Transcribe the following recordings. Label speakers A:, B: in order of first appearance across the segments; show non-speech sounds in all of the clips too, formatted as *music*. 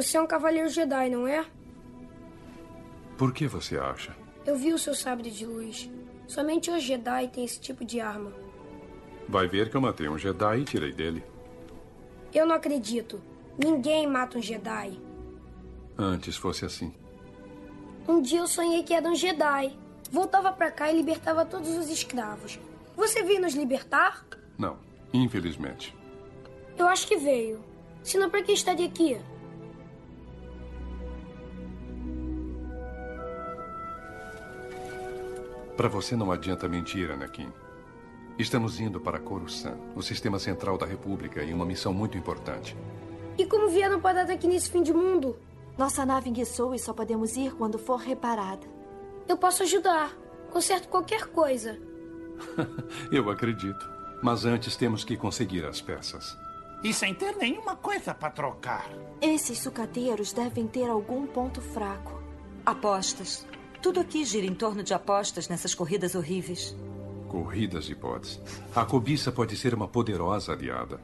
A: Você é um cavaleiro Jedi, não é?
B: Por que você acha?
A: Eu vi o seu sabre de luz. Somente os Jedi têm esse tipo de arma.
B: Vai ver que eu matei um Jedi e tirei dele.
A: Eu não acredito. Ninguém mata um Jedi.
B: Antes fosse assim.
A: Um dia eu sonhei que era um Jedi. Voltava para cá e libertava todos os escravos. Você veio nos libertar?
B: Não, infelizmente.
A: Eu acho que veio. Senão, por que estaria aqui?
B: Para você não adianta mentir, Anakin. Estamos indo para Coruscant, o sistema central da República, em uma missão muito importante.
A: E como vieram parar aqui nesse fim de mundo?
C: Nossa nave enguiçou e só podemos ir quando for reparada.
A: Eu posso ajudar. Conserto qualquer coisa. *laughs*
B: Eu acredito. Mas antes temos que conseguir as peças.
D: E sem ter nenhuma coisa para trocar.
C: Esses sucateiros devem ter algum ponto fraco.
E: Apostas. Tudo aqui gira em torno de apostas nessas corridas horríveis.
B: Corridas de pods. A cobiça pode ser uma poderosa aliada.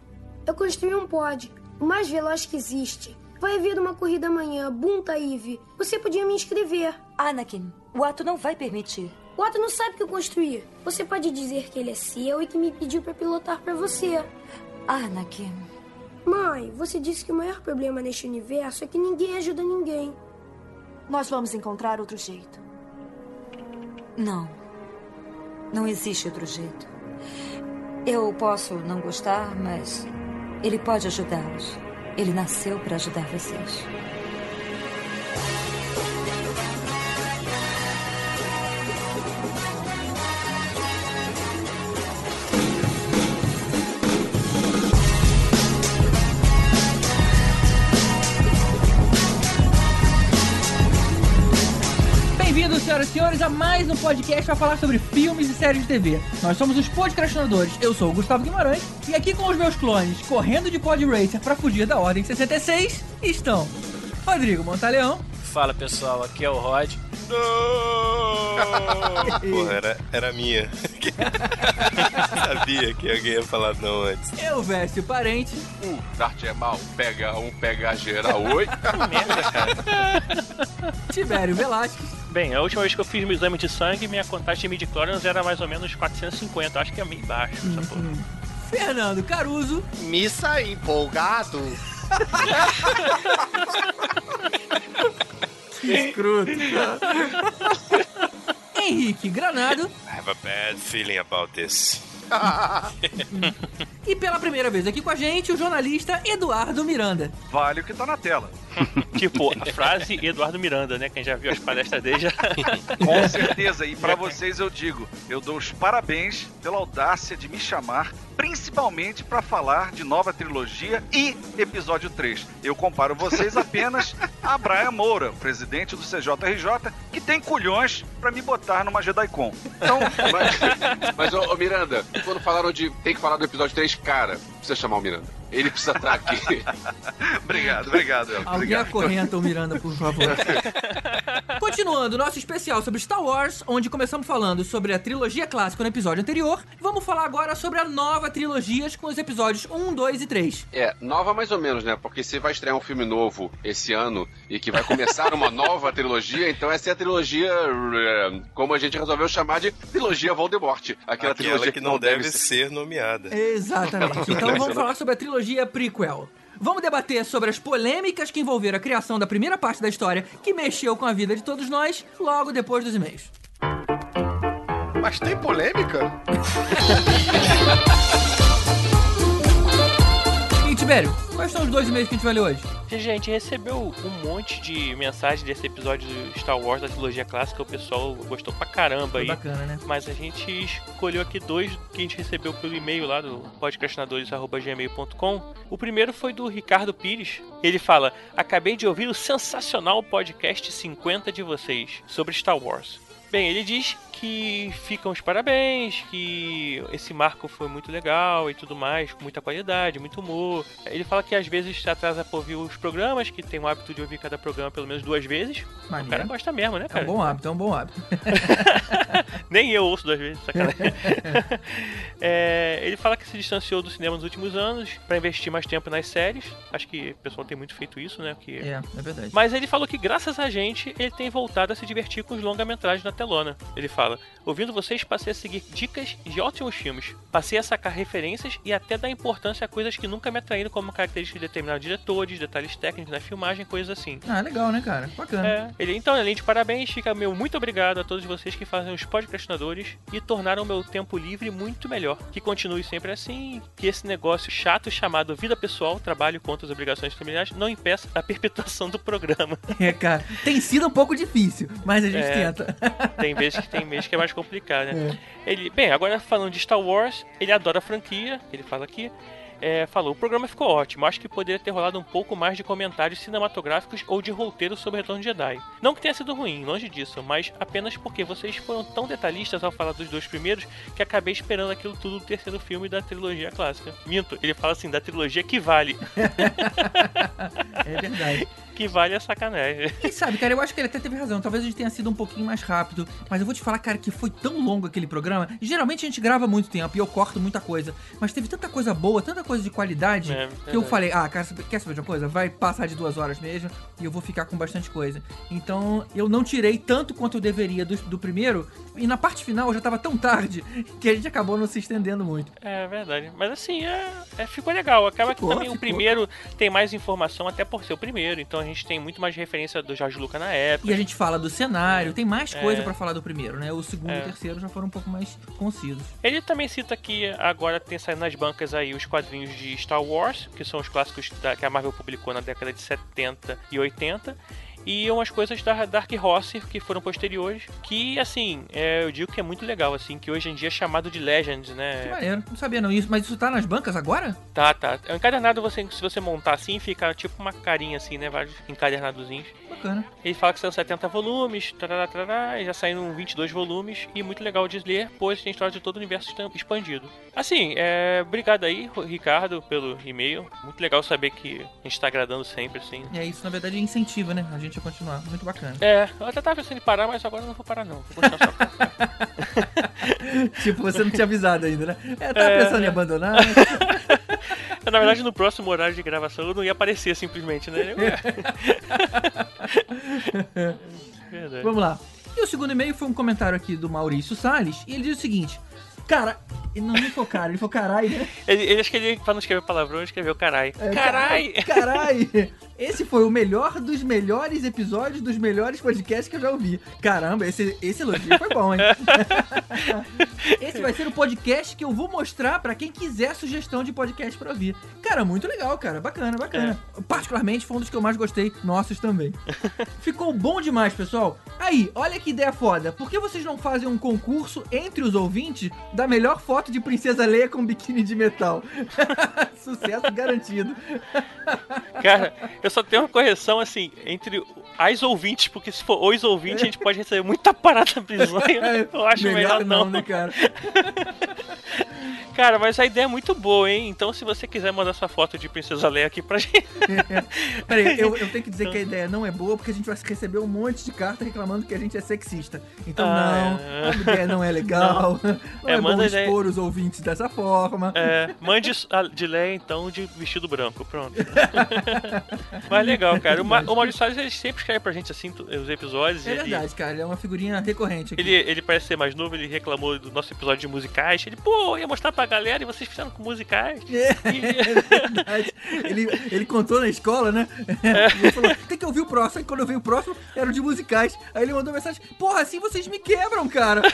A: Eu construí um pod, o mais veloz que existe. Vai haver uma corrida amanhã, Bunta Eve. Você podia me inscrever.
E: Anakin, o ato não vai permitir.
A: O Otto não sabe que eu construí. Você pode dizer que ele é seu e que me pediu para pilotar para você.
E: Anakin.
A: Mãe, você disse que o maior problema neste universo é que ninguém ajuda ninguém.
C: Nós vamos encontrar outro jeito.
E: Não. Não existe outro jeito. Eu posso não gostar, mas ele pode ajudá-los. Ele nasceu para ajudar vocês.
F: A mais um podcast para falar sobre filmes e séries de TV. Nós somos os podcastinadores. Eu sou o Gustavo Guimarães e aqui com os meus clones, correndo de pod racer para fugir da Ordem 66, estão Rodrigo Montaleão.
G: Fala pessoal, aqui é o Rod. *laughs*
H: Porra, era, era minha. *laughs* Sabia que alguém ia falar não antes.
F: Eu, Vécio Parente.
I: O Dart é mal, pega um, pega geral, oi.
G: Merda, cara.
F: Tibério Velasquez.
G: Bem, a última vez que eu fiz meu exame de sangue, minha contagem de midichlorians era mais ou menos 450. Acho que é meio baixo essa porra.
F: Fernando Caruso.
J: Missa empolgado.
F: Que *laughs* escroto, cara. Henrique Granado.
H: I have a bad feeling about this.
F: E pela primeira vez aqui com a gente, o jornalista Eduardo Miranda.
I: Vale o que tá na tela. *laughs*
G: tipo, a frase Eduardo Miranda, né? Quem já viu as palestras dele já.
I: Com certeza, e para vocês eu digo, eu dou os parabéns pela audácia de me chamar, principalmente para falar de nova trilogia e episódio 3. Eu comparo vocês apenas a Brian Moura, presidente do CJRJ, que tem culhões para me botar numa JediCon. Então,
K: mas, mas ô, ô, Miranda, quando falaram de tem que falar do episódio 3, cara, precisa chamar o Miranda. Ele precisa estar aqui. *laughs*
I: obrigado, obrigado.
F: Alguém
I: obrigado.
F: acorrenta o Miranda, por favor. *laughs* Continuando, nosso especial sobre Star Wars, onde começamos falando sobre a trilogia clássica no episódio anterior, vamos falar agora sobre a nova trilogia com os episódios 1, 2 e 3.
K: É, nova mais ou menos, né? Porque você vai estrear um filme novo esse ano e que vai começar uma nova trilogia, então essa é a trilogia, eh, como a gente resolveu chamar de trilogia Voldemort. Aquela,
H: Aquela
K: trilogia
H: que não deve ser nomeada.
F: Exatamente. *laughs* Então vamos falar sobre a trilogia prequel. Vamos debater sobre as polêmicas que envolveram a criação da primeira parte da história, que mexeu com a vida de todos nós, logo depois dos e-mails.
J: Mas tem polêmica? *laughs*
F: Tibério, quais são os dois e-mails que a gente vai ler hoje?
G: Gente, recebeu um monte de mensagens desse episódio do Star Wars da trilogia clássica. O pessoal gostou pra caramba
F: Foi
G: aí.
F: bacana, né?
G: Mas a gente escolheu aqui dois que a gente recebeu pelo e-mail lá do podcastinadores.gmail.com. O primeiro foi do Ricardo Pires. Ele fala: Acabei de ouvir o sensacional podcast 50 de vocês sobre Star Wars. Bem, ele diz que ficam os parabéns, que esse marco foi muito legal e tudo mais, com muita qualidade, muito humor. Ele fala que às vezes atrasa por ouvir os programas, que tem o hábito de ouvir cada programa pelo menos duas vezes.
F: Maneiro.
G: O cara gosta mesmo, né,
F: É um
G: cara?
F: bom hábito, é um bom hábito. *laughs*
G: Nem eu ouço duas vezes, sacanagem. *laughs* É, ele fala que se distanciou do cinema nos últimos anos pra investir mais tempo nas séries. Acho que o pessoal tem muito feito isso, né? Que...
F: É, é verdade.
G: Mas ele falou que graças a gente ele tem voltado a se divertir com os longa-metragens na telona. Ele fala: Ouvindo vocês, passei a seguir dicas de ótimos filmes. Passei a sacar referências e até dar importância a coisas que nunca me atraíram, como características de determinados diretores, detalhes técnicos na filmagem, coisas assim.
F: Ah, legal, né, cara? Bacana.
G: É, ele, então, além de parabéns, fica meu muito obrigado a todos vocês que fazem os podcastinadores e tornaram meu tempo livre muito melhor. Que continue sempre assim, que esse negócio chato chamado vida pessoal, trabalho contra as obrigações familiares, não impeça a *laughs* perpetuação do programa.
F: É, cara. Tem sido um pouco difícil, mas a gente
G: É.
F: tenta. *laughs*
G: Tem vezes que tem meses que é mais complicado, né?
F: É.
G: Ele, bem, agora falando de Star Wars, ele adora a franquia, ele fala aqui. É, falou, o programa ficou ótimo, acho que poderia ter rolado um pouco mais de comentários cinematográficos ou de roteiro sobre o Retorno de Jedi. Não que tenha sido ruim, longe disso, mas apenas porque vocês foram tão detalhistas ao falar dos dois primeiros que acabei esperando aquilo tudo do terceiro filme da trilogia clássica. Minto, ele fala assim, da trilogia que vale. *laughs*
F: É verdade.
G: Que vale a sacanagem. *laughs*
F: Quem sabe, cara, eu acho que ele até teve razão. Talvez a gente tenha sido um pouquinho mais rápido. Mas eu vou te falar, cara, que foi tão longo aquele programa. Geralmente a gente grava muito tempo e eu corto muita coisa. Mas teve tanta coisa boa, tanta coisa de qualidade,
G: É,
F: que eu falei, ah, cara, quer saber de uma coisa? Vai passar de duas horas mesmo e eu vou ficar com bastante coisa. Então eu não tirei tanto quanto eu deveria do, do primeiro. E na parte final já tava tão tarde *laughs* que a gente acabou não se estendendo muito.
G: É verdade. Mas assim, é, é- ficou legal. Acaba
F: Ficou,
G: que também o
F: ficou.
G: primeiro tem mais informação, até por ser o primeiro. Então gente tem muito mais referência do Jorge Luca na época.
F: E a gente fala do cenário, tem mais
G: É.
F: coisa pra falar do primeiro, né? O segundo e
G: É.
F: o terceiro já foram um pouco mais concisos.
G: Ele também cita que agora tem saindo nas bancas aí os quadrinhos de Star Wars, que são os clássicos da- que a Marvel publicou na década de 70 e 80. E umas coisas da Dark Horse que foram posteriores, que assim, é, eu digo que é muito legal, assim, que hoje em dia é chamado de Legends,
F: Que
G: né?
F: maneiro, não sabia não isso, mas isso tá nas bancas agora?
G: Tá, tá. É um encadernado, você, se você montar assim, fica tipo uma carinha assim, né? Vários encadernadozinhos.
F: Bacana.
G: Ele fala que são 70 volumes, tarará, tarará, e já saíram 22 volumes, e muito legal de ler, pois tem história de todo o universo expandido. Assim, é, obrigado aí, Ricardo, pelo e-mail. Muito legal saber que a gente tá agradando sempre, assim.
F: É isso, na verdade, incentiva, né? A gente a continuar. Muito bacana.
G: É, eu até tava pensando em parar, mas agora eu não vou parar não. Vou continuar só. *laughs*
F: tipo, você não tinha avisado ainda, né? É, tava
G: É.
F: pensando em abandonar. *laughs*
G: Na verdade, no próximo horário de gravação eu não ia aparecer simplesmente, né? *laughs* Verdade.
F: Vamos lá. E o segundo e-mail foi um comentário aqui do Maurício Salles, e ele diz o seguinte: Cara, ele não, não falou cara, ele falou carai, né?
G: Ele, ele acho que ele, pra não escrever palavrão, ele escreveu carai.
F: É,
G: carai!
F: Carai! Esse foi o melhor dos melhores episódios dos melhores podcasts que eu já ouvi. Caramba, esse, esse elogio foi bom, hein? *laughs* esse vai ser o podcast que eu vou mostrar pra quem quiser sugestão de podcast pra ouvir. Cara, muito legal, cara. Bacana, bacana. Particularmente foi um dos que eu mais gostei. Nossos também. *laughs* Ficou bom demais, pessoal. Aí, olha que ideia foda. Por que vocês não fazem um concurso entre os ouvintes da melhor foto de Princesa Leia com biquíni de metal? *laughs* Sucesso garantido.
G: Cara, eu só tenho uma correção assim, entre as ouvintes, porque se for os ouvintes, a gente pode receber muita parada bizonha. Eu acho melhor, não.
F: né, cara? *laughs*
G: Cara, mas a ideia é muito boa, hein? Então, se você quiser mandar sua foto de Princesa Leia aqui pra gente. *laughs*
F: Peraí, eu, eu tenho que dizer que a ideia não é boa porque a gente vai receber um monte de carta reclamando que a gente é sexista. Então,
G: Ah,
F: não, a ideia não é legal. *laughs* Não,
G: É,
F: é, bom
G: manda a ideia-
F: expor os ouvintes dessa forma.
G: É, mande a de Leia, então, de vestido branco. Pronto. Mas legal, cara. O, Ma o Maurício Salles, ele sempre escreve pra gente assim os episódios.
F: É
G: ele-
F: verdade, cara. Ele é uma figurinha recorrente aqui.
G: Ele, ele parece ser mais novo, ele reclamou do nosso episódio de musicais. Ele, pô, ia mostrar pra galera e vocês fizeram com musicais.
F: É *laughs* verdade. Ele, ele contou na escola, né?
G: É. *laughs*
F: Ele falou, tem que ouvir o próximo. Aí quando eu vi o próximo, era o de musicais. Aí ele mandou mensagem, porra, assim vocês me quebram, cara. *laughs*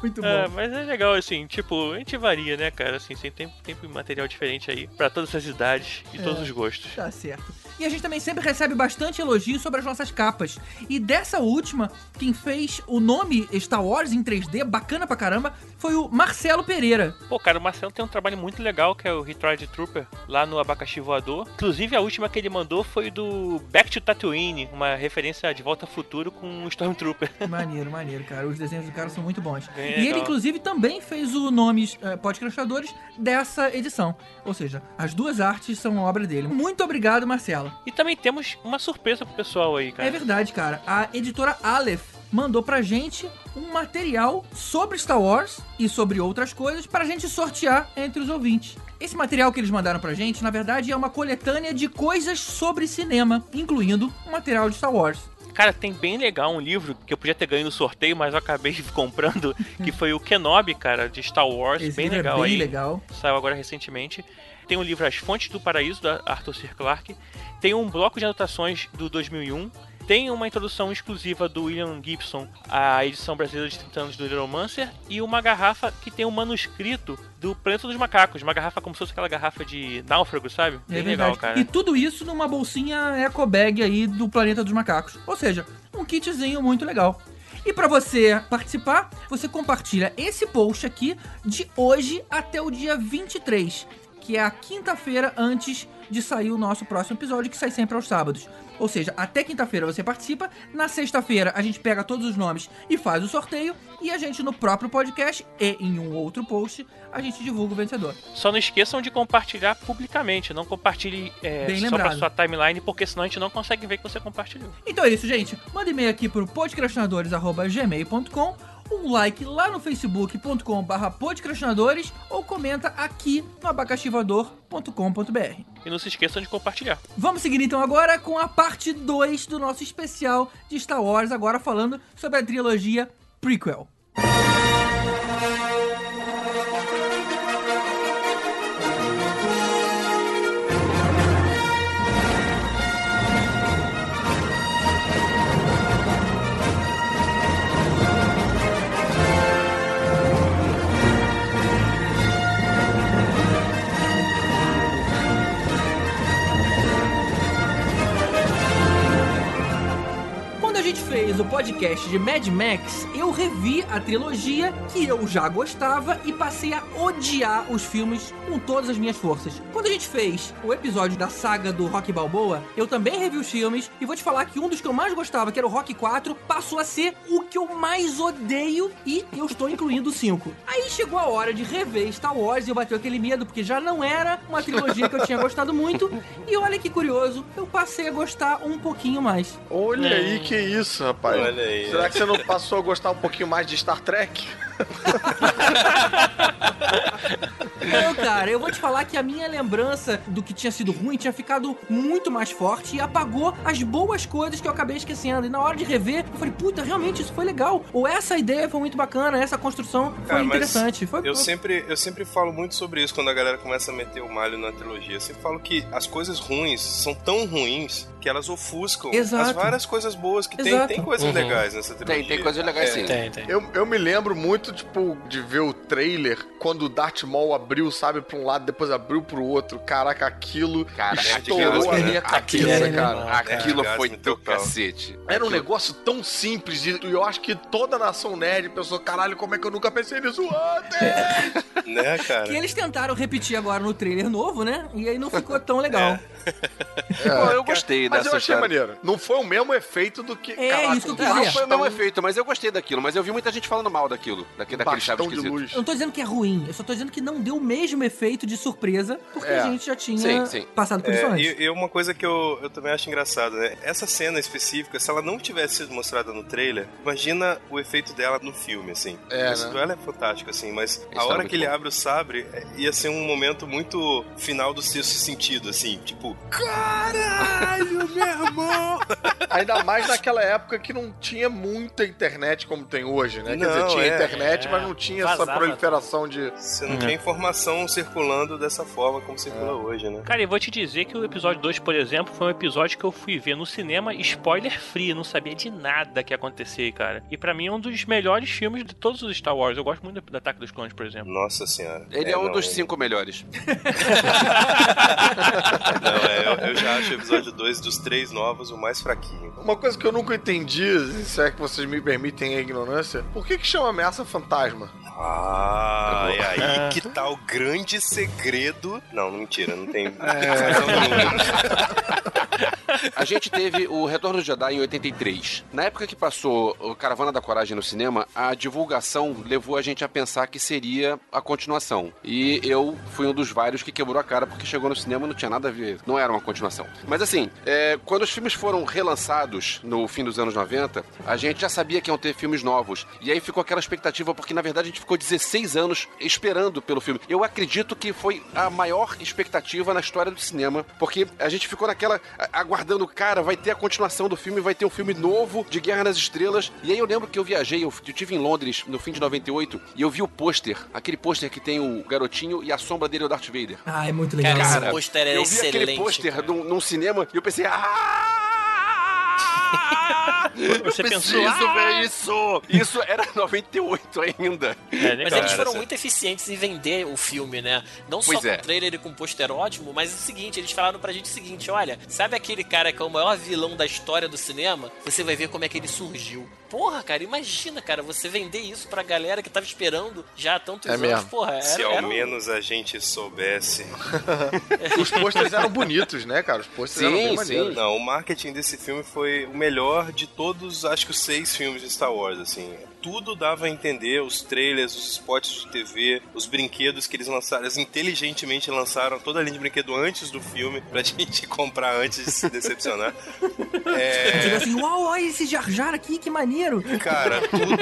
F: Muito bom.
G: É, mas é legal, assim, tipo, a gente varia, né, cara? Assim, sempre tem, tem material diferente aí pra todas as idades e
F: É.
G: todos os gostos.
F: Tá certo. E a gente também sempre recebe bastante elogio sobre as nossas capas. E dessa última, quem fez o nome Star Wars em 3D, bacana pra caramba, foi o Marcelo Pereira.
G: Pô, cara, o Marcelo tem um trabalho muito legal que é o Retried Trooper lá no Abacaxi Voador. Inclusive, a última que ele mandou foi do Back to Tatooine, uma referência de Volta ao Futuro com um Stormtrooper. *laughs*
F: Maneiro, maneiro, cara. Os desenhos do cara são muito bons.
G: Bem
F: e ele,
G: legal.
F: inclusive, também fez o Nomes uh, Podcrastadores dessa edição. Ou seja, as duas artes são obra dele. Muito obrigado, Marcelo.
G: E também temos uma surpresa pro pessoal aí, cara.
F: É verdade, cara. A editora Aleph mandou pra gente um material sobre Star Wars e sobre outras coisas pra gente sortear entre os ouvintes. Esse material que eles mandaram pra gente, na verdade, é uma coletânea de coisas sobre cinema, incluindo um material de Star Wars.
G: Cara, tem bem legal um livro que eu podia ter ganho no sorteio, mas eu acabei *laughs* comprando, que foi o Kenobi, cara, de Star Wars.
F: Esse
G: bem
F: é
G: legal
F: bem
G: aí.
F: legal.
G: Saiu agora recentemente. Tem o livro As Fontes do Paraíso, da Arthur C. Clarke. Tem um bloco de anotações do 2001. Tem uma introdução exclusiva do William Gibson à edição brasileira de 30 anos do Romancer. E uma garrafa que tem um manuscrito do Planeta dos Macacos. Uma garrafa como se fosse aquela garrafa de náufrago, sabe?
F: É
G: Bem
F: verdade.
G: legal, cara.
F: E tudo isso numa bolsinha eco bag aí do Planeta dos Macacos. Ou seja, um kitzinho muito legal. E para você participar, você compartilha esse post aqui de hoje até o dia 23, que é a quinta-feira antes de sair o nosso próximo episódio, que sai sempre aos sábados. Ou seja, até quinta-feira você participa, na sexta-feira a gente pega todos os nomes e faz o sorteio, e a gente no próprio podcast e em um outro post a gente divulga o vencedor.
G: Só não esqueçam de compartilhar publicamente. Não compartilhe é,
F: Bem
G: só
F: lembrado.
G: pra sua timeline, porque senão a gente não consegue ver que você compartilhou.
F: Então é isso, gente. Manda e-mail aqui pro podcrastinadores.gmail.com um like lá no facebook.com barra podcrastinadores ou comenta aqui no abacaxivador.com.br.
G: E não se esqueçam de compartilhar.
F: Vamos seguir então agora com a parte 2 do nosso especial de Star Wars, agora falando sobre a trilogia prequel. Fez o podcast de Mad Max, eu revi a trilogia que eu já gostava e passei a odiar os filmes com todas as minhas forças. Quando a gente fez o episódio da saga do Rock Balboa, eu também revi os filmes e vou te falar que um dos que eu mais gostava, que era o Rock 4, passou a ser o que eu mais odeio e eu estou incluindo o 5. Aí chegou a hora de rever Star Wars e eu bateu aquele medo porque já não era uma trilogia que eu tinha gostado muito e olha que curioso, eu passei a gostar um pouquinho mais.
J: Olha
G: É.
J: aí, que isso, rapaz.
H: Olha aí.
J: Será que você não passou a gostar um pouquinho mais de Star Trek?
F: Não, cara, eu vou te falar que a minha lembrança do que tinha sido ruim tinha ficado muito mais forte e apagou as boas coisas que eu acabei esquecendo. E na hora de rever, eu falei, puta, realmente isso foi legal. Ou essa ideia foi muito bacana, essa construção foi
H: Cara,
F: interessante. Foi
H: Eu sempre, eu sempre falo muito sobre isso quando a galera começa a meter o malho na trilogia. Eu sempre falo que as coisas ruins são tão ruins que elas ofuscam
F: Exato.
H: as várias coisas boas que tem.
F: Exato.
H: Tem coisas
K: Uhum.
H: legais nessa trilogia.
K: Tem, tem coisas legais
H: É.
K: sim.
G: Tem, tem.
J: Eu, eu me lembro muito, tipo, de ver o trailer quando o Darth Maul abriu, sabe, pra um lado, depois abriu pro outro. Caraca, aquilo
K: Cara,
J: estourou a
K: aquilo-
J: minha cabeça,
F: é, né?
J: cara.
K: Aquilo
H: É,
K: foi
H: total.
K: cacete.
J: Era um negócio tão simples e eu acho que toda a nação nerd pensou, caralho, como é que eu nunca pensei nisso antes?
H: Né, cara?
F: Que eles tentaram repetir agora no trailer novo, né? E aí não ficou tão legal. *laughs*
K: Pô, eu gostei
J: Mas
K: dessa
J: eu achei
K: cara.
J: maneiro. Não foi o mesmo efeito do que.
F: É,
J: caraca,
F: isso que eu
K: Não, foi o mesmo efeito, mas eu gostei daquilo. Mas eu vi muita gente falando mal daquilo. Daquele, daquele chave
J: de
K: esquisito.
J: luz.
F: Eu não tô dizendo que é ruim, eu só tô dizendo que não deu o mesmo efeito de surpresa, porque
J: É.
F: a gente já tinha
K: Sim, sim.
F: passado por isso
H: É,
F: antes.
H: e, e uma coisa que eu, eu também acho engraçada, né? Essa cena específica, se ela não tivesse sido mostrada no trailer, imagina o efeito dela no filme, assim.
J: É,
H: Esse
J: né?
H: duelo é fantástico, assim, mas
K: Esse
H: a hora
K: era
H: que ele
K: bom.
H: abre o sabre, é, ia ser um momento muito final do sexto sentido, assim, tipo, caralho, meu irmão!
J: Ainda mais naquela época que não tinha muita internet como tem hoje, né? Quer
H: Não,
J: dizer, tinha
H: é,
J: internet,
G: é.
J: mas não tinha essa
G: Vazava
J: proliferação de.
H: Você não tinha informação circulando dessa forma como circula hoje, né?
G: Cara, eu vou te dizer que o episódio 2, por exemplo, foi um episódio que eu fui ver no cinema spoiler free, não sabia de nada que ia acontecer, cara. E pra mim é um dos melhores filmes de todos os Star Wars. Eu gosto muito do Ataque dos Clones, por exemplo.
H: Nossa senhora.
K: Ele é, um
H: não,
K: dos
H: ele-
K: cinco melhores. *laughs*
H: Não, é, eu, eu já acho episódio 2 dos três novos, o mais fraquinho.
J: Uma coisa que eu nunca entendi, se é que vocês me permitem a ignorância, por que que chama ameaça fantasma?
H: Ah, é aí que tá o grande segredo. Não, não mentira, não tem. *laughs*
K: A gente teve o Retorno do Jedi em 83. Na época que passou o Caravana da Coragem no cinema, a divulgação levou a gente a pensar que seria a continuação. E eu fui um dos vários que quebrou a cara porque chegou no cinema e não tinha nada a ver. Não era uma continuação. Mas assim, é, quando os filmes foram relançados no fim dos anos 90, a gente já sabia que iam ter filmes novos. E aí ficou aquela expectativa, porque na verdade a gente ficou 16 anos esperando pelo filme. Eu acredito que foi a maior expectativa na história do cinema, porque a gente ficou naquela aguardando, cara, vai ter a continuação do filme, vai ter um filme novo de Guerra nas Estrelas. E aí eu lembro que eu viajei, eu, eu tive em Londres no fim de 98 e eu vi o pôster, aquele pôster que tem o garotinho e a sombra dele é o Darth Vader.
F: Ah, é muito legal.
L: Cara, esse
K: Cara,
L: pôster é
K: eu vi aquele pôster num, num cinema e eu pensei, ah! *laughs*
G: Você
K: eu
G: pensou,
K: preciso
G: "Ah!"
K: ver isso! Isso era *laughs* 98 ainda.
G: É,
L: Mas eles foram muito eficientes em vender o filme, né? Não só
K: Pois
L: com
K: é.
L: o trailer e com o pôster ótimo, mas o seguinte, eles falaram pra gente o seguinte, olha, sabe aquele cara que é o maior vilão da história do cinema? Você vai ver como é que ele surgiu. Porra, cara, imagina, cara, você vender isso pra galera que tava esperando já há tantos
J: É
L: anos,
J: mesmo.
L: porra. Era,
H: Se ao
L: era
H: menos a gente soubesse. *laughs*
J: Os posters eram bonitos, né, cara? Os posters eram bem maneiros.
H: Não, o marketing desse filme foi o melhor de todos, acho que os seis filmes de Star Wars, assim. Tudo dava a entender, os trailers, os spots de TV, os brinquedos que eles lançaram, eles inteligentemente lançaram toda a linha de brinquedo antes do filme, pra *laughs* gente comprar antes de se decepcionar. *laughs* É,
F: Chega assim, uau, olha esse Jar Jar aqui, que maneiro. *laughs*
H: Cara, tudo,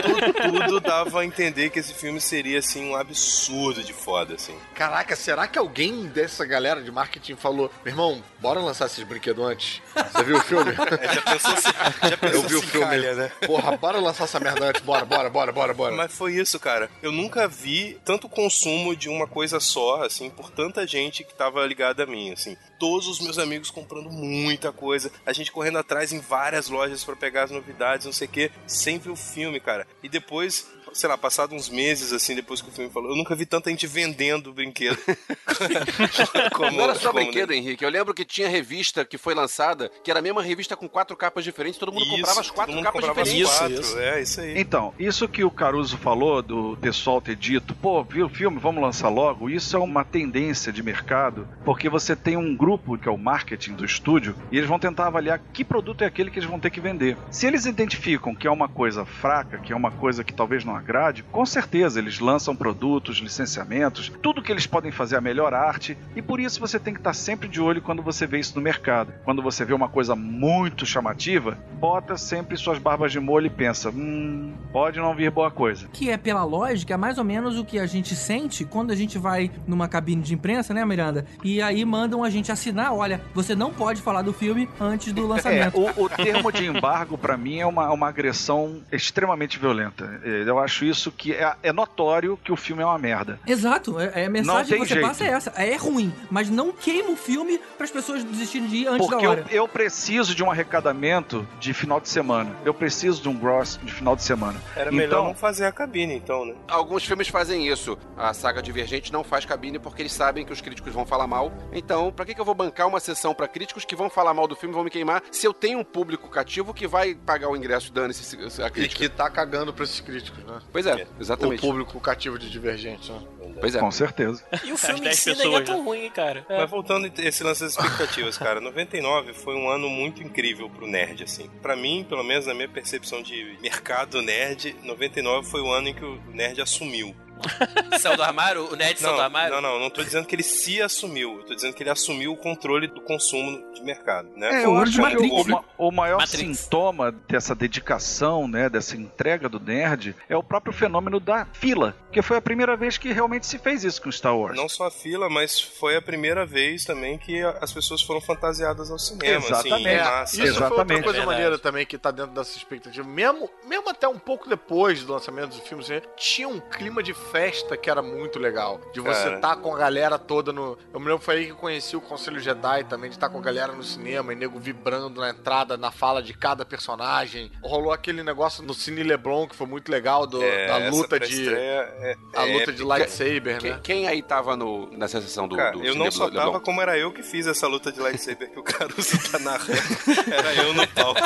H: tudo dava a entender que esse filme seria, assim, um absurdo de foda, assim.
J: Caraca, será que alguém dessa galera de marketing falou: meu irmão, bora lançar esses brinquedos antes? Você viu o filme?
H: É, já pensou se, já pensou
J: Eu vi o
H: se
J: filme.
H: calha, né?
J: Porra, bora lançar essa merda antes, bora, bora, bora, bora, bora.
H: Mas foi isso, cara. Eu nunca vi tanto consumo de uma coisa só, assim, por tanta gente que tava ligada a mim, assim. Todos os meus amigos comprando muita coisa, a gente correndo atrás em várias lojas pra pegar as novidades, não sei o quê. Sempre o filme, cara. E depois, sei lá, passado uns meses, assim, depois que o filme falou, eu nunca vi tanta gente vendendo brinquedo. *laughs* como,
K: não era só
H: como-
K: brinquedo, Henrique. Eu lembro que tinha revista que foi lançada, que era a mesma revista com quatro capas diferentes, todo mundo
H: Isso,
K: comprava as quatro capas diferentes.
H: quatro,
L: Isso,
H: É, isso aí.
I: Então, isso que o Caruso falou do pessoal ter dito, pô, viu o filme, vamos lançar logo, isso é uma tendência de mercado, porque você tem um grupo que é o marketing do estúdio e eles vão tentar avaliar que produto é aquele que eles vão ter que vender. Se eles identificam que é uma coisa fraca, que é uma coisa que talvez não agrade, com certeza eles lançam produtos, licenciamentos, tudo que eles podem fazer a melhor arte e por isso você tem que estar sempre de olho quando você vê isso no mercado. Quando você vê uma coisa muito chamativa, bota sempre suas barbas de molho e pensa, hum, pode não vir boa coisa.
F: Que é, pela lógica, mais ou menos o que a gente sente quando a gente vai numa cabine de imprensa, né, Miranda? E aí mandam a gente assinar, olha, você não pode falar do filme antes do
I: É,
F: lançamento.
I: o, o termo de embargo, pra mim, é uma, uma agressão extremamente violenta. É, Eu acho isso que é, é notório que o filme é uma merda.
F: Exato, é, é a mensagem que você
I: jeito.
F: passa é essa. É ruim, mas não queima o filme para as pessoas desistirem de ir antes
I: Porque
F: da
I: eu,
F: hora.
I: eu preciso de um arrecadamento de final de semana. Eu preciso de um gross de final de semana.
H: Era melhor
I: então,
H: não fazer a cabine, então, né?
K: Alguns filmes fazem isso. A saga Divergente não faz cabine porque eles sabem que os críticos vão falar mal. Então, pra que, que eu vou bancar uma sessão pra críticos que vão falar mal do filme e vão me queimar se eu tenho um público cativo que vai pagar o ingresso dane-se se- se a
J: E
K: crítica?
J: que tá cagando pra esses críticos, né?
K: Pois é,
J: O
K: exatamente.
J: público cativo de Divergente, né?
K: Pois é.
I: com certeza.
L: E o filme em
G: 10
L: si nem é
G: pessoas,
L: tão
G: né?
L: ruim, cara. É.
H: Mas voltando esse lance das expectativas, cara, 99 foi um ano muito incrível pro nerd, assim. Pra mim, pelo menos na minha percepção de mercado nerd, 99 foi o ano em que o nerd assumiu. *laughs*
L: Saiu do armário? O Ned saiu do armário?
H: não, não, não tô dizendo que ele se assumiu, eu tô dizendo que ele assumiu o controle do consumo de mercado, né?
I: É, eu
H: um
I: acho que o, ma- o maior
L: Matrix.
I: sintoma dessa dedicação, né, dessa entrega do nerd, é o próprio fenômeno da fila, que foi a primeira vez que realmente se fez isso com Star Wars.
H: Não só a fila, mas foi a primeira vez também que as pessoas foram fantasiadas ao cinema,
I: Exatamente.
H: assim,
I: É,
H: massa.
J: Isso
H: né?
J: foi outra
I: Exatamente.
J: coisa
L: Verdade.
J: maneira também que tá dentro dessa expectativa. Mesmo, mesmo até um pouco depois do lançamento do filme, assim, tinha um clima de festa que era muito legal. De você estar com a galera toda no. Eu me lembro que foi aí que eu conheci o Conselho Jedi também, de estar com a galera no cinema e nego vibrando na entrada, na fala de cada personagem. Rolou aquele negócio no Cine Leblon que foi muito legal, do-
H: É,
J: da luta de.
H: é-
J: a
H: é
J: luta de lightsaber,
K: Quem,
J: né?
K: quem aí tava no, nessa sessão do,
H: Cara,
K: do
H: eu não
K: Cine
H: só
K: Leblon?
H: tava como era eu que fiz essa luta de lightsaber que o Caruso tá narrando. *laughs* Era eu no palco.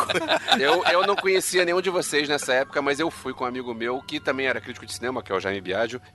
K: Eu, eu não conhecia nenhum de vocês nessa época, mas eu fui com um amigo meu que também era crítico de cinema, que é o Jaime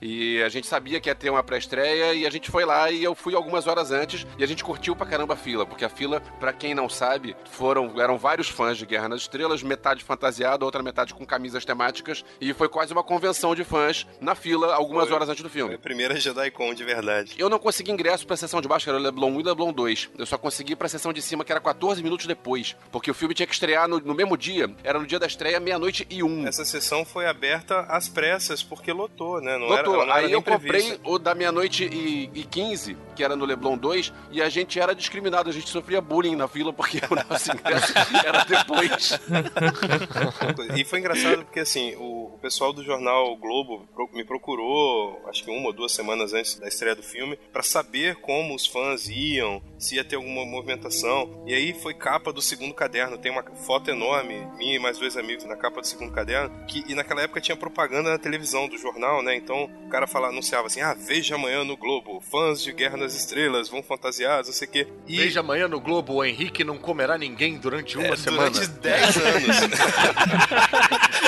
K: E a gente sabia que ia ter uma pré-estreia e a gente foi lá e eu fui algumas horas antes e a gente curtiu pra caramba a fila, porque a fila, pra quem não sabe, foram eram vários fãs de Guerra nas Estrelas, metade fantasiado, outra metade com camisas temáticas, e foi quase uma convenção de fãs na fila algumas
H: Foi.
K: horas antes do filme.
H: Primeira JediCon de verdade.
K: Eu não consegui ingresso pra sessão de baixo, que era o Leblon 1 e Leblon 2. Eu só consegui pra sessão de cima, que era 14 minutos depois. Porque o filme tinha que estrear no, no mesmo dia. Era no dia da estreia, meia-noite e um.
H: Essa sessão foi aberta às pressas, porque lotou, né? Não era,
K: Doutor,
H: não
K: aí eu comprei o da meia-noite e, e 15, que era no Leblon 2, e a gente era discriminado, a gente sofria bullying na fila porque *laughs* o nosso ingresso era depois. *laughs*
H: E foi engraçado porque, assim, o, o pessoal do jornal o Globo me procurou, acho que uma ou duas semanas antes da estreia do filme, pra saber como os fãs iam, se ia ter alguma movimentação. E aí foi capa do segundo caderno. Tem uma foto enorme, minha e mais dois amigos na capa do segundo caderno. Que, e naquela época tinha propaganda na televisão do jornal, né? Então o cara falava, anunciava assim: ah, veja amanhã no Globo, fãs de Guerra nas Estrelas vão fantasiados, não sei o quê. E
J: Veja amanhã no Globo, o Henrique não comerá ninguém durante uma
H: é,
J: semana.
H: durante 10 anos.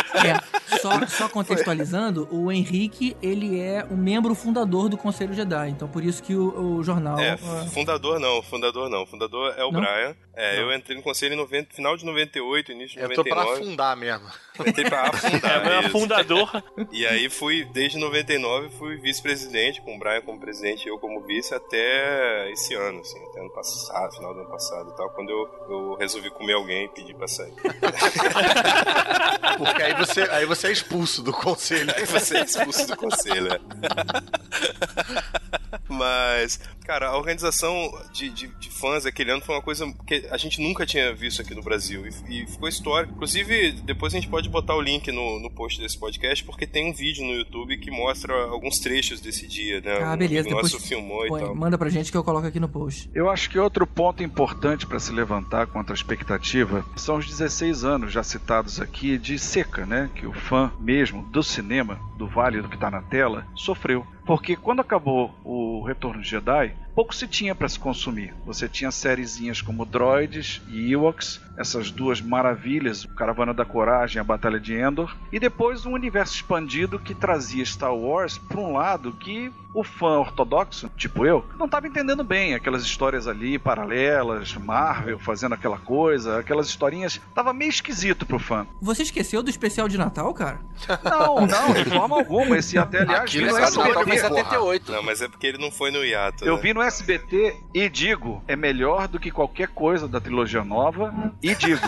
H: *laughs*
F: É, só, só contextualizando, o Henrique, ele é o membro fundador do Conselho Jedi, então por isso que o, o jornal...
H: É,
F: ah,
H: fundador não, fundador não. Fundador é o
F: Não?
H: Brian. É, eu entrei no conselho em 90, final de 98, início de
J: Eu tô pra
H: 99.
J: afundar mesmo.
H: Entrei pra afundar. *laughs*
G: É,
H: isso.
G: fundador.
H: E aí fui, desde 99, fui vice-presidente, com o Brian como presidente e eu como vice, até esse ano, assim, até ano passado, final do ano passado e tal, quando eu, eu resolvi comer alguém e pedir pra sair. *laughs*
J: Porque aí você, aí você é expulso do conselho.
H: Aí você é expulso do conselho, é. *laughs* Mas, cara, a organização de, de, de fãs aquele ano foi uma coisa que a gente nunca tinha visto aqui no Brasil. E, e ficou histórico. Inclusive, depois a gente pode botar o link no, no post desse podcast, porque tem um vídeo no YouTube que mostra alguns trechos desse dia, né?
F: Ah,
H: Um
F: beleza,
H: amigo
F: depois
H: nosso filmou
F: põe-
H: e tal.
F: manda pra gente que eu coloco aqui no post.
I: Eu acho que outro ponto importante para se levantar contra a expectativa são os 16 anos já citados aqui de seca, né? Que o fã mesmo do cinema, do Vale do que tá na tela, sofreu. Porque quando acabou o Retorno de Jedi, pouco se tinha para se consumir. Você tinha sériezinhas como Droids e Ewoks, essas duas maravilhas, o Caravana da Coragem e a Batalha de Endor, e depois um universo expandido que trazia Star Wars para um lado que o fã ortodoxo, tipo eu, não estava entendendo bem aquelas histórias ali paralelas, Marvel fazendo aquela coisa, aquelas historinhas, tava meio esquisito pro fã.
F: Você esqueceu do especial de Natal, cara?
I: Não, não, de forma alguma. Esse até, aliás,
J: Aquilo é Natal foi
K: 78.
H: Não, mas é porque ele não foi no hiato.
I: Eu
H: né?
I: vi no SBT e digo, é melhor do que qualquer coisa da trilogia nova. E digo,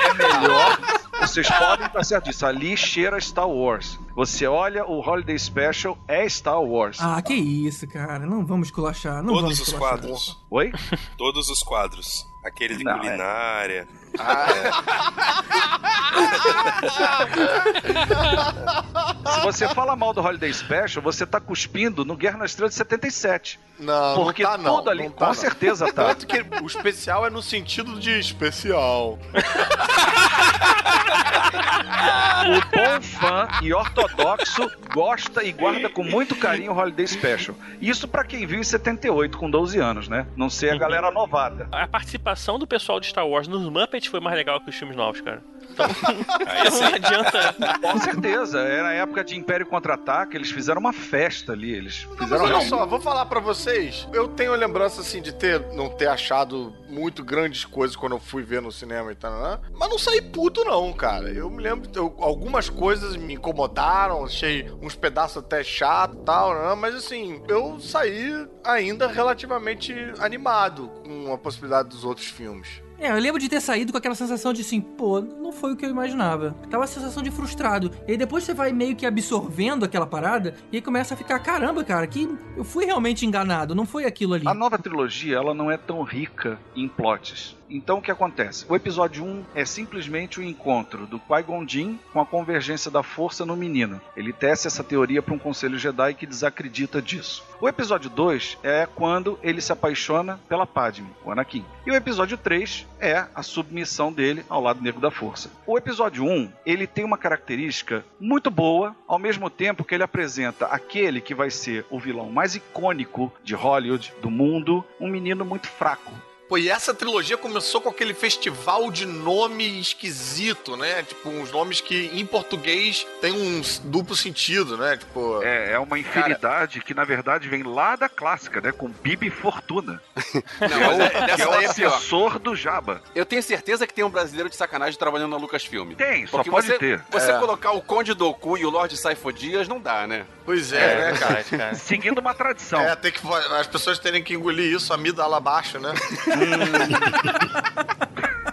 I: é melhor. Vocês podem estar certo disso. Ali cheira Star Wars. Você olha, o Holiday Special é Star Wars.
F: Ah, que isso, cara. Não vamos esculachar. Não
H: Todos
F: vamos
H: os quadros.
I: Oi?
H: Todos os quadros. Aquele de
I: Não, é.
H: culinária.
I: Se você fala mal do Holiday Special, você tá cuspindo no Guerra nas Estrelas de 77.
J: Não,
I: Porque
J: não tá, não.
I: tudo ali,
J: não tá,
I: com
J: não.
I: certeza tá.
J: Tanto que o especial é no sentido de especial. *laughs*
I: O bom fã e ortodoxo gosta e guarda com muito carinho o Holiday Special. Isso pra quem viu em 78, com 12 anos, né? Não sei a galera novata.
G: A participação do pessoal de Star Wars nos Muppets foi mais legal que os filmes novos, cara.
H: Aí
G: Não adianta.
I: Com certeza, era a época de Império Contra-Ataque, eles fizeram uma festa ali, eles
J: Mas
I: fizeram
J: olha
I: uma...
J: só, vou falar pra vocês. Eu tenho lembrança assim de ter não ter achado muito grandes coisas quando eu fui ver no cinema e tal, né? mas não saí puto não, cara. Eu me lembro, eu- algumas coisas me incomodaram, achei uns pedaços até chato, e tal, né? mas assim, eu saí ainda relativamente animado com a possibilidade dos outros filmes.
F: É, eu lembro de ter saído com aquela sensação de assim, pô, não foi o que eu imaginava. Tava a sensação de frustrado. E aí depois você vai meio que absorvendo aquela parada e aí começa a ficar, caramba, cara, que eu fui realmente enganado, não foi aquilo ali.
I: A nova trilogia, ela não é tão rica em plots. Então o que acontece? O episódio 1 é simplesmente o encontro do Qui-Gon Jinn com a convergência da força no menino. Ele tece essa teoria para um conselho Jedi que desacredita disso. O episódio 2 é quando ele se apaixona pela Padme, o Anakin. E o episódio 3 é a submissão dele ao lado negro da força. O episódio 1, ele tem uma característica muito boa, ao mesmo tempo que ele apresenta aquele que vai ser o vilão mais icônico de Hollywood, do mundo, um menino muito fraco.
J: Pô, e essa trilogia começou com aquele festival de nome esquisito, né? Tipo, uns nomes que em português tem um duplo sentido, né? Tipo.
I: É, é uma infinidade cara... que na verdade vem lá da clássica, né? Com Bibi Fortuna. *laughs* Não, que é o, é, que é o assessor do Jabba.
K: Eu tenho certeza que tem um brasileiro de sacanagem trabalhando na Lucasfilm.
I: Tem, só pode
K: você,
I: ter.
K: Você é. colocar o Conde Doku e o Lorde Saifo Dias não dá, né?
J: Pois é, é né, cara?
I: cara? Seguindo uma tradição.
J: É, tem que as pessoas terem que engolir isso, a mida lá abaixo, né? *laughs* *laughs*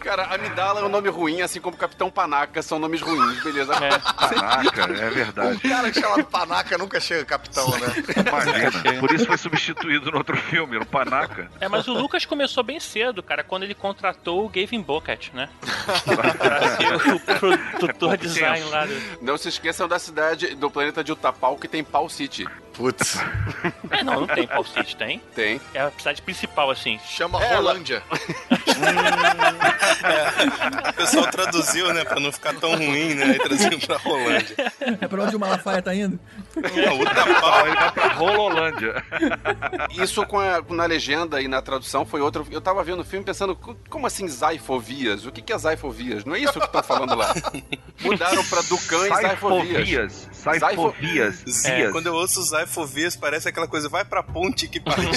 K: Cara, Amidala é um nome ruim, assim como Capitão Panaca são nomes ruins, beleza? É.
I: Panaca, é verdade.
J: Um cara que chama Panaca nunca chega capitão, né?
I: Imagina, por isso foi substituído no outro filme, no Panaca.
G: É, mas o Lucas começou bem cedo, cara, quando ele contratou o Gavin Bucket, né? pra ser o produtor é design tempo. lá. Do...
K: Não se esqueçam da cidade, do planeta de Utapau, que tem Pau City.
J: Putz.
G: É, não, não tem Pau City, tem?
K: Tem.
G: É a cidade principal, assim.
J: Chama é, Rolândia. *laughs*
H: é, o pessoal traduziu, né, pra não ficar tão ruim, né, e traduziu pra Rolândia.
F: É pra onde o Malafaia tá indo?
I: Não, o Tapau, ele vai pra Rololândia.
K: Isso com a, na legenda e na tradução foi outro... Eu tava vendo o filme pensando, como assim zaifovias? O que que é zaifovias? Não é isso que estão falando lá. Mudaram pra Ducan e zaifovias.
I: Zaifovias. Zias.
H: É, quando eu ouço zaifovias, parece aquela coisa, vai pra ponte que partiu, *laughs*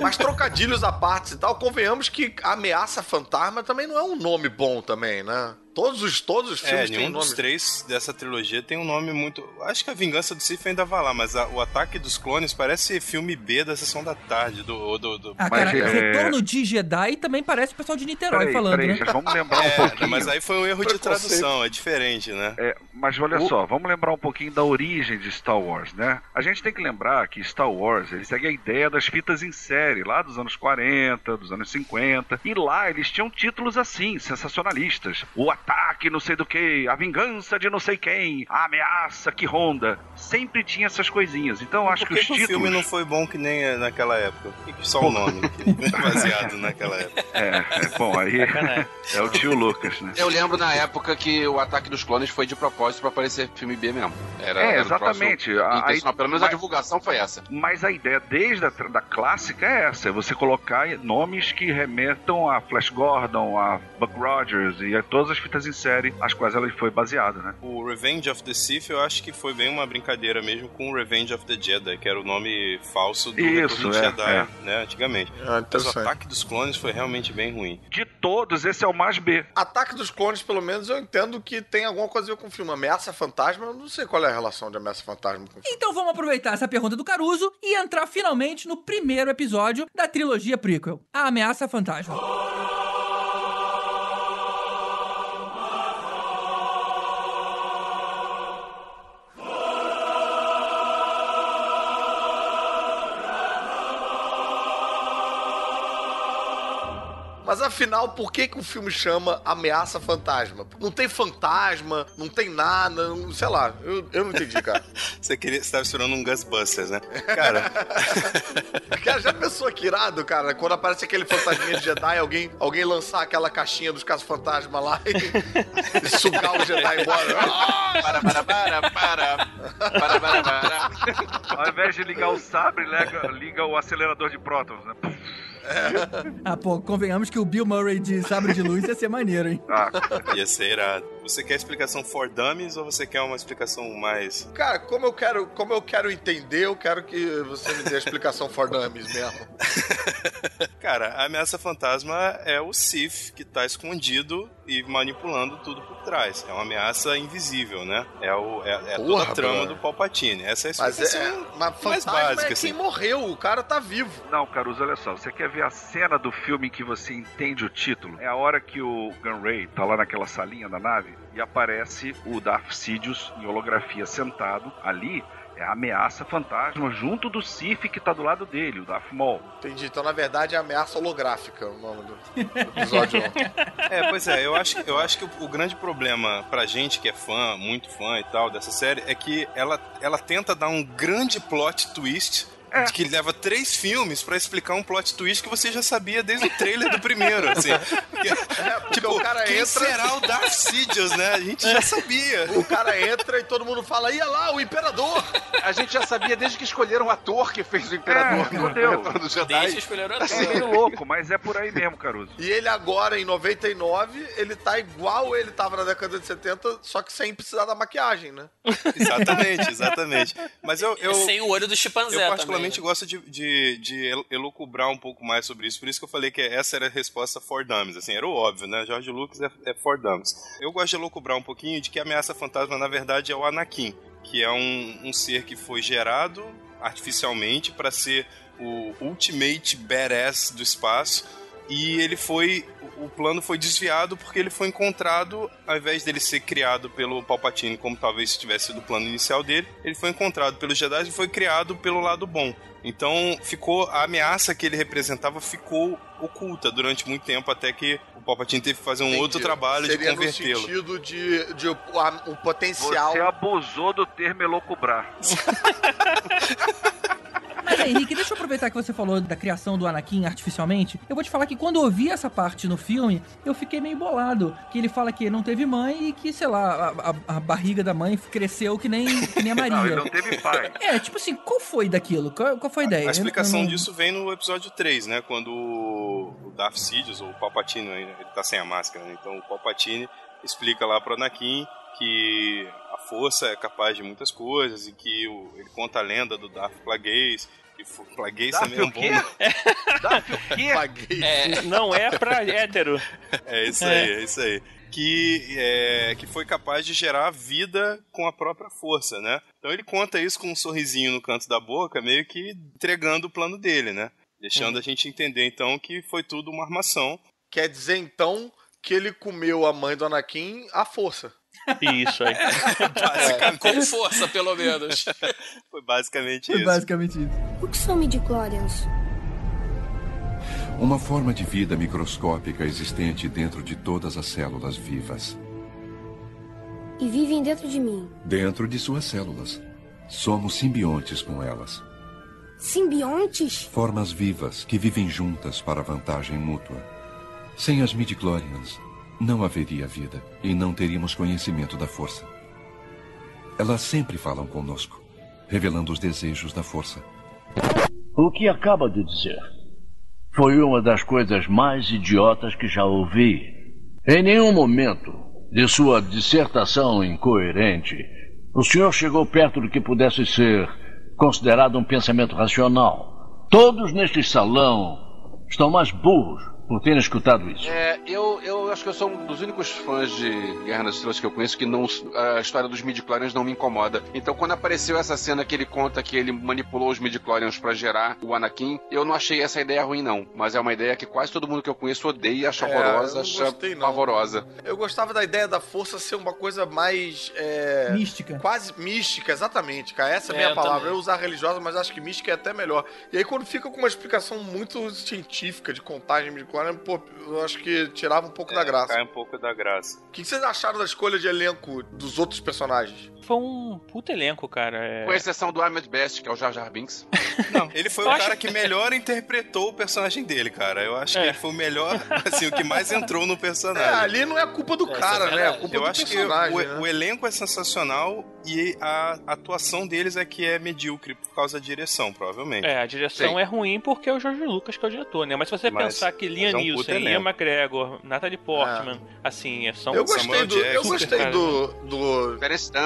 J: Mas trocadilhos à parte e tal, convenhamos que Ameaça Fantasma também não é um nome bom também, né? Todos os, todos os filmes
H: é, têm
J: nome.
H: dos três dessa trilogia tem um nome muito. Acho que a Vingança do Sith ainda vai lá, mas a, o Ataque dos Clones parece filme B da sessão da tarde. Do, do, do...
F: Ah, cara, é... Retorno de Jedi também parece o pessoal de Niterói
I: peraí,
F: falando,
I: peraí,
F: né?
I: Vamos lembrar um *laughs* é, pouquinho.
H: Mas aí foi um erro de tradução, é diferente, né?
I: É, mas olha o... só, vamos lembrar um pouquinho da origem de Star Wars, né? A gente tem que lembrar que Star Wars ele segue a ideia das fitas em série, lá dos anos 40, dos anos 50. E lá eles tinham títulos assim, sensacionalistas. O ataque, não sei do que, a vingança de não sei quem, a ameaça que ronda. Sempre tinha essas coisinhas. Então acho que,
H: que
I: os títulos.
H: o filme não foi bom que nem naquela época? Que só o nome? *laughs* baseado naquela época.
I: É, é bom, aí é o tio Lucas, né?
K: Eu lembro na época que o Ataque dos Clones foi de propósito para parecer filme B mesmo. Era,
I: é, exatamente.
K: Era a, Pelo menos mas, a divulgação foi essa.
I: Mas a ideia desde a da clássica é essa: é você colocar nomes que remetam a Flash Gordon, a Buck Rogers e a todas as em série as quais ela foi baseada, né?
H: O Revenge of the Sith eu acho que foi bem uma brincadeira mesmo com o Revenge of the Jedi, que era o nome falso do
I: Isso, é,
H: Jedi,
I: é.
H: né, antigamente.
J: Ah,
H: Mas o Ataque dos Clones foi realmente bem ruim.
I: De todos, esse é o mais B.
J: Ataque dos Clones, pelo menos, eu entendo que tem alguma coisa a ver com o filme. Ameaça Fantasma, eu não sei qual é a relação de Ameaça Fantasma com o filme.
F: Então vamos aproveitar essa pergunta do Caruso e entrar finalmente no primeiro episódio da trilogia prequel, A Ameaça Fantasma.
J: Mas afinal, por que, que o filme chama Ameaça Fantasma? Não tem fantasma, não tem nada, não, sei lá. Eu, eu não entendi, cara. *laughs*
H: você, queria, você tava esperando um Ghostbusters, né? Cara. *laughs*
J: cara, já pensou que irado, cara? Quando aparece aquele fantasminha de Jedi, alguém, alguém lançar aquela caixinha dos casos fantasma lá e, e *laughs* sugar o Jedi embora.
K: para, para, para, para. Para, para, para.
I: Ao invés de ligar o sabre, liga, liga o acelerador de prótons, né?
F: Ah, pô, convenhamos que o Bill Murray de Sabre de Luz ia ser maneiro, hein?
H: Ah, ia ser irado. Você quer explicação for dummies ou você quer uma explicação mais.
J: Cara, como eu quero, como eu quero entender, eu quero que você me dê a explicação for dummies mesmo. *laughs*
H: Cara, a ameaça fantasma é o Sith que tá escondido e manipulando tudo por trás. É uma ameaça invisível, né? É, o, é, é Porra, toda a trama mano. do Palpatine. Essa é a explicação
J: mas é, mas mais básica. É quem assim. morreu, o cara tá vivo.
I: Não, Caruso, olha só. Você quer ver a cena do filme em que você entende o título? É a hora que o Gunray tá lá naquela salinha da nave e aparece o Darth Sidious em holografia sentado ali É a ameaça fantasma junto do Sif que tá do lado dele, o Darth Maul.
J: Entendi. Então, na verdade, é ameaça holográfica o nome do episódio. *laughs*
H: É, pois é, eu acho, eu acho que o, o, grande problema pra gente que é fã, muito fã e tal, dessa série, é que ela, ela tenta dar um grande plot twist é. que leva três filmes para explicar um plot twist que você já sabia desde o trailer do primeiro, assim. *laughs*
J: É,
H: tipo,
J: o cara
H: quem
J: entra...
H: será o Darth Sidious, né? A gente já sabia.
J: O cara entra e todo mundo fala, ia lá, o Imperador!
K: A gente já sabia desde que escolheram o ator que fez o Imperador
I: é,
K: no
I: Retorno
K: do Jedi.
L: Desde que escolheram o ator.
I: É meio louco, mas é por aí mesmo, Caruso.
J: E ele agora, em 99, ele tá igual ele tava na década de 70, só que sem precisar da maquiagem, né?
H: exatamente, exatamente. Mas eu... eu
L: sem o olho do chimpanzé
H: Eu particularmente
L: também, né?
H: gosto de, de, de elocubrar um pouco mais sobre isso, por isso que eu falei que essa era a resposta for dummies, assim, era o óbvio, né? George Lucas é, é for dummies. Eu gosto de elocubrar um pouquinho de que a ameaça fantasma, na verdade, é o Anakin, que é um, um ser que foi gerado artificialmente para ser o ultimate badass do espaço e ele foi o plano foi desviado porque ele foi encontrado ao invés dele ser criado pelo Palpatine como talvez tivesse sido o plano inicial dele ele foi encontrado pelos Jedi e foi criado pelo lado bom então ficou a ameaça que ele representava ficou oculta durante muito tempo até que o Palpatine teve que fazer um
J: Entendi.
H: outro trabalho
J: Seria
H: de convertê-lo.
J: no sentido de, de o, a- o potencial...
I: Você abusou do termo elocubrar. *laughs*
F: Mas Henrique, deixa eu aproveitar que você falou da criação do Anakin artificialmente. Eu vou te falar que quando eu ouvi essa parte no filme, eu fiquei meio bolado. Que ele fala que não teve mãe e que, sei lá, a, a- a barriga da mãe cresceu que nem, que nem a *laughs* Maria.
I: Não, ele não teve pai.
F: É, tipo assim, qual foi daquilo? Qual, qual foi a ideia?
H: A explicação
F: Eu não-
H: disso vem no episódio 3, né? Quando o Darth Sidious, ou o Palpatine, né, ele tá sem a máscara, né? Então o Palpatine explica lá pro Anakin que a força é capaz de muitas coisas e que o- ele conta a lenda do Darth Plagueis, que fo- Plagueis
I: Darth
H: também é
I: o quê?
H: bom... *laughs*
I: O quê?
G: É, não é pra *laughs* hétero.
H: É isso aí, é isso aí. Que, é, que foi capaz de gerar vida com a própria força, né? Então ele conta isso com um sorrisinho no canto da boca, meio que entregando o plano dele, né? Deixando a gente entender, então, que foi tudo uma armação.
J: Quer dizer, então, que ele comeu a mãe do Anakin à força.
G: Isso aí. *laughs*
H: Basicamente,
L: Com força, pelo menos.
H: foi basicamente
F: Foi
H: isso.
F: basicamente isso.
A: O que são midichlorians?
B: Uma forma de vida microscópica existente dentro de todas as células vivas.
A: E vivem dentro de mim.
B: Dentro de suas células. Somos simbiontes com elas.
A: Simbiontes?
B: Formas vivas que vivem juntas para vantagem mútua. Sem as midichlorians, não haveria vida e não teríamos conhecimento da força. Elas sempre falam conosco, revelando os desejos da força.
M: O que acaba de dizer foi uma das coisas mais idiotas que já ouvi. Em nenhum momento de sua dissertação incoerente, o senhor chegou perto do que pudesse ser considerado um pensamento racional. Todos neste salão estão mais burros por terem escutado isso.
K: É, eu, eu acho que eu sou um dos únicos fãs de Guerra nas Estrelas que eu conheço que não, a história dos midichlorians não me incomoda. Então, quando apareceu essa cena que ele conta que ele manipulou os midichlorians pra gerar o Anakin, eu não achei essa ideia ruim, não. Mas é uma ideia que quase todo mundo que eu conheço odeia, acha
J: É,
K: horrorosa, acha
J: gostei,
K: pavorosa.
J: Eu gostava da ideia da força ser uma coisa mais. é,
F: Mística.
J: Quase mística, exatamente, cara. Essa é a
L: É,
J: minha
L: eu
J: palavra.
L: também.
J: Eu usar religiosa, mas acho que mística é até melhor. E aí, quando fica com uma explicação muito científica de contagem de pô, eu acho que tirava um pouco da graça.
H: Cai um pouco da graça.
J: O que vocês acharam da escolha de elenco dos outros personagens?
G: Foi um puta elenco, cara. É...
K: Com exceção do Ahmed Best, que é o Jar Jar Binks. *laughs*
H: Não, ele foi
G: Eu
H: o
G: acho
H: cara que melhor interpretou o personagem dele, cara. Eu acho que
G: É.
H: ele foi o melhor, *laughs* assim, o que mais entrou no
J: É,
H: personagem.
J: ali não é culpa do
L: É,
J: cara,
L: é
J: né? É culpa
H: Eu
J: do
H: acho que o,
J: né?
H: o elenco é sensacional e a atuação deles é que é medíocre por causa da direção, provavelmente.
G: É, a direção
K: Sim.
G: é ruim porque é o Jorge Lucas que é o diretor, né? Mas se você
H: Mas-
G: pensar que Liam
H: é um
G: Neeson, Ian. McGregor, Natalie Portman, assim, são
J: Eu
H: Samuel
J: gostei do, eu gostei
G: cara.
J: do, do.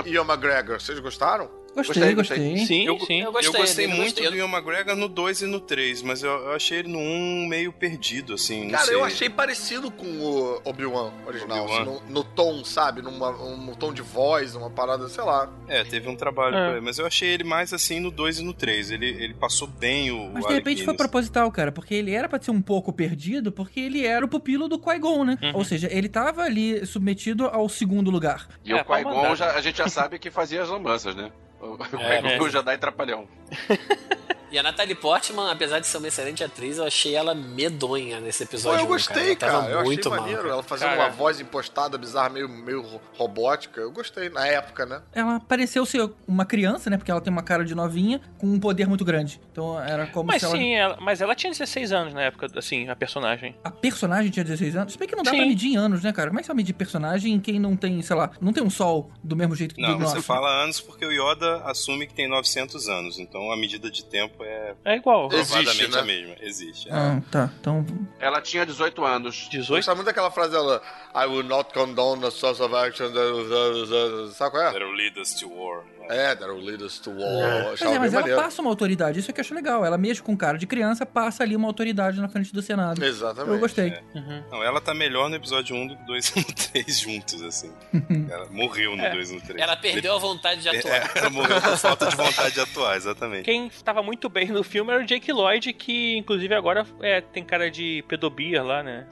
J: Ian McGregor. Vocês gostaram?
F: Gostei,
K: Gostei,
F: gostei.
K: gostei.
G: Sim,
H: Eu-
G: sim.
L: Eu
H: Eu
L: gostei,
H: gostei
L: dele,
H: muito
L: gostei.
H: do Ian McGregor no 2 e no 3, mas eu, eu achei ele no 1 meio perdido, assim, não
J: Cara,
H: sei.
J: eu achei parecido com o Obi-Wan original.
H: Obi-Wan.
J: assim, no, no tom, sabe? Numa, um tom de voz, uma parada, sei lá.
H: É, teve um trabalho
G: É.
H: com ele, mas eu achei ele mais assim no 2 e no 3. Ele, ele passou bem o.
F: Mas
H: o
F: de repente foi proposital, cara, porque ele era pra ser um pouco perdido, porque ele era o pupilo do Qui-Gon, né?
G: Uhum.
F: Ou seja, ele tava ali submetido ao segundo lugar.
K: E
G: É,
K: o Qui-Gon, a gente já sabe que fazia as lambanças, né? O,
L: É,
K: o Jedi Trapalhão. *laughs*
L: E a Natalie Portman, apesar de ser uma excelente atriz, eu achei ela medonha nesse
J: Pô,
L: episódio.
J: eu
L: um,
J: gostei,
L: Ela tava
J: cara. Eu achei
L: muito mal,
J: maneiro.
L: cara.
J: Ela fazendo
L: Cara,
J: uma voz impostada, bizarra, meio, meio ro- robótica. Eu gostei, na época, né?
F: Ela pareceu ser uma criança, né? Porque ela tem uma cara de novinha com um poder muito grande. Então era como
G: Mas
F: se ela...
G: sim, ela, mas ela tinha 16 anos na época, assim, a personagem.
F: A personagem tinha 16 anos? Se bem que não dá
G: Sim.
F: pra medir em anos, né, cara? Como é que você vai medir personagem em quem não tem, sei lá, não tem um sol do mesmo jeito que
H: Não, você
F: nosso?
H: fala anos porque o Yoda assume que tem 900 anos, então a medida de tempo é
G: É igual.
J: Existe, né?
H: a mesma. Existe. é.
F: Ah, tá. Então.
K: Ela tinha 18 anos.
G: 18?
J: Gostava muito daquela frase dela, I will not condone the source of action. that- Sabe qual é?
H: That'll lead us to war.
J: É, that will lead us to war.
F: Pois
J: Achava
F: é, mas ela
J: maneiro.
F: passa uma autoridade, isso é que eu acho legal. Ela mesmo com cara de criança passa ali uma autoridade na frente do Senado.
J: Exatamente.
F: Eu gostei.
H: É. Não, ela tá melhor no episódio 1 do que 2 e no 3 juntos, assim. *laughs* ela morreu no
G: É.
H: 2 e no 3.
L: Ela perdeu a vontade de atuar.
H: É, ela morreu por falta de vontade de atuar, exatamente.
G: Quem estava muito bem no filme era o Jake Lloyd, que inclusive agora é, tem cara de pedobia lá, né?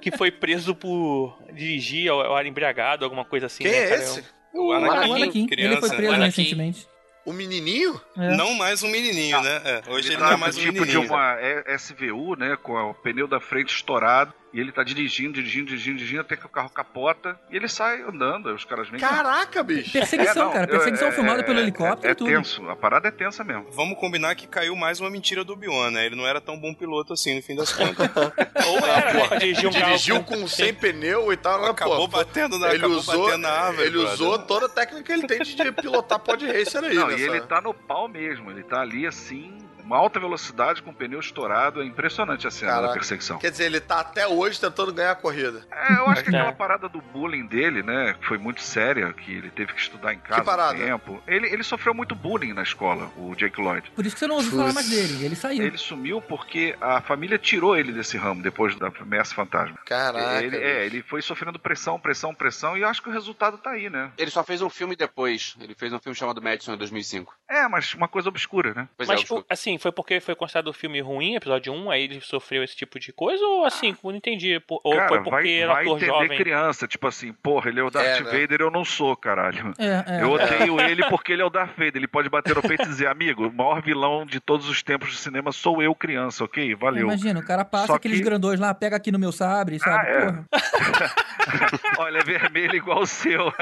G: Que foi preso por dirigir ao, ao embriagado, alguma coisa assim.
J: Quem
G: né,
J: é
G: cara?
J: esse?
H: O
F: O
H: Anakin,
F: Anakin,
H: criança,
F: ele foi preso
H: Anakin.
F: recentemente.
J: O menininho?
F: É.
H: Não mais um menininho, né? É, hoje ele, não
I: tá
H: é mais um
I: tipo
H: menininho.
I: de uma é, SVU, né? Com o pneu da frente estourado. E ele tá dirigindo, dirigindo, dirigindo, dirigindo, até que o carro capota. E ele sai andando, aí os caras vêm.
J: Caraca, bicho.
F: Perseguição,
I: É, não,
F: cara. Perseguição
I: é-
F: filmada
I: é-
F: pelo helicóptero
I: é,
F: e tudo.
I: tenso, a parada é tensa mesmo.
H: Vamos combinar que caiu mais uma mentira do Obi-Wan, né? Ele não era tão bom piloto assim, no fim das contas. *laughs*
G: Ou era, né, um
J: Dirigiu
G: carro.
J: com 100 pneu e tal,
H: acabou
J: pô?
H: batendo na,
J: Ele
H: acabou
J: usou,
H: batendo na árvore.
J: ele
H: brother.
J: usou toda a técnica que ele tem de pilotar pod racer aí,
I: Não,
J: né?
I: e ele tá no pau mesmo. Ele tá ali assim, uma alta velocidade com o pneu estourado. É impressionante a cena da
J: Caraca.
I: perseguição.
J: Quer dizer, ele tá até hoje tentando ganhar a corrida.
I: É, eu acho que *laughs*
G: É.
I: aquela parada do bullying dele, né, que foi muito séria, que ele teve que estudar em casa um tempo. Ele, ele sofreu muito bullying na escola, o Jake Lloyd.
F: Por isso que você não ouviu falar mais dele. Ele saiu.
I: Ele sumiu porque a família tirou ele desse ramo depois da ameaça fantasma.
J: Caraca.
I: ele, é, ele foi sofrendo pressão, pressão, pressão, e eu acho que o resultado tá aí, né?
K: Ele só fez um filme depois. Ele fez um filme chamado Madison em 2005.
I: É, mas uma coisa obscura, né?
K: Pois
G: Mas,
K: é,
G: o- assim, foi porque foi considerado o filme ruim, episódio 1, aí ele sofreu esse tipo de coisa? Ou assim, eu não entendi. Ou
I: Cara,
G: foi porque
I: vai,
G: era
I: vai
G: ator jovem?
I: criança, tipo assim, porra, ele é o Darth
J: É, né?
I: Vader, eu não sou, caralho.
F: É, é.
I: Eu odeio ele porque ele é o Darth Vader. Ele pode bater no peito e dizer, amigo, o maior vilão de todos os tempos de cinema sou eu, criança, ok? Valeu.
F: Imagina, o cara passa
I: Só
F: aqueles
I: que-
F: grandões lá, pega aqui no meu sabre, sabe?
I: Ah, é.
F: Porra. *laughs*
I: Olha, é vermelho igual o seu.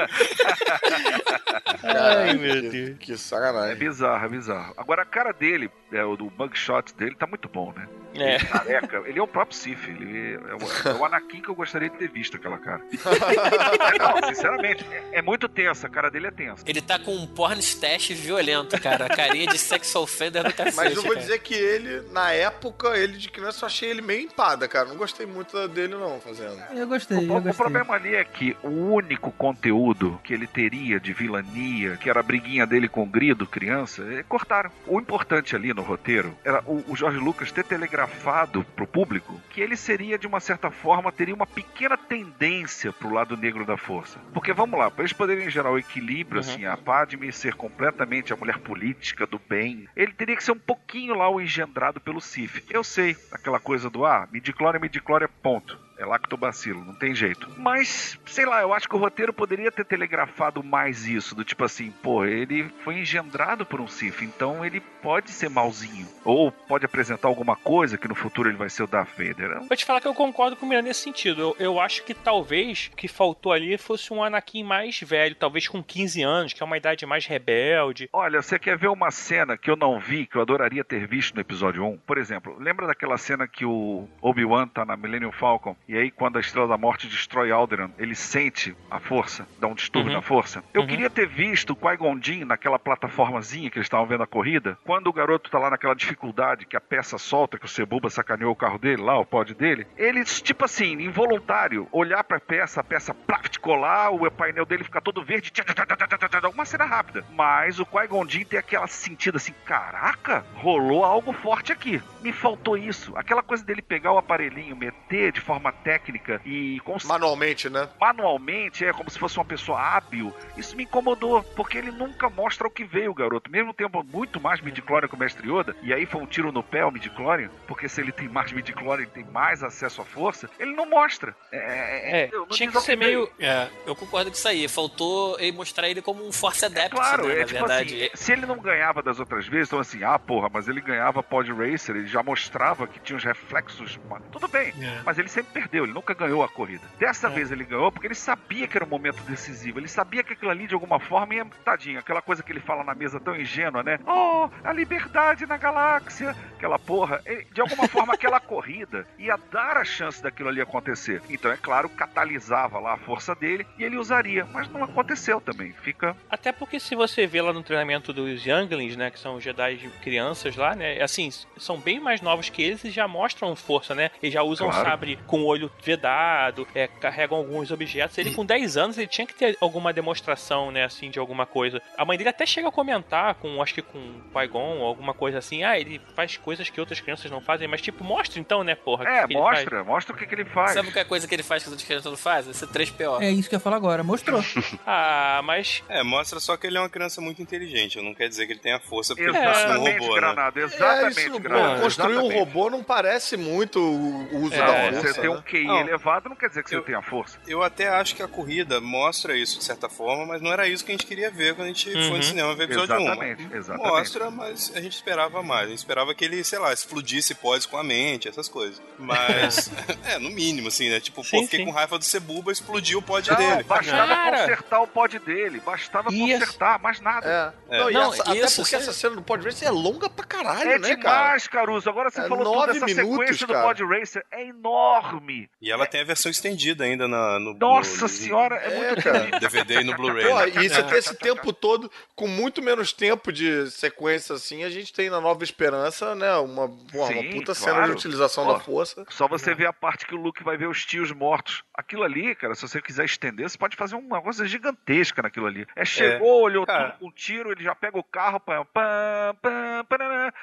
J: Ai,
G: meu
J: que,
G: Deus.
J: Que
I: É
J: sacanagem.
I: bizarro, é bizarro. Agora, a cara dele, é, o do mugshot dele, tá muito bom, né?
G: É.
I: Ele careca, ele é o próprio Sif, ele é o, é o Anakin que eu gostaria de ter visto aquela cara. *laughs* Não, sinceramente, é, é muito tensa, a cara dele é tensa.
L: Ele tá com um porn stash violento, cara. A carinha de sex offender do cacete.
J: Mas eu vou
L: cara.
J: dizer que ele, na época, ele de criança, eu achei ele meio empada, cara. Não gostei muito dele, não, fazendo.
F: Eu gostei,
I: O,
F: eu
I: o
F: gostei.
I: problema ali é que o único conteúdo que ele teria de vilania, que era a briguinha dele com o Grido, criança, eh, cortaram. O importante ali no roteiro era o, o Jorge Lucas ter telegrafado pro público que ele seria, de uma certa forma, teria uma pequena tendência pro lado negro da força. Porque vamos lá, para eles poderem gerar o equilíbrio,
G: Uhum.
I: assim, a Padme ser completamente a mulher política do bem, ele teria que ser um pouquinho lá o engendrado pelo Sif. Eu sei, aquela coisa do ah, midichlória, midichlória, ponto. É lactobacilo, não tem jeito. Mas, sei lá, eu acho que o roteiro poderia ter telegrafado mais isso, do tipo assim, pô, ele foi engendrado por um Sith, então ele pode ser malzinho. Ou pode apresentar alguma coisa que no futuro ele vai ser o Darth Vader.
G: Vou te falar que eu concordo com o Miranda nesse sentido. Eu, eu acho que talvez o que faltou ali fosse um Anakin mais velho, talvez com 15 anos, que é uma idade mais rebelde.
I: Olha, você quer ver uma cena que eu não vi, que eu adoraria ter visto no episódio 1? Por exemplo, lembra daquela cena que o Obi-Wan tá na Millennium Falcon, e aí quando a Estrela da Morte destrói Alderaan, ele sente a força, dá um distúrbio
G: Uhum.
I: na força? Eu
G: Uhum.
I: queria ter visto o Qui-Gon Jinn naquela plataformazinha que eles estavam vendo a corrida, quando o garoto tá lá naquela dificuldade que a peça solta, que o Cebuba sacaneou o carro dele lá, o pod dele, ele, tipo assim, involuntário, olhar pra peça, a peça plaft colar, o painel dele ficar todo verde, tchá, tchá, tchá, uma cena rápida. Mas o Qui-Gon Jinn tem aquela sentida assim, caraca, rolou algo forte aqui. Me faltou isso. Aquela coisa dele pegar o aparelhinho, meter de forma técnica e cons-
J: Manualmente, né?
I: manualmente, é como se fosse uma pessoa hábil. Isso me incomodou, porque ele nunca mostra o que veio, garoto. Mesmo tempo muito mais midichlorian que o Mestre Yoda, e aí foi um tiro no pé o midichlorian, porque se ele tem mais midichlorian, ele tem mais acesso à força, ele não mostra. É,
G: É,
I: eu não
G: tinha que ser meio.
L: É, eu concordo com isso aí. Faltou ele mostrar ele como um Force Adept,
I: Claro,
L: né,
I: é
L: na
I: tipo
L: verdade.
I: assim, se ele não ganhava das outras vezes, então assim, ah, porra, mas ele ganhava Pod Racer, ele já mostrava que tinha os reflexos, mano, tudo bem,
L: É.
I: mas ele sempre perdeu, ele nunca ganhou a corrida. Dessa vez ele ganhou porque ele sabia que era um momento decisivo, ele sabia que aquilo ali de alguma forma ia, tadinho, aquela coisa que ele fala na mesa tão ingênua, né? Oh, a liberdade na galáxia, aquela porra, de alguma *laughs* forma aquela corrida ia dar a chance daquilo ali acontecer. Então, é claro, catalisava lá a força dele e ele usaria, mas não aconteceu também. Fica
G: Até porque se você vê lá no treinamento dos Younglings, né, que são os Jedi de crianças lá, né, assim, são bem mais novos que eles e já mostram força, né? Eles já usam
I: Claro.
G: sabre com o olho vedado, é, carregam alguns objetos. Ele com 10 anos, ele tinha que ter alguma demonstração, né, assim, de alguma coisa. A mãe dele até chega a comentar com, acho que com o Qui-Gon ou alguma coisa assim, ah, ele faz coisas que outras crianças não fazem, mas tipo, mostra então, né, porra.
I: É,
G: que que ele
I: mostra, mostra o que, que ele faz.
L: Sabe qual é a coisa que ele faz que as outras crianças não fazem? Esse 3PO.
F: É isso que eu ia falar agora. Mostrou. *laughs*
G: ah, mas.
H: É, mostra só que ele é uma criança muito inteligente. Não quer dizer que ele tenha força porque ele
I: Exatamente,
H: é um robô,
I: Granado,
H: né?
I: exatamente,
J: é, isso,
I: Granado,
J: construir um robô não parece muito o uso
H: É,
J: da
I: Você
J: força.
I: ter
J: né?
I: um QI
H: Não.
I: elevado não quer dizer que você tenha força.
H: Eu até acho que a corrida mostra isso de certa forma, mas não era isso que a gente queria ver quando a gente foi
I: Uhum.
H: no cinema ver episódio
I: Exatamente,
H: 1.
I: exatamente.
H: Mostra, mas a gente esperava mais. A gente esperava que ele, sei lá, explodisse pods com a mente, essas coisas. Mas, *laughs* *laughs* é, no mínimo, assim, né? Tipo,
G: Sim,
H: pô, fiquei
G: sim.
H: com raiva do Cebuba, explodiu o pod
I: Não,
H: dele.
I: bastava
G: Cara.
I: consertar o pod dele, bastava
G: Isso.
I: consertar, mais nada.
J: É.
H: É.
J: Não, e
L: Não,
J: essa- até
L: isso,
J: porque
L: isso
J: essa cena do Pod Racer é longa pra caralho,
I: É
J: né, cara?
I: demais, Caruso. Agora você
J: É
I: falou
J: nove
I: Essa
J: minutos,
I: sequência
J: cara.
I: do Pod Racer é enorme.
H: E ela tem a versão estendida ainda na, no,
I: Nossa
H: no-
I: senhora, é,
J: É,
I: muito
J: cara. *laughs*
I: bonito.
H: DVD e no Blu-ray. Né?
J: e você ter esse tempo todo, com muito menos tempo de sequência assim, a gente tem na Nova Esperança, né, uma, pô, uma
I: Sim,
J: puta cena
I: claro.
J: de utilização
I: Pô,
J: da força.
I: Só você ver a parte que o Luke vai ver os tios mortos. Aquilo ali, cara, se você quiser estender, você pode fazer uma coisa gigantesca naquilo ali. É, chegou, olhou
H: cara.
I: tudo com um tiro, ele já pega o carro, pam, pam, pam, parará,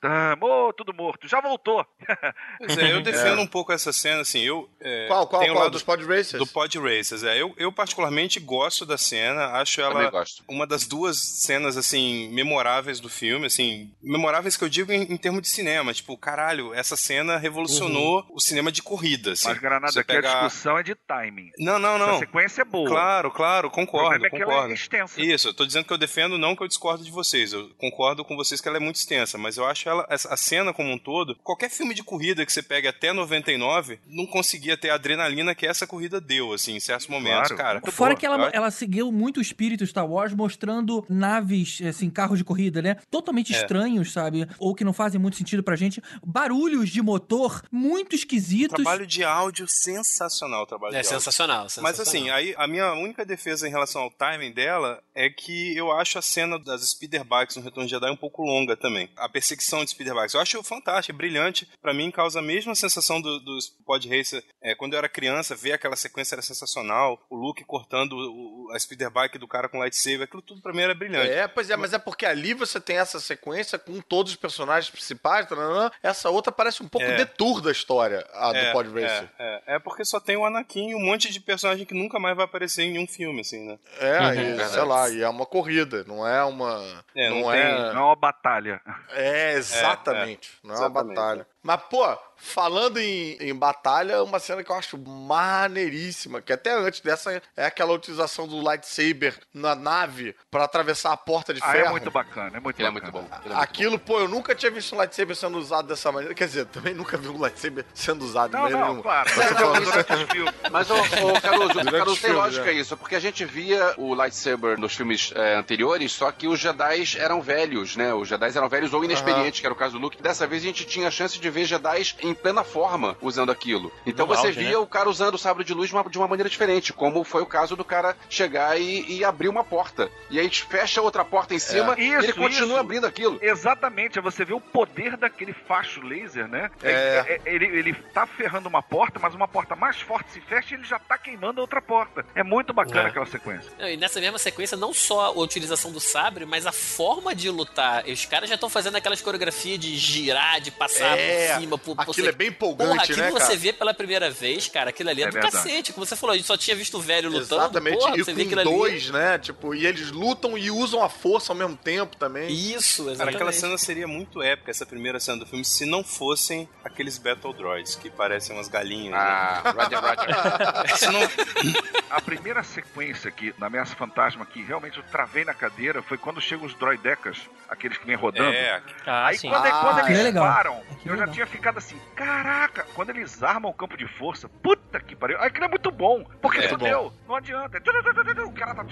I: tam, ô, tudo morto. Já voltou.
H: Pois é, eu *laughs* defendo um pouco essa cena, assim, eu... é,
J: Qual, qual, qual? Dos Pod Racers?
H: Do Pod Racers, é. Eu, eu particularmente gosto da cena, acho ela
K: gosto.
H: uma das duas cenas, assim, memoráveis do filme, assim, memoráveis que eu digo em, em termos de cinema, tipo, caralho, essa cena revolucionou o cinema de corrida, assim.
I: Mas, Granada, aqui
H: pega-
I: a discussão é de timing.
H: Não, não, não.
I: sequência é boa.
H: Claro, claro,
I: O
H: concordo,
I: problema é que ela
H: concordo.
I: é extensa.
H: Isso, eu tô dizendo que eu defendo, não que eu discordo de vocês. Eu concordo com vocês que ela é muito extensa, mas eu acho ela, a cena como um todo, qualquer filme de corrida que você pegue até 99, não conseguia ter a adrenalina que essa corrida deu, assim, em certos momentos,
I: Claro.
H: cara.
I: Muito
F: Fora
I: boa.
F: que ela, ela seguiu muito o espírito Star Wars, mostrando naves, assim, carros de corrida, né? Totalmente
H: É.
F: estranhos, sabe? Ou que não fazem muito sentido pra gente. Barulhos de motor muito esquisitos.
H: Trabalho de áudio sensacional, o trabalho
L: É
H: de áudio.
L: sensacional,
H: Mas
L: sensacional.
H: assim, aí a minha única defesa em relação ao timing dela é que eu acho a cena das speeder bikes no Retorno de Jedi um pouco longa também. A perseguição de speeder bikes. Eu acho fantástica, brilhante. Pra mim causa a mesma sensação do- dos Pod Racer. É, quando eu era criança, ver aquela sequência era sensacional. O Luke cortando o- a speeder bike do cara com lightsaber. Aquilo tudo pra mim era brilhante.
J: É, pois é, mas é porque ali você tem essa sequência com todos os personagens principais, taranã. essa outra parece um pouco
H: É.
J: detour da história, a
H: É,
J: do Pod Racer.
H: É, é, é porque só tem o Anakin e um monte de personagem que nunca mais vai aparecer em nenhum filme, assim, né?
J: É,
H: Uhum,
J: e, sei lá, e é uma corrida, não é uma.
H: É,
J: não,
H: não
J: é.
H: tem-
I: Não é uma batalha.
J: É, exatamente. não é uma
H: exatamente,
J: batalha. Mas, pô, falando em, em batalha, uma cena que eu acho maneiríssima, que até antes dessa é aquela utilização do lightsaber na nave pra atravessar a porta de
I: Ah,
J: ferro.
I: é muito bacana, é muito
K: Ele é
I: bacana.
K: muito bom. É muito
J: Aquilo, pô, eu nunca tinha visto um lightsaber sendo usado dessa maneira. Quer dizer, também nunca vi um lightsaber sendo usado de
I: Não,
J: maneira
I: não,
J: nenhuma.
I: claro.
J: Mas eu tô falando.
K: Mas, ô, ô Caruso, *laughs* Caruso, tem lógica
J: é.
K: isso, porque a gente via o lightsaber nos filmes é, anteriores, só que os Jedi eram velhos, né? Os Jedi eram velhos ou inexperientes, que era o caso do Luke. Dessa vez a gente tinha a chance de ver Jedi em plena forma usando aquilo. Então
G: No
K: você
G: auge,
K: via
G: né?
K: o cara usando o sabre de luz de uma, de uma maneira diferente, como foi o caso do cara chegar e, e abrir uma porta. E aí fecha outra porta em cima e ele
I: Isso,
K: continua
I: isso.
K: abrindo aquilo.
I: Exatamente, é você vê o poder daquele facho laser, né?
J: É.
I: É, ele, ele tá ferrando uma porta, mas uma porta mais forte se fecha e ele já tá queimando outra porta. É muito bacana
G: É.
I: aquela sequência.
L: E nessa mesma sequência, não só a utilização do sabre, mas a forma de lutar. Os caras já estão fazendo aquelas coreografias de girar, de passar
J: É,
L: por cima, por, por
J: Aquilo é bem empolgante,
L: Porra, aquilo
J: né,
L: você
J: cara?
L: vê pela primeira vez, cara, aquilo ali é,
J: É
L: do
J: verdade.
L: cacete. Como você falou, a gente só tinha visto o velho lutando.
J: Exatamente,
L: Porra,
J: e
L: você vê
J: com
L: aquilo ali.
J: dois, né? Tipo, e eles lutam e usam a força ao mesmo tempo também.
L: Isso,
H: Cara, aquela cena seria muito épica, essa primeira cena do filme, se não fossem aqueles Battle Droids, que parecem umas galinhas.
K: Ah,
H: né?
K: Roger, Roger. *laughs*
H: Se não...
I: A primeira sequência aqui, na Ameaça Fantasma, que realmente eu travei na cadeira, foi quando chegam os droidecas, aqueles que vem rodando.
H: É.
G: Ah,
I: Aí
G: sim.
I: quando,
G: Ah,
I: quando eles
G: é
I: param, eu
G: é
I: já. Tinha ficado assim, caraca, quando eles armam o campo de força, puta que pariu. Aquilo é muito bom, porque
H: É,
I: fudeu, não adianta. O cara tá...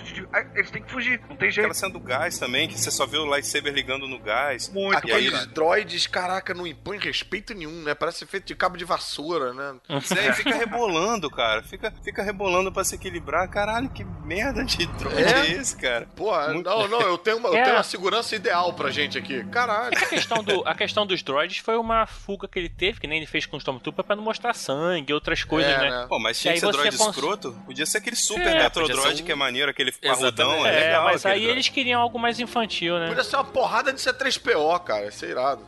I: Eles têm que fugir, não tem jeito.
H: Aquela cena do gás também, que você só vê o lightsaber ligando no gás.
J: Muito,
H: e aí,
J: Aqueles droids, caraca, não impõe respeito nenhum, né? Parece feito de cabo de vassoura, né?
H: Isso aí fica rebolando, cara. Fica, fica rebolando pra se equilibrar. Caralho, que merda de droid é,
J: É?
H: esse, cara?
J: Pô, não, não, eu tenho, uma, eu
G: É.
J: tenho uma segurança ideal pra gente aqui. Caralho.
G: A questão, do, a questão dos droids foi uma fuga que ele teve, que nem ele fez com o Stormtrooper pra não mostrar sangue e outras coisas, né?
H: Pô, mas tinha
G: aí
H: que ser
G: você
H: droid
G: cons-
H: escroto. Podia ser aquele super
G: É,
H: droid
G: um-
H: que é maneiro, aquele parrudão. É,
G: É,
H: legal,
G: mas aí
H: droid.
G: eles queriam algo mais infantil, né?
J: Podia ser uma porrada de C3PO, cara. Isso é irado.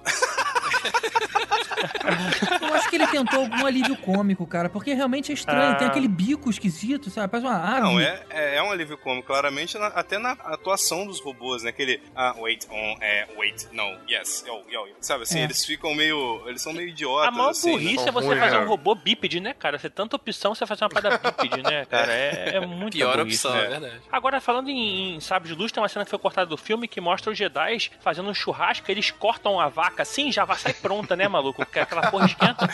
F: Eu acho que ele tentou algum alívio cômico, cara, porque realmente é estranho.
H: Ah.
F: Tem aquele bico esquisito, sabe? Parece uma ave.
H: Não, é, é, é um alívio cômico, claramente, na- até na atuação dos robôs, né? Aquele, ah, wait, on, é, wait, no, yes, yo, yo, yo. Sabe assim,
G: É.
H: eles ficam meio, eles são meio idiotas,
G: A maior
H: assim,
G: burrice
H: né?
G: é você fazer um robô bípede, né, cara? Você tem tanta opção, você fazer uma parada bípede, né, *laughs* cara? É, é muito
L: Pior
G: burrice,
L: opção,
G: né?
L: é verdade.
G: Agora, falando em, em Sábio de Luz, tem uma cena que foi cortada do filme que mostra os Jedi fazendo um churrasco, eles cortam a vaca assim, já vai sair pronta, né, maluco? Porque aquela porra esquenta.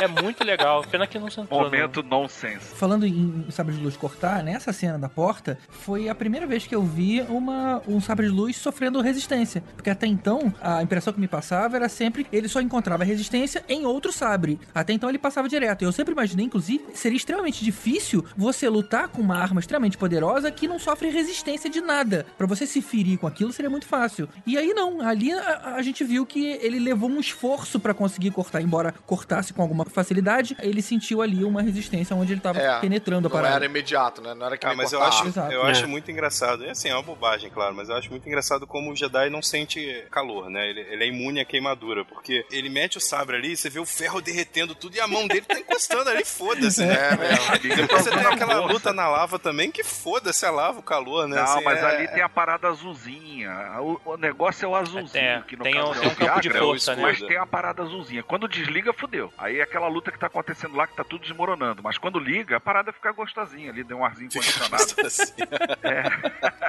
G: É muito legal. Pena que não sentou.
I: Momento nonsense.
F: Falando em sabre de luz cortar, nessa cena da porta, foi a primeira vez que eu vi uma, um sabre de luz sofrendo resistência. Porque até então, a impressão que me passava era sempre que ele só encontrava resistência em outro sabre. Até então ele passava direto. Eu sempre imaginei, inclusive, seria extremamente difícil você lutar com uma arma extremamente poderosa que não sofre resistência de nada. Pra você se ferir com aquilo seria muito fácil. E aí não, ali a, a gente viu que ele levou um esforço pra conseguir cortar, embora cortasse com alguma facilidade, ele sentiu ali uma resistência onde ele tava
J: É,
F: penetrando a
J: não
F: parada.
J: era imediato, né? Não era que
H: Ah, mas eu acho.
F: Exato.
H: eu
F: É.
H: acho muito engraçado. É assim, é uma bobagem, claro, mas eu acho muito engraçado como o Jedi não sente calor, né? Ele, ele é imune à queimadura, porque ele mete o sabre ali, você vê o ferro derretendo tudo e a mão dele tá encostando ali, foda-se, né?
J: É, mesmo.
H: Depois você tem aquela luta na lava também, que foda-se a lava, o calor, né?
I: Não,
H: Assim,
I: mas
H: é-
I: ali tem a parada azulzinha. O, o negócio é o azulzinho,
G: É,
I: que no
G: tem
I: caso
G: um-
I: é
G: tem um campo de força,
I: Mas tem a parada azulzinha. Quando desliga, fudeu. Aí é aquela luta que tá acontecendo lá que tá tudo desmoronando. Mas quando liga, a parada fica gostosinha ali, deu um arzinho condicionado.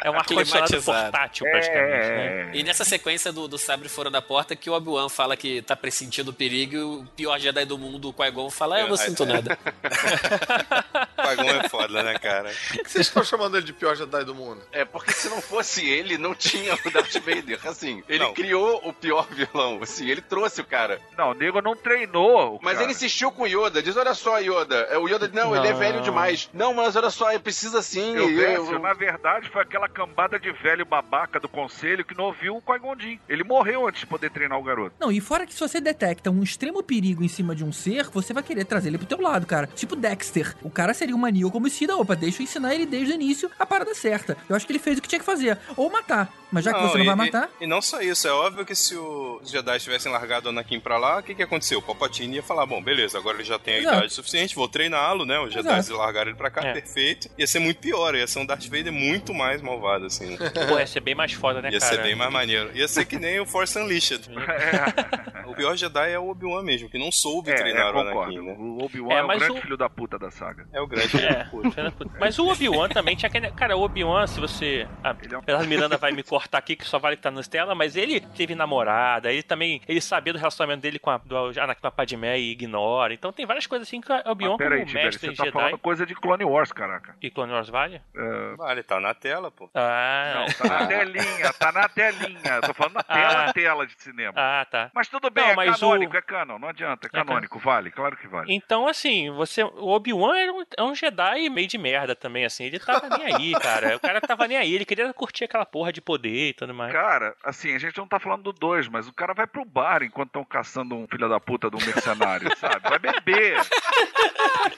G: É um ar-condicionado portátil, praticamente,
I: É,
G: né?
L: E nessa sequência do, do sabre fora da porta, que o Obi-Wan fala que tá pressentindo o perigo, e o pior Jedi do mundo, o Qui-Gon, fala, ah, eu não sinto nada. *laughs*
H: Pagão é foda, né, cara?
J: Por que vocês estão chamando ele de pior Jedi do mundo?
K: É, porque se não fosse ele, não tinha o Darth Vader. Assim, ele
H: Não.
K: criou o pior vilão. Assim, ele trouxe o cara.
I: Não, o nego não treinou. o
K: Mas
I: cara.
K: ele insistiu com o Yoda. Diz, olha só, Yoda. É, O Yoda, não, ele é
G: Não.
K: velho demais. Não, mas olha só, ele precisa sim.
I: Eu,
K: eu-
I: Vécio, na verdade, foi aquela cambada de velho babaca do conselho que não ouviu o Qui-Gon. Ele morreu antes de poder treinar o garoto.
F: Não, e fora que se você detecta um extremo perigo em cima de um ser, você vai querer trazer ele pro teu lado, cara. Tipo Dexter. O cara seria um maníaco homicida. Opa, deixa eu ensinar ele desde o início a parada certa. Eu acho que ele fez o que tinha que fazer. Ou matar. Mas já que você não
H: e-
F: vai matar...
H: E, e não só isso, é óbvio que se o- os Jedi tivessem largado o Anakin pra lá, o que que aconteceu? O Palpatine ia falar, bom, beleza, agora ele já tem a
F: Exato.
H: idade suficiente, vou treiná-lo, né? Os Jedi largaram ele pra cá,
G: É.
H: perfeito. Ia ser muito pior, ia ser um Darth Vader muito mais malvado, assim. né? *laughs*
G: Pô, ia ser bem mais foda, né,
H: Ia
G: cara?
H: ser bem mais maneiro. Ia ser que nem o Force Unleashed. *laughs* o pior Jedi é o Obi-Wan mesmo, que não soube
I: É,
H: treinar
I: é,
H: o. Anakin, né?
I: O Obi-Wan
G: É,
I: é, o grande
G: o-
I: filho da puta da saga.
H: É o grande
G: É, filha da puta. Mas o Obi-Wan também tinha aquele. Cara, o Obi-Wan, se você. Ah,
I: é um-
G: Apesar Miranda vai me cortar aqui, que só vale que tá nas telas, mas ele teve namorada, ele também. Ele sabia do relacionamento dele com a, do Anakin com a Padmé e ignora. Então tem várias coisas assim que o Obi-Wan, como
I: Tibério,
G: mestre
I: você
G: em
I: tá
G: Jedi.
I: falando coisa de Clone Wars, caraca.
G: E Clone Wars vale?
I: É,
H: Vale, tá na tela, pô.
G: Ah.
I: Não, tá na *laughs* telinha, tá na telinha. Tô falando na tela,
G: Ah.
I: tela de cinema.
G: Ah, tá.
I: Mas tudo bem,
G: Não,
I: é
G: mas
I: canônico,
G: o-
I: é canon, não adianta, é
G: É
I: canônico, vale, claro que vale.
G: Então, assim, você. O Obi-Wan era um, é um Jedi meio de merda também, assim. Ele tava nem aí, cara. O cara tava nem aí, ele queria curtir aquela porra de poder e tudo mais.
I: Cara, assim, a gente não tá falando do 2, mas o cara vai pro bar enquanto estão caçando um filho da puta de um mercenário, *laughs* sabe? Vai beber.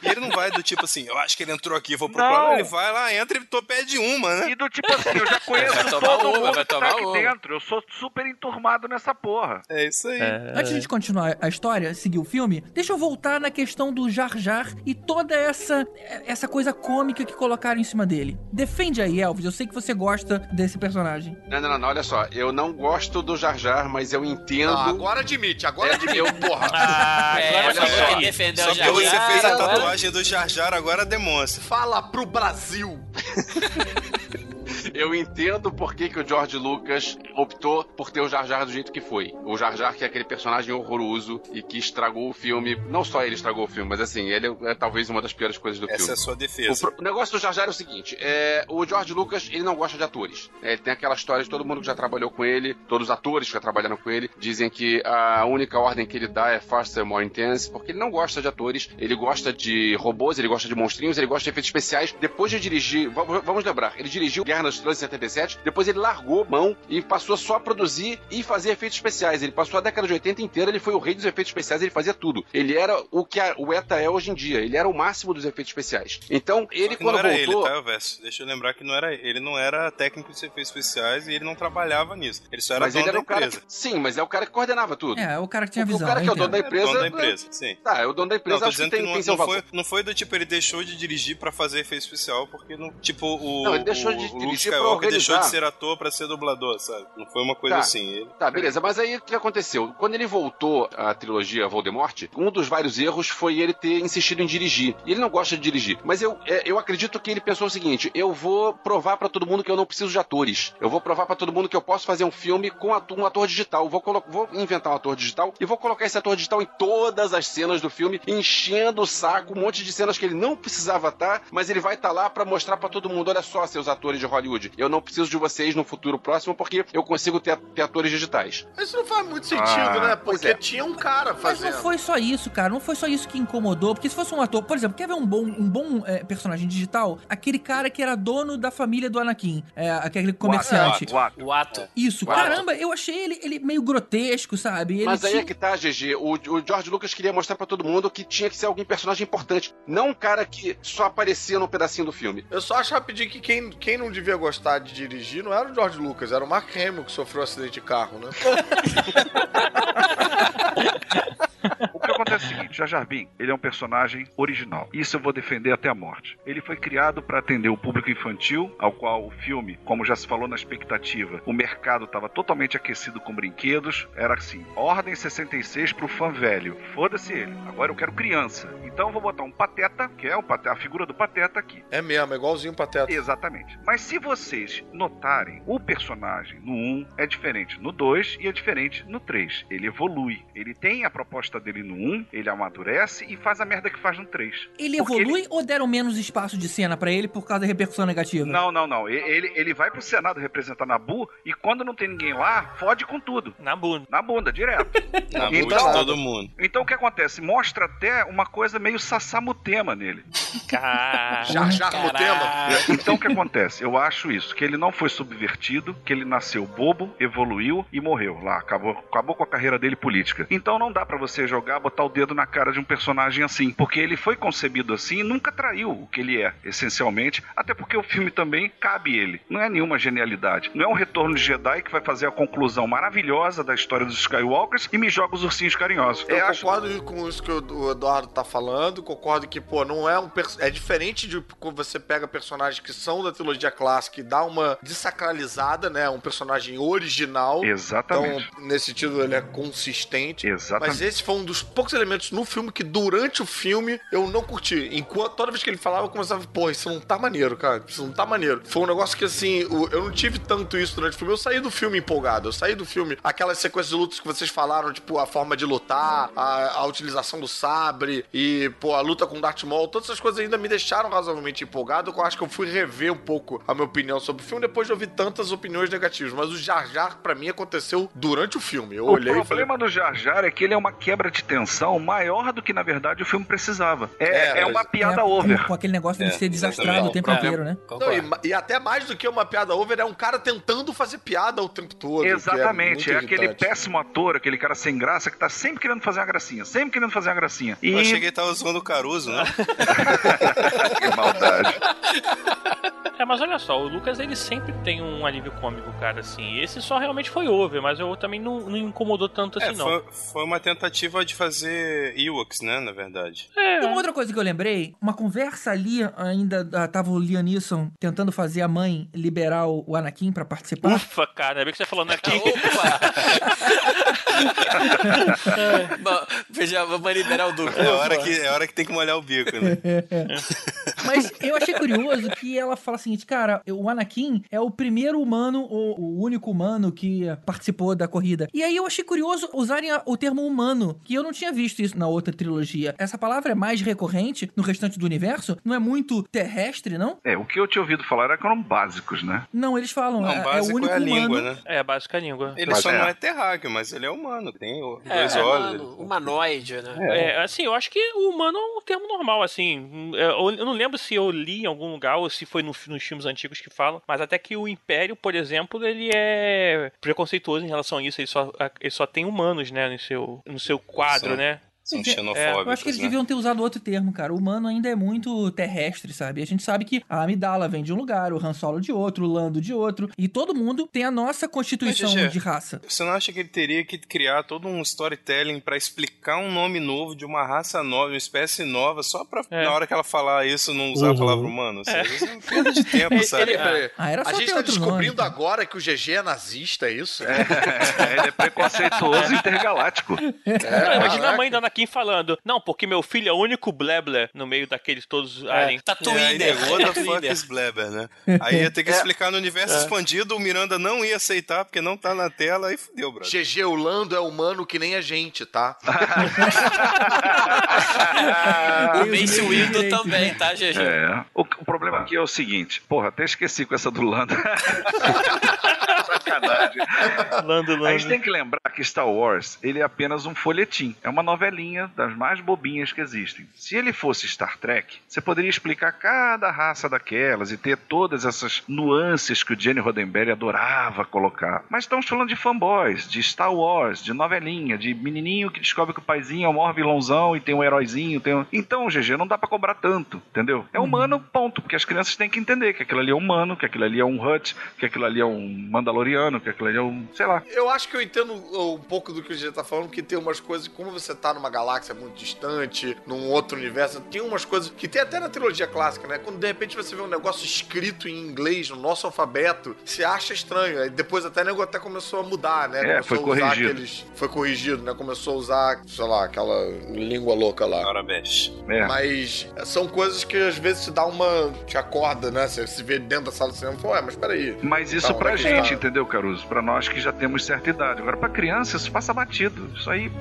H: E ele não vai do tipo assim, eu acho que ele entrou aqui, vou
I: Não.
H: procurar. Ele vai lá, entra e tô pede uma, né?
I: E do tipo assim, eu já *laughs* conheço
L: Vai tomar
I: todo
L: uma,
I: mundo
L: vai
I: que tá
L: tomar
I: aqui
L: uma.
I: dentro. Eu sou super enturmado nessa porra.
H: É isso aí.
G: É.
F: Antes de continuar a história, seguir o filme, deixa eu voltar na questão do Jar Jar e toda essa essa coisa cômica que colocaram em cima dele. Defende aí, Elvis. Eu sei que você gosta desse personagem.
K: Não, não, não, não, olha só. Eu não gosto do Jar Jar, mas eu entendo.
J: Ah, agora admite, agora admite,
K: eu,
J: porra. *laughs*
L: Ah, é, falou
K: só.
L: defendeu
H: Só
L: o
H: que
L: Jar
H: você
L: Jar,
H: fez a
L: agora-
H: tatuagem do Jar Jar, agora demonstra.
J: Fala pro Brasil. *laughs*
K: Eu entendo por que, que o George Lucas optou por ter o Jar Jar do jeito que foi. O Jar Jar que é aquele personagem horroroso e que estragou o filme. Não só ele estragou o filme, mas assim, ele é, é talvez uma das piores coisas do
H: Essa
K: filme.
H: é a sua
K: O,
H: defesa.
K: pro- o negócio do Jar Jar é o seguinte: é, o George Lucas ele não gosta de atores. É, ele tem aquela história de todo mundo que já trabalhou com ele, todos os atores que já trabalharam com ele, dizem que a única ordem que ele dá é faster, more intense, porque ele não gosta de atores, ele gosta de robôs, ele gosta de monstrinhos, ele gosta de efeitos especiais. Depois de dirigir, va- va- vamos lembrar, ele dirigiu Guerra nas Estrelas em 77, depois ele largou mão e passou só a produzir e fazer efeitos especiais. Ele passou a década de 80 inteira, ele foi o rei dos efeitos especiais, ele fazia tudo. Ele era o que a- o ETA é hoje em dia, ele era o máximo dos efeitos especiais. Então, ele
H: Só que não
K: quando
H: era
K: voltou.
H: ele, tá, Verso? Deixa eu lembrar que não era ele. não era técnico de efeitos especiais e ele não trabalhava nisso. Ele só era
K: mas
H: dono
K: ele era
H: da
K: o cara
H: empresa.
K: que, sim, mas é o cara que coordenava tudo.
F: É, o cara que tinha
K: O-
F: visão.
K: O cara que é o dono da empresa.
H: Dono da empresa, sim.
K: Tá, é o dono da
H: Não,
K: empresa,
H: tô
K: acho que tem,
H: que não,
K: tem seu
H: não
K: valor.
H: foi, não foi do tipo, ele deixou de dirigir pra fazer efeito especial, porque não. Tipo, o.
K: Não, ele deixou
H: o-
K: de
H: o
K: dirigir
H: Skywalker deixou de ser ator pra ser dublador, sabe? Não foi uma coisa
K: Tá.
H: assim. Ele...
K: Tá, beleza, mas aí o que aconteceu? Quando ele voltou à trilogia Voldemort, um dos vários erros foi ele ter insistido em dirigir. E ele não gosta de dirigir. Mas eu, é, eu acredito que ele pensou o seguinte: eu vou provar pra todo mundo que eu não preciso de atores. Eu vou provar pra todo mundo que eu posso fazer um filme com atu- um ator digital. Vou, vou inventar um ator digital e vou colocar esse ator digital em todas as cenas do filme, enchendo o saco, um monte de cenas que ele não precisava estar, mas ele vai estar lá pra mostrar pra todo mundo: olha só, seus atores de Hollywood, eu não preciso de vocês no futuro próximo porque eu consigo ter, ter atores digitais.
J: Mas isso não faz muito sentido,
K: Ah,
J: né?
K: pois
J: Porque
K: é.
J: tinha um cara
F: Mas
J: fazendo.
F: não foi só isso, cara. Não foi só isso que incomodou. Porque se fosse um ator, por exemplo, quer ver um bom, um bom é, personagem digital? Aquele cara que era dono da família do Anakin. É, aquele comerciante.
I: O ato.
L: O ato.
F: Isso,
K: O ato.
F: caramba, eu achei ele, ele meio grotesco, sabe? Ele
K: Mas aí
F: tinha-
K: é que tá, GG. O, o George Lucas queria mostrar pra todo mundo que tinha que ser alguém personagem importante. Não um cara que só aparecia num pedacinho do filme.
J: Eu só acho rapidinho que quem, quem não devia gostar de dirigir não era o George Lucas, era o Mark Hamill que sofreu um acidente de carro, né? *laughs*
I: O que acontece é o seguinte, Jar Jar Binks, ele é um personagem original. Isso eu vou defender até a morte. Ele foi criado para atender o público infantil, ao qual o filme, como já se falou na expectativa, o mercado estava totalmente aquecido com brinquedos. Era assim, ordem 66 pro fã velho. Foda-se ele. Agora eu quero criança. Então eu vou botar um pateta, que é o pateta, a figura do pateta aqui.
J: É mesmo, é igualzinho o Pateta.
I: Exatamente. Mas se vocês notarem, o personagem no 1 é diferente no 2 e é diferente no 3. Ele evolui. Ele tem a proposta dele no 1, ele amadurece e faz a merda que faz no 3.
F: Ele
I: Porque
F: evolui ou deram menos espaço de cena pra ele por causa da repercussão negativa?
I: Não, não, não. Ele, ele vai pro Senado representar Nabu e quando não tem ninguém lá, fode com tudo.
G: Na bunda.
I: Na bunda, direto. *laughs*
H: Na
I: Então-
H: boca de todo mundo.
I: Então o que acontece? Mostra até uma coisa meio Sassamutema nele.
J: Jar Jar Mutema.
I: Então o que acontece? Eu acho isso, que ele não foi subvertido, que ele nasceu bobo, evoluiu e morreu lá, acabou, acabou com a carreira dele política. Então não dá pra você jogar, botar o dedo na cara de um personagem assim, porque ele foi concebido assim e nunca traiu o que ele é, essencialmente, até porque o filme também cabe ele. Não é nenhuma genialidade. Não é um retorno de Jedi que vai fazer a conclusão maravilhosa da história dos Skywalkers e me joga os ursinhos carinhosos.
J: Eu
I: É, acho-
J: concordo com isso que o Eduardo tá falando, concordo que, pô, não é um. É diferente de quando você pega personagens que são da trilogia clássica e dá uma desacralizada, né? Um personagem original.
I: Exatamente.
J: Então, nesse sentido, ele é consistente.
I: Exatamente.
J: Mas esse foi um dos poucos elementos no filme que, durante o filme, eu não curti. Enquanto toda vez que ele falava, eu começava, pô, isso não tá maneiro, cara. Isso não tá maneiro. Foi um negócio que, assim, eu não tive tanto isso durante o filme. Eu saí do filme empolgado. Eu saí do filme, aquelas sequências de lutas que vocês falaram, tipo, a forma de lutar, a, a utilização do sabre e, pô, a luta com o Darth Maul, todas essas coisas ainda me deixaram razoavelmente empolgado. Eu acho que eu fui rever um pouco a minha opinião sobre o filme depois de ouvir tantas opiniões negativas. Mas o Jar Jar, pra mim, aconteceu durante o filme. Eu
I: O
J: olhei e falei,
I: problema do Jar Jar é que ele é uma quebra de tensão maior do que, na verdade, o filme precisava. É, é, uma piada
F: É,
I: over.
F: Com, com aquele negócio de
J: É,
F: ser desastrado o tempo inteiro, né?
J: Não, e e, até mais do que uma piada over, é um cara tentando fazer piada o tempo todo. que
I: Exatamente, é, aquele péssimo ator, aquele cara sem graça que tá sempre querendo fazer uma gracinha, sempre querendo fazer uma gracinha. E...
H: Eu achei que ele tava zoando o Caruso, né? *laughs* *laughs*
I: que maldade.
G: É, mas olha só, o Lucas ele sempre tem um alívio cômico, cara, assim. Esse só realmente foi over, mas eu também não, não incomodou tanto assim,
H: É,
G: não.
H: foi, foi uma tentativa de fazer Ewoks, né, na verdade.
F: E uma outra coisa que eu lembrei, uma conversa ali, ainda ah, tava o Liam Neeson tentando fazer a mãe liberar o Anakin pra participar.
G: Ufa, cara, ainda bem que você falou.
L: É, *laughs* *laughs* bom, Veja, vamos liberar o Duque.
H: É a hora que, é hora que tem que molhar o bico, né? *laughs*
F: Mas eu achei curioso que ela fala o seguinte, cara, o Anakin é o primeiro humano, ou o único humano que participou da corrida. E aí eu achei curioso usarem a- o termo humano, que eu não tinha visto isso na outra trilogia. Essa palavra é mais recorrente no restante do universo? Não é muito terrestre, não?
I: É, o que eu tinha ouvido falar era que eram básicos, né?
F: Não, eles falam,
H: Não,
F: é, é o
H: básico
F: único
H: é a
F: humano.
H: língua, né?
G: É, a básica língua.
H: Ele
I: Mas
H: só
I: é.
H: não é terráqueo, mas ele é humano, tem o-
L: É,
H: dois
L: é,
H: olhos.
L: humano, humanoide, né?
G: É, assim, eu acho que o humano é um termo normal, assim. Eu eu não lembro se eu li em algum lugar ou se foi no- nos filmes antigos que falam, mas até que o Império, por exemplo, ele é preconceituoso em relação a isso. Ele só, ele só tem humanos, né, no seu, no seu quadro,
H: São-
G: né?
H: São
F: Pois é,
H: xenofóbicos,
F: Eu acho que eles
H: né?
F: deviam ter usado outro termo, cara. O humano ainda é muito terrestre, sabe? A gente sabe que a Amidala vem de um lugar, o Han Solo de outro, o Lando de outro. E todo mundo tem a nossa constituição
H: Mas, Gigi,
F: de raça.
H: Você não acha que ele teria que criar todo um storytelling pra explicar um nome novo de uma raça nova, uma espécie nova, só pra
G: É.
H: na hora que ela falar isso não usar a
J: Uhum.
H: palavra humano? Assim,
G: É.
H: Isso é perda de *laughs* tempo, sabe?
J: Peraí, peraí.
F: Ah, era só
J: a gente tá
F: outro
J: descobrindo
F: nome.
J: agora que o GG é nazista, é isso? *laughs*
I: Ele é preconceituoso intergaláctico.
G: Não, imagina a mãe da Anakin falando, não, porque meu filho é o único Blebler no meio daqueles todos alien.
H: É, aí negou, what *laughs* the fuck is Blabber, né? Aí ia ter que
J: É.
H: explicar no universo
J: É.
H: expandido, o Miranda não ia aceitar porque não tá na tela, aí fudeu, brother.
J: GG, o Lando é humano que nem a gente, tá? *laughs* *laughs*
L: o Mace Windu também, tá, GG?
I: É. O, o problema aqui é o seguinte, porra, até esqueci com essa do Lando. Sacanagem.
G: Lando,
I: A gente tem que lembrar que Star Wars, ele é apenas um folhetim. É uma novelinha das mais bobinhas que existem. Se ele fosse Star Trek, você poderia explicar cada raça daquelas e ter todas essas nuances que o Jenny Roddenberry adorava colocar. Mas estamos falando de fanboys, de Star Wars, de novelinha, de menininho que descobre que o paizinho é o maior vilãozão e tem um heróizinho. Tem um... Então, GG, não dá pra cobrar tanto, entendeu? É humano, ponto. Porque as crianças têm que entender que aquilo ali é humano, que aquilo ali é um Hut, que aquilo ali é um Mandaloriano, que aquilo ali é um. sei lá.
J: Eu acho que eu entendo um pouco do que o GG tá falando, que tem umas coisas, como você tá numa galáxia muito distante, num outro universo, tem umas coisas que tem até na trilogia clássica, né? Quando de repente você vê um negócio escrito em inglês, no nosso alfabeto, você acha estranho. Aí depois até o nego até começou a mudar, né?
I: É,
J: começou
I: foi
J: a usar
I: corrigido.
J: aqueles. Foi corrigido, né? Começou a usar, sei lá, aquela língua louca lá.
H: Arabesh.
I: É.
J: Mas são coisas que às vezes te dá uma. te acorda, né? Você se vê dentro da sala de cinema e fala, ué, mas peraí.
I: Mas isso
J: Tá,
I: pra
J: é
I: gente,
J: tá?
I: entendeu, Caruso? Pra nós que já temos certa idade. Agora, pra criança, isso passa batido. Isso aí.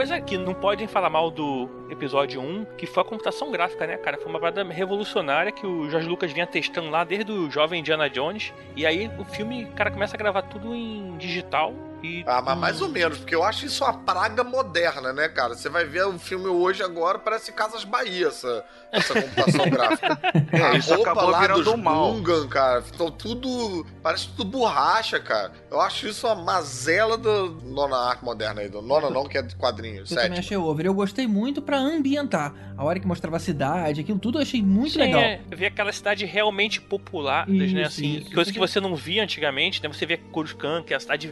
G: Coisa que não podem falar mal do episódio 1, que foi a computação gráfica, né, cara? Foi uma parada revolucionária que o Jorge Lucas vinha testando lá desde o jovem Indiana Jones. E aí o filme, cara começa a gravar tudo em digital. E
J: Ah, mas mais ou menos, porque eu acho isso uma praga moderna, né, cara? Você vai ver o filme hoje agora, parece Casas Bahia, essa, essa computação *laughs* gráfica.
I: É,
J: a
I: isso
J: roupa
I: acabou
J: lá
I: virando
J: dos
I: um mal.
J: Gungan, cara, então tudo, parece tudo borracha, cara. Eu acho isso uma mazela da nona arte moderna aí, do nona não, que é de quadrinho,
F: Eu também
J: sétimo.
F: achei over. Eu gostei muito pra ambientar. A hora que mostrava a cidade, aquilo tudo eu achei muito
G: Sim,
F: legal.
G: é, ver aquela cidade realmente popular, né?
F: Isso,
G: Assim,
F: isso.
G: coisa que você não via antigamente, né? Você vê Coruscant, que a cidade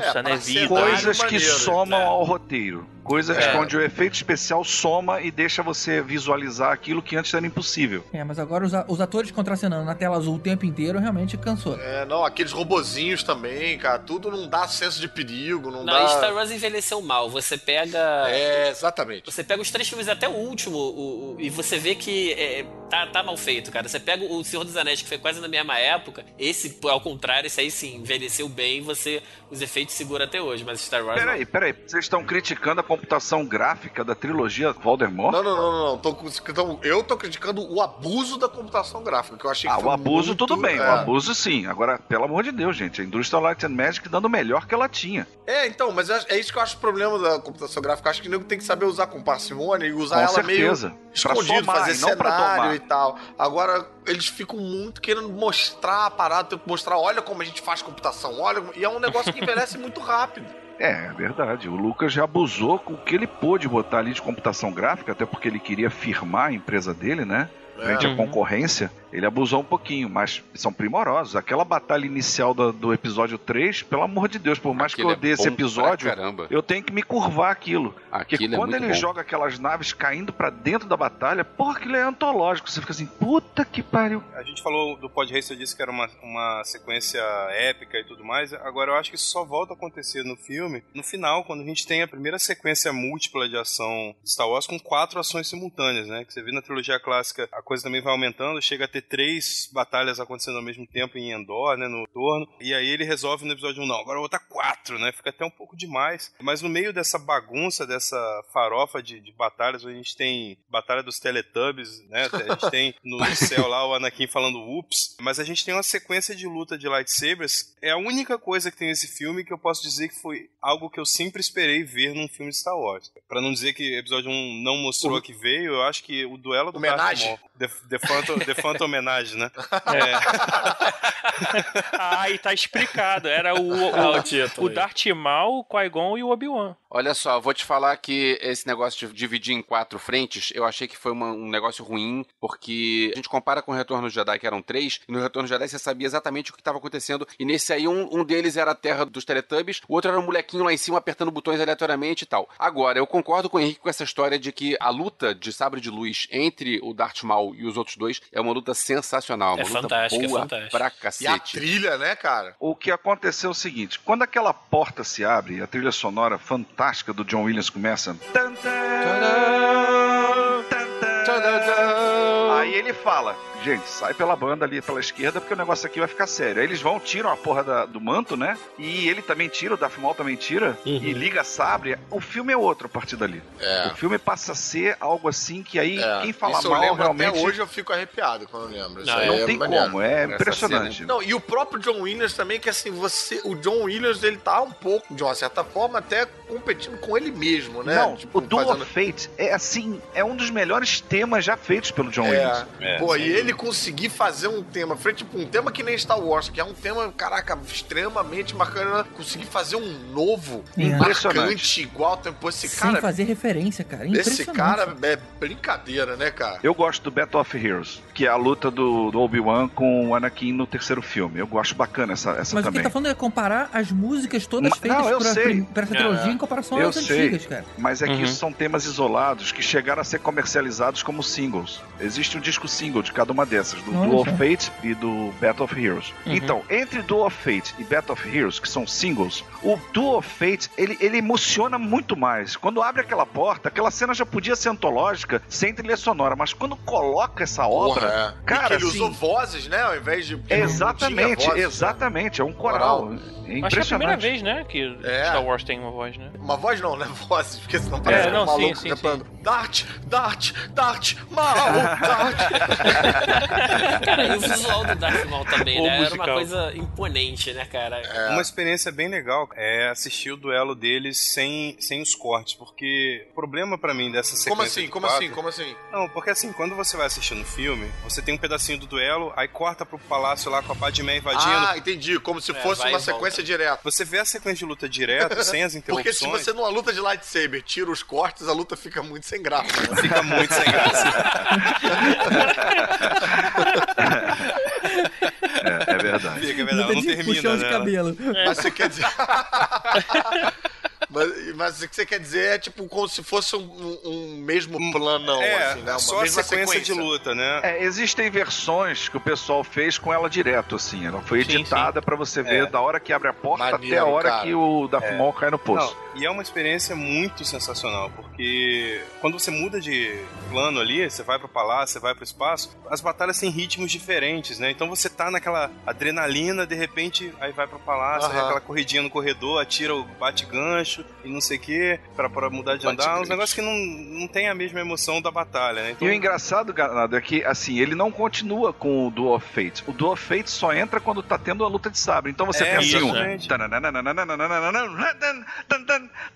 G: pulsa,
J: É,
G: né? Vida.
I: Coisas que
J: maneiro,
I: somam ao roteiro. Coisas
J: É.
I: onde o efeito especial soma e deixa você visualizar aquilo que antes era impossível.
F: É, mas agora os, os atores contracenando na tela azul o tempo inteiro realmente cansou.
J: É, não, aqueles robozinhos também, cara, tudo não dá senso de perigo, não,
L: Não,
J: dá...
L: Star Wars envelheceu mal. Você pega.
J: É, exatamente.
L: Você pega os três filmes até o último o- o- e você vê que é, tá, tá mal feito, cara. Você pega o Senhor dos Anéis, que foi quase na mesma época. Esse, ao contrário, esse aí sim, envelheceu bem. Você, os efeitos seguram até hoje. Mas Star Wars.
I: Peraí, peraí. Vocês estão criticando a computação gráfica da trilogia Voldemort?
J: Não, não, não, não. não. Tô, então, eu tô criticando o abuso da computação gráfica, que eu achei que
I: Ah, o abuso
J: muito-
I: tudo bem,
J: é.
I: o abuso sim. Agora, pelo amor de Deus, gente, a Industrial Light and Magic dando o melhor que ela tinha.
J: É, então, mas é é isso que eu acho o problema da computação gráfica. Eu acho que o nego tem que saber usar com parcimônia e usar
I: Com
J: ela
I: certeza.
J: meio escondido,
I: somar,
J: fazer cenário e tal. Agora, eles ficam muito querendo mostrar a parada, mostrar, olha como a gente faz computação, olha. E é um negócio que envelhece muito rápido. *laughs*
I: É, é verdade. O Lucas já abusou o que ele pôde botar ali de computação gráfica, até porque ele queria firmar a empresa dele, né? Frente à
J: Uhum.
I: concorrência, ele abusou um pouquinho, mas são primorosos. Aquela batalha inicial do, do episódio 3, pelo amor de Deus, por mais
K: Aquilo
I: que eu
K: é
I: odeie esse
K: bom pra
I: episódio,
K: caramba.
I: eu tenho que me curvar aquilo. Porque
K: Aquilo é
I: quando
K: muito
I: ele
K: bom.
I: joga aquelas naves caindo pra dentro da batalha, porra, aquilo é antológico. Você fica assim, puta que pariu.
H: A gente falou do Pod Racer, disse que era uma, uma sequência épica e tudo mais. Agora eu acho que isso só volta a acontecer no filme no final, quando a gente tem a primeira sequência múltipla de ação de Star Wars com quatro ações simultâneas, né? Que você vê na trilogia clássica, a coisa também vai aumentando, chega a ter três batalhas acontecendo ao mesmo tempo em Endor, né? No torno. E aí ele resolve no episódio 1, não, agora eu vou botar quatro, né? Fica até um pouco demais. Mas no meio dessa bagunça, dessa farofa de, de batalhas, a gente tem Batalha dos Teletubbies, né? A gente tem no *laughs* céu lá o Anakin falando ups. Mas a gente tem uma sequência de luta de lightsabers. É a única coisa que tem nesse filme que eu posso dizer que foi algo que eu sempre esperei ver num filme de Star Wars. Pra não dizer que episódio 1 não mostrou
J: O-
H: que veio, eu acho que o duelo do
J: Homenagem?
H: Darth Maul, The, The, Phantom, The Phantom Homenagem, né? *laughs*
G: Ah, e tá explicado. Era o, *laughs* o,
L: o título
G: o. Darth Maul, o Qui-Gon e o Obi-Wan.
K: Olha só, eu vou te falar que esse negócio de dividir em quatro frentes, eu achei que foi uma- um negócio ruim, porque a gente compara com o Retorno do Jedi, que eram três, e no Retorno do Jedi você sabia exatamente o que estava acontecendo, e nesse aí um, um deles era a Terra dos Teletubbies, o outro era um molequinho lá em cima apertando botões aleatoriamente e tal. Agora, eu concordo com o Henrique com essa história de que a luta de sabre de luz entre o Darth Maul e os outros dois é uma luta sensacional, uma
L: É
K: luta
L: fantástica, é
K: boa
L: fantástica.
K: pra
J: E a
K: cacete.
J: trilha, né, cara?
I: O que aconteceu é o seguinte: quando aquela porta se abre e a trilha sonora fantástica do John Williams começa. Aí ele fala. Gente, sai pela banda ali pela esquerda, porque o negócio aqui vai ficar sério. Aí eles vão, tiram a porra da- do manto, né? E ele também tira, o Darth Maul também tira, e liga sabre. O filme é outro a partir dali.
J: É.
I: O filme passa a ser algo assim que aí
J: É,
I: quem fala
J: isso
I: mal
J: lembro
I: realmente.
J: Até hoje eu fico arrepiado quando eu lembro.
L: Não,
I: não
J: é
I: tem
J: maneiro.
I: como, é impressionante.
K: cena-
J: Não, e o próprio John Williams também, que assim, você. O John Williams, ele tá um pouco, de uma certa forma, até competindo com ele mesmo, né?
I: Não,
J: Tipo,
I: o Duel
J: fazendo-
I: of Fate é assim, é um dos melhores temas já feitos pelo John
J: É,
I: Williams.
J: pô, e ele conseguir fazer um tema, frente tipo, um tema que nem Star Wars, que é um tema, caraca, extremamente bacana, conseguir fazer um novo,
I: Impressionante.
J: marcante, igual, tempo esse
F: Sem
J: cara,
F: fazer referência, cara.
J: esse cara é brincadeira, né, cara?
I: Eu gosto do Battle of Heroes, que é a luta do, do Obi-Wan com o Anakin no terceiro filme. Eu gosto bacana essa, essa
F: Mas o que
I: também.
F: ele tá falando é comparar as músicas todas
I: Não,
F: feitas
I: eu
F: por,
I: sei.
F: por essa trilogia
L: É.
F: em comparação
I: Eu
F: às
I: sei,
F: antigas, cara.
I: mas é que
G: Uhum.
I: isso são temas isolados que chegaram a ser comercializados como singles. Existe um disco single de cada uma dessas, do Duel of. Fate e do Battle of Heroes.
G: Uhum.
I: Então, entre Duel of Fate e Battle of Heroes, que são singles, o Duel of Fate, ele, ele emociona muito mais. Quando abre aquela porta, aquela cena já podia ser antológica, sem trilha sonora, mas quando coloca essa obra,
J: Porra, é. E
I: cara,
J: que ele
I: assim,
J: usou vozes, né, ao invés de... tinha
I: Exatamente,
J: vozes, né?
I: exatamente, é um coral.
J: Coral.
I: É
G: Acho que é a
I: impressionante.
G: primeira vez, né, que
J: É.
G: Star Wars tem uma voz, né?
J: Uma voz não, né? Vozes, porque senão parece
G: É, não,
J: um maluco
G: sim, sim,
J: cantando Dart, Dart, Dart, mal, Dart. *laughs*
L: Cara, e o visual do Darth Maul também,
G: O
L: né? Era uma
G: musical.
L: coisa imponente, né, cara?
H: Uma experiência bem legal é assistir o duelo deles sem, sem os cortes, porque o problema pra mim dessa sequência
J: Como assim,
H: de
J: como
H: quatro-
J: assim, como assim?
H: Não, porque assim, quando você vai assistir no filme, você tem um pedacinho do duelo, aí corta pro palácio lá com a Padmé invadindo.
J: Ah, entendi, como se
L: É,
J: fosse uma sequência direta.
H: Você vê a sequência de luta direto, *laughs* sem as
J: Porque
H: interrupções.
J: se você numa luta de lightsaber tira os cortes, a luta fica muito sem graça. né?
H: Fica muito sem graça. *laughs*
I: É, é verdade.
H: Fica, é verdade,
F: Luta
H: não
F: de
H: termina,
F: puxão de
H: né?
F: cabelo.
J: Mas você quer dizer. *laughs* Mas, mas o que você quer dizer é tipo como se fosse um, um- um mesmo planão,
H: É,
J: assim, né? Uma
H: só a
J: mesma
H: sequência, de luta, né?
I: É, existem versões que o pessoal fez com ela direto, assim. Ela foi
G: Sim,
I: editada pra você ver
H: É.
I: da hora que abre a porta
J: Maneiro,
I: até a hora
J: cara.
I: que o Darth
H: É.
I: Maul cai no poço.
H: Não, E é uma experiência muito sensacional, porque quando você muda de plano ali, você vai pro palácio, você vai pro espaço, as batalhas têm ritmos diferentes, né? Então você tá naquela adrenalina, de repente, aí vai pro palácio, aí
J: Aham.
H: aquela corridinha no corredor, atira o bate-gancho e não sei o que, pra, pra mudar de andar, uns negócios que não, não tem a mesma emoção da batalha, né?
I: E o engraçado, Ganado, é que, assim, ele não continua com o Duel of Fate. O Duel of Fate só entra quando tá tendo a luta de sabre. Então você
H: É,
I: tem assim um...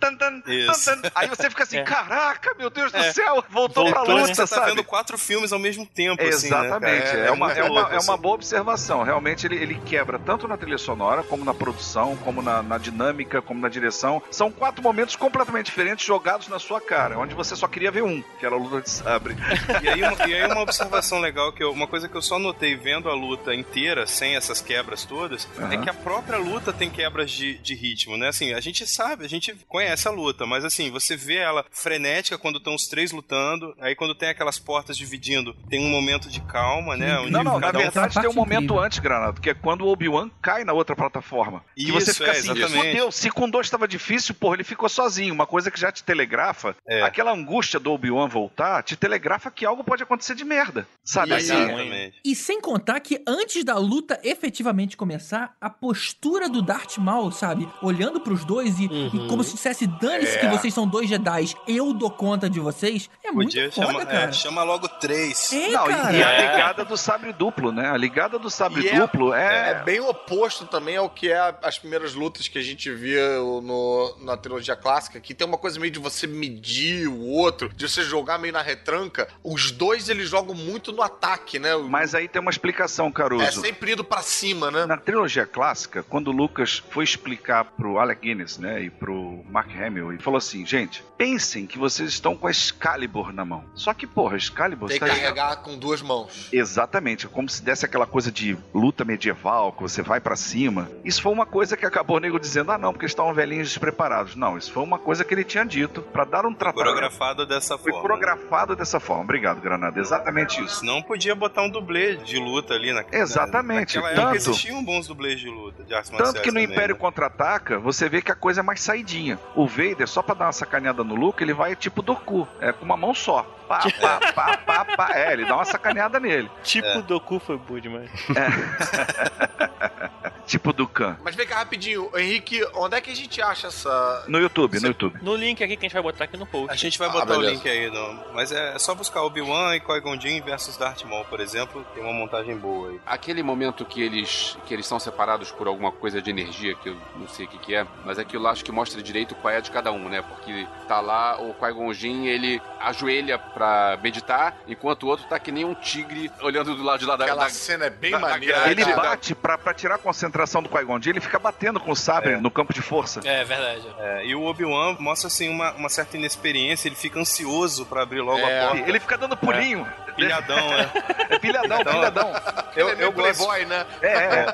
H: exatamente. Isso.
I: Aí você fica assim,
H: É.
I: caraca, meu Deus do
H: É.
I: céu, voltou, pra
H: Parece
I: luta,
H: que você tá
I: sabe?
H: vendo quatro filmes ao mesmo tempo, assim, né, cara?
I: Exatamente. é, uma, é, uma,
H: louco,
I: é uma
H: assim.
I: boa observação. Realmente ele, ele quebra tanto na trilha sonora, como na produção, como na, na dinâmica, como na direção. São quatro momentos completamente diferentes jogados na sua cara, onde você só queria ver um, que era a luta de sabre. *laughs*
H: E aí, uma, e aí uma observação legal, que eu- uma coisa que eu só notei vendo a luta inteira, sem essas quebras todas, é
I: Aham.
H: que a própria luta tem quebras de, de ritmo, né? Assim, a gente sabe, a gente conhece a luta, mas assim, você vê ela frenética quando estão os três lutando, aí quando tem aquelas portas dividindo, tem um momento de calma, né? Onde
I: Não, não, na
H: um-
I: verdade tem um momento antes, Granado, que é quando o Obi-Wan cai na outra plataforma. e você
H: Isso,
I: fica
H: é,
I: assim,
H: exatamente.
I: fudeu, se com dois estava difícil, porra, ele ficou sozinho. Uma coisa que já te telegrafa,
H: É.
I: aquela angústia do Obi-Wan voltar, te telegrafa que algo pode acontecer de merda. Sabe?
F: E-
I: assim,
H: Exatamente.
F: E sem contar que antes da luta efetivamente começar, a postura do Darth Maul, sabe? Olhando pros dois e, e como se dissesse, dane-se
H: É.
F: que vocês são dois Jedi, eu dou conta de vocês. É
H: Podia
F: muito foda,
H: chamar,
F: cara.
H: é, chama logo três.
F: É,
I: Não, e-
F: cara.
I: e a
H: É.
I: ligada do sabre duplo, né? A ligada do sabre
J: E é-
I: duplo é...
J: É bem oposto também ao que é as primeiras lutas que a gente via no, na trilogia clássica, que tem uma coisa meio de você medir o outro, de você jogar meio na retranca. Os dois eles jogam muito no ataque, né?
I: Mas aí tem uma explicação, Caruso.
J: É sempre indo pra cima, né?
I: Na trilogia clássica, quando o Lucas foi explicar pro Alec Guinness, né, e pro Mark Hamill, ele falou assim, gente, pensem que vocês estão com a Excalibur na mão. Só que, porra, Excalibur...
J: Tem que
I: tá-
J: carregar com duas mãos.
I: Exatamente, como se desse aquela coisa de luta medieval, que você vai pra cima. Isso foi uma coisa que acabou o nego dizendo, ah não, porque estavam velhinhos despreparados. Não, isso foi uma coisa que ele tinha dito pra dar um tratamento.
H: Coreografado dessa
I: Foi
H: forma.
I: coreografado dessa forma. Obrigado, Granada. Exatamente isso.
H: Não podia botar um dublê de luta ali na
I: Exatamente,
H: Naquela época
I: tanto-
H: existiam bons dublês de luta, de artes
I: Tanto que no
H: também,
I: Império
H: né?
I: Contra-Ataca, você vê que a coisa é mais saidinha. O Vader, só pra dar uma sacaneada no Luke, ele vai tipo Doku, é com uma mão só. Pá, pá, pá, pá, pá. É, ele dá uma sacaneada nele.
G: Tipo Doku foi bom demais. *laughs*
I: Tipo Dukan.
J: Mas vem cá rapidinho, Henrique, onde é que a gente acha essa.
I: No YouTube, no YouTube.
G: No link aqui que a gente vai botar aqui no post.
H: A gente vai
J: Ah,
H: botar o link aí, não. Mas é só buscar Obi-Wan e Qui-Gon Jinn versus Darth Maul, por exemplo. Tem uma montagem boa aí.
K: Aquele momento que eles, que eles são separados por alguma coisa de energia, que eu não sei o que, que é, mas aquilo lá acho que mostra direito qual é de cada um, né? Porque tá lá o Qui-Gon Jinn, ele ajoelha pra meditar, enquanto o outro tá que nem um tigre olhando do lado de lá da...
J: Aquela
K: da-
J: cena é bem
K: da-
J: maneira.
I: Ele
K: da-
I: bate pra, pra tirar a concentração do Qui-Gon ele fica batendo com o sabre
H: É.
I: no campo de força.
L: É verdade.
H: É, e o Obi-Wan mostra assim uma, uma certa inexperiência, ele fica ansioso pra abrir logo
J: É.
H: a porta.
I: Ele fica dando pulinho.
H: Pilhadão, é. *laughs*
I: É pilhadão,
H: Então,
I: pilhadão.
H: Eu,
J: Ele é
H: eu gosto.
J: playboy, né?
I: É, é.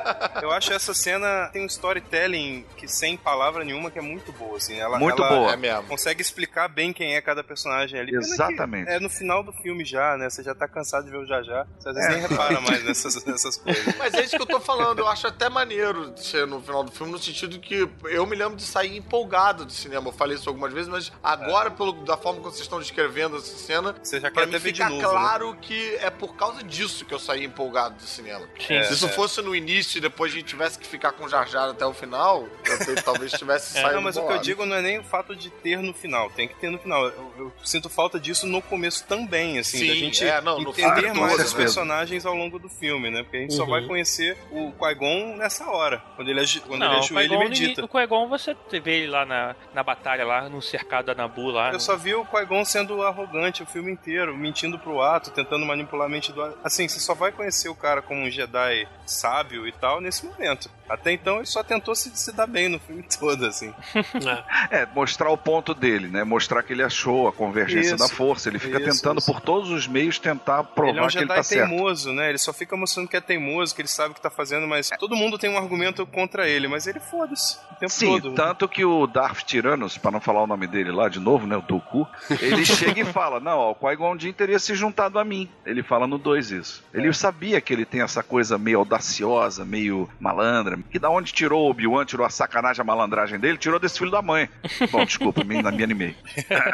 H: Eu acho essa cena tem um storytelling que sem palavra nenhuma que é muito boa, assim. Ela,
I: Muito
H: ela
I: boa.
J: É mesmo.
H: consegue explicar bem quem é cada personagem ali.
I: Exatamente.
H: É no final do filme já, né? Você já tá cansado de ver o Já Já. Você às vezes
I: É.
H: nem repara mais nessas, nessas coisas.
J: Mas é isso que eu tô falando, eu acho até maneiro ser no final do filme, no sentido que eu me lembro de sair empolgado do cinema. Eu falei isso algumas vezes, mas agora, pelo, da forma que vocês estão descrevendo essa cena,
H: Você já
J: pra
H: quer até ver de
J: fica
H: novo. né?
J: Claro que é por causa disso que eu saí empolgado do cinema.
G: Sim.
J: Se isso
H: É.
J: fosse no início e depois a gente tivesse que ficar com o Jar Jar até o final, eu *laughs* talvez tivesse
H: É,
J: saído
H: não, mas o que eu
J: bolado.
H: digo não é nem o fato de ter no final, tem que ter no final. Eu, eu sinto falta disso no começo também, assim,
J: Sim,
H: da gente
J: é, não, no
H: entender mais
J: todo,
H: os
J: né?
H: personagens ao longo do filme, né? Porque a gente só
L: Uhum.
H: vai conhecer o Qui-Gon nessa hora, quando ele, quando
G: Não,
H: ele ajoelha e
G: Qui-Gon,
H: medita.
G: o Qui-Gon você vê ele lá na, na batalha, lá no cercado da Nabu lá.
H: Eu só vi o Qui-Gon sendo arrogante o filme inteiro, mentindo pro ato, tentando manipular a mente do. Assim, você só vai conhecer o cara como um Jedi sábio e tal nesse momento. Até então ele só tentou se, se dar bem no filme *laughs* todo, assim.
I: É, mostrar o ponto dele, né? Mostrar que ele achou a convergência
H: Isso,
I: da força. Ele fica
H: isso,
I: tentando
H: isso.
I: por todos os meios tentar provar
H: ele é um
I: que ele tá certo.
H: teimoso, né? Ele só fica mostrando que é teimoso, que ele sabe o que tá fazendo, mas todo mundo tem um argumento contra ele, mas ele foda-se o tempo
I: Sim,
H: todo.
I: tanto que o Darth Tyrannus, pra não falar o nome dele lá de novo, né, o Dooku, ele *laughs* chega e fala, não, ó, o Qui-Gon Jinn teria se juntado a mim. Ele fala no 2 isso. Ele sabia que ele tem essa coisa meio audaciosa, meio malandra. Que da onde tirou o Obi-Wan, tirou a sacanagem, a malandragem dele, tirou desse filho da mãe. *laughs* Bom, desculpa, me, me animei.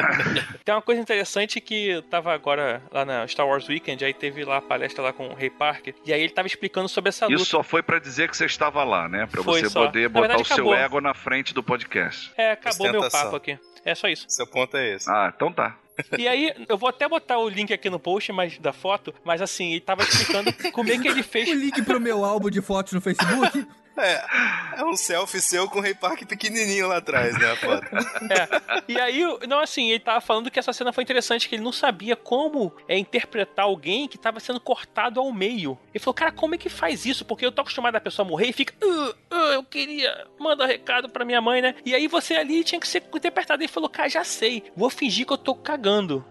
I: *laughs*
G: Tem uma coisa interessante que eu tava agora lá na Star Wars Weekend, aí teve lá a palestra lá com o Ray Parker, e aí ele tava explicando sobre essa luta.
I: Isso só foi pra dizer que você estava lá, né? Pra
G: Foi
I: você
G: só.
I: poder
G: Na
I: botar
G: verdade,
I: o seu ego na frente do podcast.
G: É, acabou meu papo aqui. É só isso.
H: Seu ponto é esse.
I: Ah, então tá.
G: E aí, eu vou até botar o link aqui no post mas, da foto, mas assim, ele tava explicando como é que ele *laughs* fez.
F: O link pro meu álbum de fotos no Facebook.
H: É, é um selfie seu com o Ray Park pequenininho lá atrás, né, a foto. *laughs*
G: É. E aí, não, assim, ele tava falando que essa cena foi interessante, que ele não sabia como é, interpretar alguém que tava sendo cortado ao meio. Ele falou, cara, como é que faz isso? Porque eu tô acostumado a pessoa morrer e fica, "Ah, ah, eu queria mandar recado pra minha mãe, né? E aí você ali tinha que ser interpretado. Ele falou, cara, já sei, vou fingir que eu tô cagando.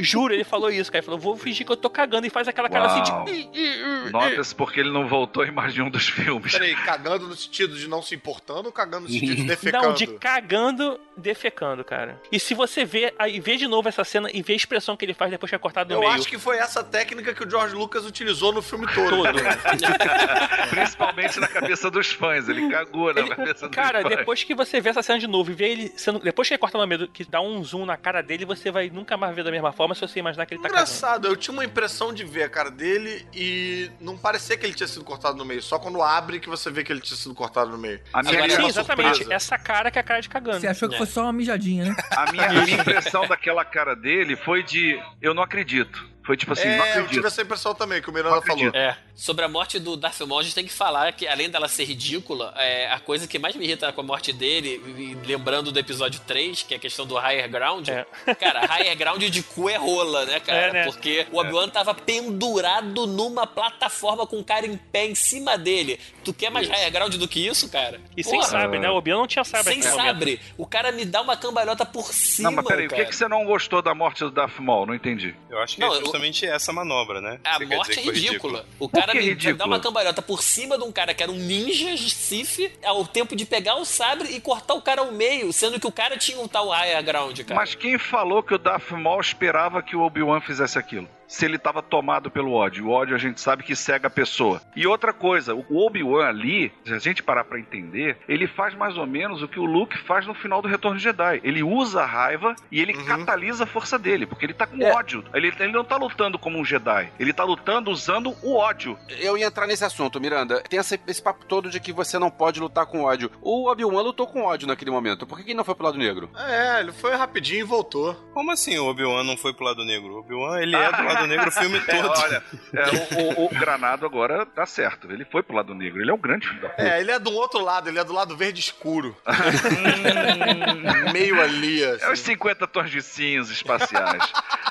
G: Juro, ele falou isso, cara. Ele falou, vou fingir que eu tô cagando e faz aquela cara assim
I: Uau.
G: de.
I: Nota-se porque ele não voltou em mais de um dos filmes.
J: Peraí, cagando no sentido de não se importando ou cagando no sentido de *laughs* defecando?
G: Não, de cagando, defecando, cara. E se você vê, aí vê de novo essa cena e vê a expressão que ele faz depois que é cortado no
J: Eu
G: meio.
J: acho que foi essa técnica que o George Lucas utilizou no filme todo.
G: Todo. *laughs* *laughs*
I: Principalmente na cabeça dos fãs. Ele cagou na cabeça dos
G: Cara,
I: fãs.
G: depois que você vê essa cena de novo e vê ele sendo. Depois que ele corta no meio, que dá um zoom na cara dele, você vai nunca mais ver da mesma forma se você imaginar que ele tá cagando.
J: Engraçado, eu tinha uma impressão de ver a cara dele e não parecia que ele tinha sido cortado no meio. Só quando abre que você vê que ele tinha sido cortado no meio.
I: A minha,
G: Sim, exatamente.
J: surpresa.
G: Essa cara que é a cara de cagando.
F: Você achou que
L: É.
F: fosse só uma mijadinha, né?
I: a, minha, a minha impressão daquela cara dele foi de eu não acredito. Foi tipo assim, não
J: é, eu
I: acredito.
J: tive essa impressão também, que o Miranda
I: Não
J: falou.
L: É. Sobre a morte do Darth Maul, a gente tem que falar que, além dela ser ridícula, é, a coisa que mais me irrita com a morte dele, e lembrando do episódio 3, que é a questão do higher ground,
G: É.
L: cara, higher ground de cu é rola, né, cara?
G: É, né?
L: Porque o Obi-Wan tava pendurado numa plataforma com o cara em pé em cima dele. Tu quer mais higher ground do que isso, cara?
G: E sem
L: Porra,
G: sabre, né? O Obi-Wan não tinha sabre
L: Sem
G: naquele momento.
L: sabre. O cara me dá uma cambalhota por cima,
I: Não, mas peraí, o
L: cara.
I: que, que você não gostou da morte do Darth Maul? Não entendi.
H: Eu acho que
L: Não,
H: é justamente essa manobra, né?
L: A
H: Você
L: morte é ridícula. O cara
I: que
L: me
I: ridícula?
L: dá uma cambalhota por cima de um cara que era um ninja Sith ao tempo de pegar o sabre e cortar o cara ao meio, sendo que o cara tinha um tal higher ground, cara.
I: Mas quem falou que o Darth Maul esperava que o Obi-Wan fizesse aquilo? Se ele estava tomado pelo ódio. O ódio a gente sabe que cega a pessoa. E outra coisa, o Obi-Wan ali, se a gente parar pra entender, ele faz mais ou menos o que o Luke faz no final do Retorno de Jedi. Ele usa a raiva e ele catalisa a força dele, porque ele tá com ódio. Ele, ele não tá lutando como um Jedi. Ele tá lutando usando o ódio.
K: Eu ia entrar nesse assunto, Miranda. Tem esse, esse papo todo de que você não pode lutar com ódio. O Obi-Wan lutou com ódio naquele momento. Por que que ele não foi pro lado negro?
J: É, ele foi rapidinho e voltou.
H: Como assim o Obi-Wan não foi pro lado negro? O Obi-Wan, ele é do *laughs* lado negro o filme
I: É,
H: todo.
I: olha, é, o, o- o Granado agora tá certo. Ele foi pro lado negro. Ele é um grande filho da puta.
J: É, ele é do outro lado, ele é do lado verde escuro. *laughs* Meio ali,
I: É os
J: assim.
I: 50 tons de cinza espaciais.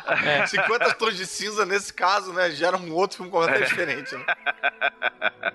I: *laughs*
J: 50 tons de cinza, nesse caso, né, gera um outro filme completamente diferente, né?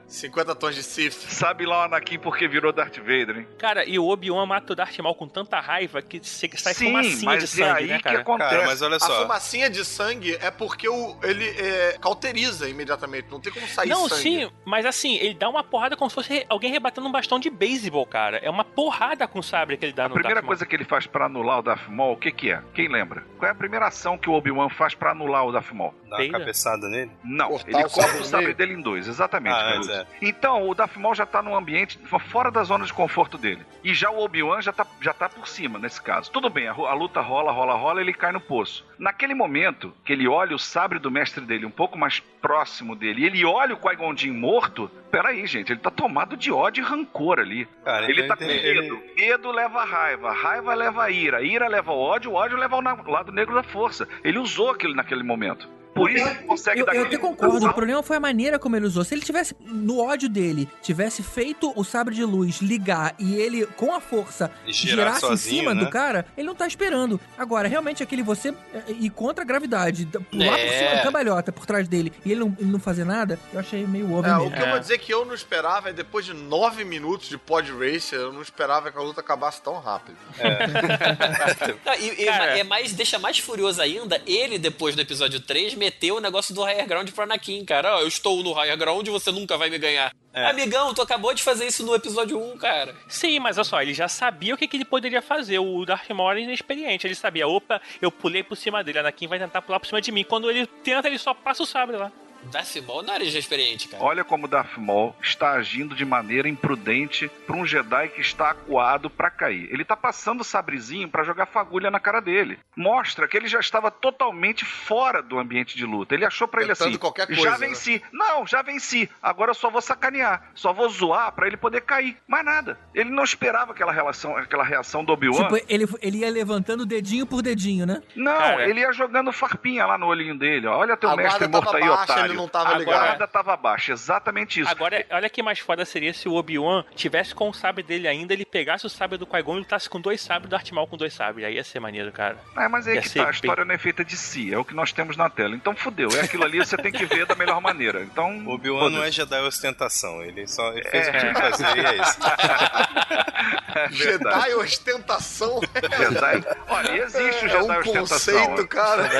J: 50 tons de Sith.
I: Sabe lá o Anakin porque virou Darth Vader, hein?
G: Cara, e o Obi-Wan mata o Darth Maul com tanta raiva que se- sai
I: Sim,
G: fumacinha
I: mas
G: de
I: é
G: sangue,
I: aí
G: né,
I: que
G: cara?
I: acontece.
H: Cara, mas olha
J: A
H: só.
J: fumacinha de sangue é porque o, ele é, cauteriza imediatamente, não tem como sair
G: Não,
J: sangue.
G: sim, mas assim, ele dá uma porrada como se fosse alguém rebatendo um bastão de beisebol, cara. É uma porrada com o sabre que ele dá
I: A
G: no
I: primeira
G: Darth Maul.
I: coisa que ele faz pra anular o Darth Maul, o que que é? Quem lembra? Qual é a primeira ação que o Obi-Wan faz pra anular o Darth Maul?
H: Dá uma cabeçada nele?
I: Não,
J: Cortar
I: ele
J: o
I: corta o sabre dele em dois, exatamente,
H: Ah,
I: Caruso.
H: é.
I: Então, o Darth Maul já tá num ambiente fora da zona de conforto dele. E já o Obi-Wan já tá, já tá por cima, nesse caso. Tudo bem, a, a luta rola, rola, rola, ele cai no poço. Naquele momento que ele olha o sabre do mestre dele um pouco mais próximo dele, e ele olha o Qui-Gon Jinn morto, peraí, gente, ele tá tomado de ódio e rancor ali.
H: Cara,
I: Ele tá com
H: ele-
I: medo. Medo leva raiva. Raiva leva ira. Ira leva o ódio. O ódio leva na- lado negro da força. Ele usou aquilo naquele momento. Por isso ele consegue
F: Eu,
I: dar
F: eu até concordo, o problema foi a maneira como ele usou. Se ele tivesse, no ódio dele, tivesse feito o sabre de luz ligar e ele, com a força,
H: E girar
F: girasse
H: sozinho,
F: em cima
H: né?
F: do cara, ele não tá esperando. Agora, realmente, aquele você é, ir contra a gravidade, da- pular por
L: É.
F: cima da cambalhota por trás dele e ele não, ele não fazer nada, eu achei meio óbvio
J: É,
F: mesmo.
J: o que eu vou dizer que eu não esperava é depois de nove minutos de pod racer, eu não esperava que a luta acabasse tão rápido. *laughs*
L: Não, e, e
G: Cara.
L: é mais, deixa mais furioso ainda, ele, depois do episódio 3, meteu o negócio do higher ground pro Anakin, cara. Ó, eu estou no higher ground e você nunca vai me ganhar. Amigão, tu acabou de fazer isso no episódio 1, cara.
G: Sim, mas olha só, ele já sabia o que, que ele poderia fazer. O Darth Maul era inexperiente. Ele sabia, opa, eu pulei por cima dele, Anakin vai tentar pular por cima de mim. Quando ele tenta, ele só passa o sabre lá.
L: Darth Maul não era inexperiente, cara.
I: Olha como Darth Maul está agindo de maneira imprudente para um Jedi que está acuado para cair. Ele está passando o sabrezinho para jogar fagulha na cara dele. Mostra que ele já estava totalmente fora do ambiente de luta. Ele achou para ele assim:
J: qualquer
I: já
J: coisa, né?"
I: venci. Não, já venci. Agora eu só vou sacanear, só vou zoar para ele poder cair. Mais nada. Ele não esperava aquela relação, aquela reação do Obi-Wan.
F: Tipo, ele, ele ia levantando dedinho por dedinho, né?
I: Não,
G: Cara.
I: ele ia jogando farpinha lá no olhinho dele. ó. Olha teu
J: A
I: mestre morto aí,
J: baixa,
I: otário.
J: Ele não tava
I: a
J: ligado.
I: guarda tava baixa, exatamente isso.
G: Agora, olha que mais foda seria se o Obi-Wan tivesse com o sabre dele ainda, ele pegasse o sabre do Qui-Gon e lutasse com dois sabres, do Darth Maul com dois sabres. Aí ia ser maneiro, cara.
I: É, mas aí
G: Ia
I: que tá, a
G: bem-
I: história não é feita de si, é o que nós temos na tela. Então fudeu, é aquilo ali, você tem que ver da melhor maneira. Então.
H: O *laughs* Obi-Wan não é Jedi ostentação, ele só ele fez o que tinha que
I: É.
H: fazer e é isso. *laughs*
J: Jedi ostentação.
I: Jedi. Olha, existe o
J: É
I: Jedi
J: um
I: ostentação.
J: conceito, cara.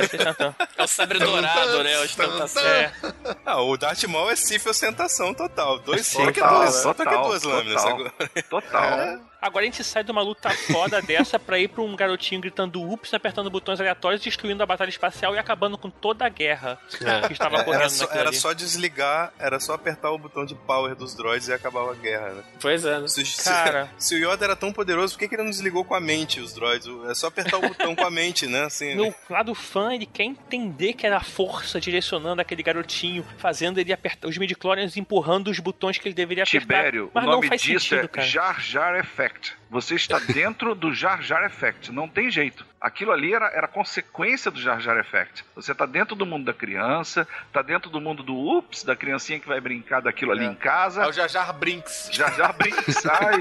L: É o sabre dourado, né? A ostentação.
G: É. *laughs*
H: Ah, o Darth Maul é Sif ostentação total. Dois
I: Total,
H: só que duas, só que duas lâminas
I: total.
H: agora.
I: Total. *laughs*
G: Agora a gente sai de uma luta foda *laughs* dessa pra ir pra um garotinho gritando ups, apertando botões aleatórios, destruindo a batalha espacial e acabando com toda a guerra que estava correndo
H: Era só, era
G: ali.
H: só desligar, era só apertar o botão de power dos droids e acabava a guerra, né?
L: Pois é, né?
H: Se, se-
G: Cara.
H: se o Yoda era tão poderoso, por que, que ele não desligou com a mente os droids? É só apertar o botão com a mente, né? Assim,
G: No lado fã, ele quer entender que era a força direcionando aquele garotinho, fazendo ele apertar os midichlorians empurrando os botões que ele deveria apertar.
I: Tibério,
G: Mas
I: o
G: não
I: nome
G: faz
I: disso
G: sentido,
I: é
G: cara.
I: Jar Jar Effect. Você está *laughs* dentro do Jar Jar Effect. Não tem jeito. Aquilo ali era, era consequência do Jar Jar Effect. Você está dentro do mundo da criança, está dentro do mundo do ups, da criancinha que vai brincar daquilo ali em casa.
J: É o Jar Jar Brinks.
I: Jar Jar Brinks. *laughs* Ai.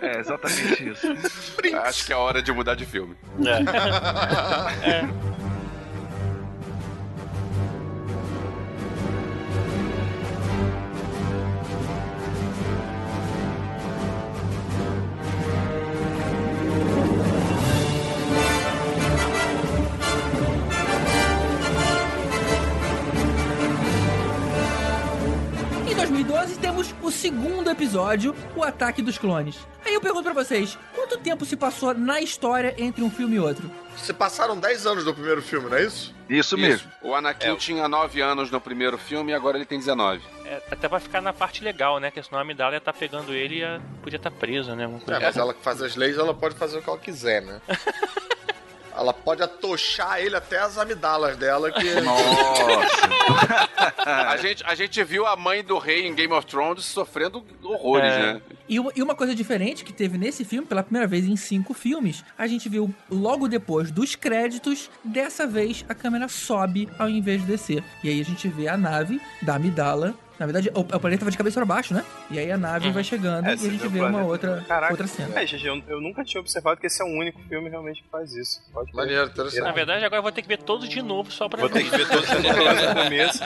I: É exatamente isso.
K: Acho que é hora de mudar de filme.
F: Em *laughs* 2012 temos o segundo episódio, o Ataque dos Clones. Aí eu pergunto pra vocês, quanto tempo se passou na história entre um filme e outro?
J: Se passaram 10 anos do primeiro filme, não é isso?
I: Isso mesmo.
K: O Anakin tinha 9 anos no primeiro filme e agora ele tem 19.
G: É, até vai ficar na parte legal, né? Que senão a Amidala ia estar pegando ele e ia- podia estar presa, né?
J: É, mas
G: assim.
J: ela que faz as leis, ela pode fazer o que ela quiser, né? *laughs* ela pode atochar ele até as amidalas dela, que... *laughs*
K: a, gente, a gente viu a mãe do rei em Game of Thrones sofrendo horrores,
F: É.
K: né?
F: E uma, e uma coisa diferente que teve nesse filme, pela primeira vez em cinco filmes, a gente viu logo depois dos créditos, dessa vez a câmera sobe ao invés de descer. E aí a gente vê a nave da Amidala. Na verdade, o, o planeta tava de cabeça para baixo, né? E aí a nave vai chegando
H: É,
F: e a gente
H: vê o
F: uma outra,
H: Caraca.
F: outra cena.
H: É, GG, eu, eu nunca tinha observado que esse é o único filme realmente que faz isso. Pode
J: Maneiro, interessante.
G: Na verdade, agora eu vou ter que ver todos de novo só pra
H: Vou ter que ver todos de *laughs* novo lá no começo.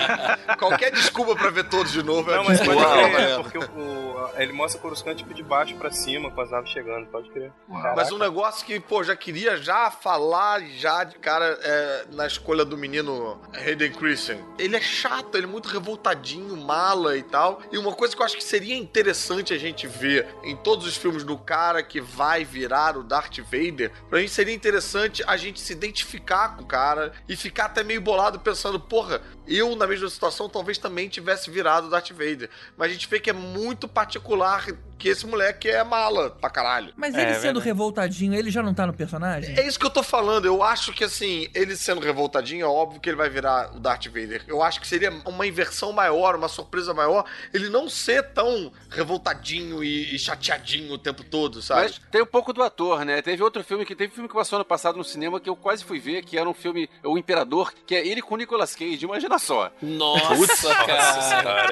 J: Qualquer desculpa pra ver todos de novo é
H: Não, mas pode crer,
J: maneiro.
H: porque o, o- ele mostra Coruscant tipo de baixo pra cima, com as naves chegando, pode crer.
J: Mas um negócio que, pô, já queria já falar já de cara é, na escolha do menino Hayden Christensen. Ele é chato, ele é muito revoltadinho, mala e tal. E uma coisa que eu acho que seria interessante a gente ver em todos os filmes do cara que vai virar o Darth Vader, pra gente seria interessante a gente se identificar com o cara e ficar até meio bolado pensando, porra, eu na mesma situação talvez também tivesse virado o Darth Vader. Mas a gente vê que é muito particular que esse moleque é mala pra caralho.
F: Mas ele sendo revoltadinho, ele já não tá no personagem?
J: É isso que eu tô falando. Eu acho que, assim, ele sendo revoltadinho, é óbvio que ele vai virar o Darth Vader. Eu acho que seria uma inversão maior, uma surpresa maior, ele não ser tão revoltadinho e, e chateadinho o tempo todo, sabe?
K: Mas tem um pouco do ator, né? Teve outro filme que teve um filme que passou ano passado no cinema que eu quase fui ver, que era um filme O Imperador, que é ele com o Nicolas Cage. Imagina só.
L: Nossa, cara.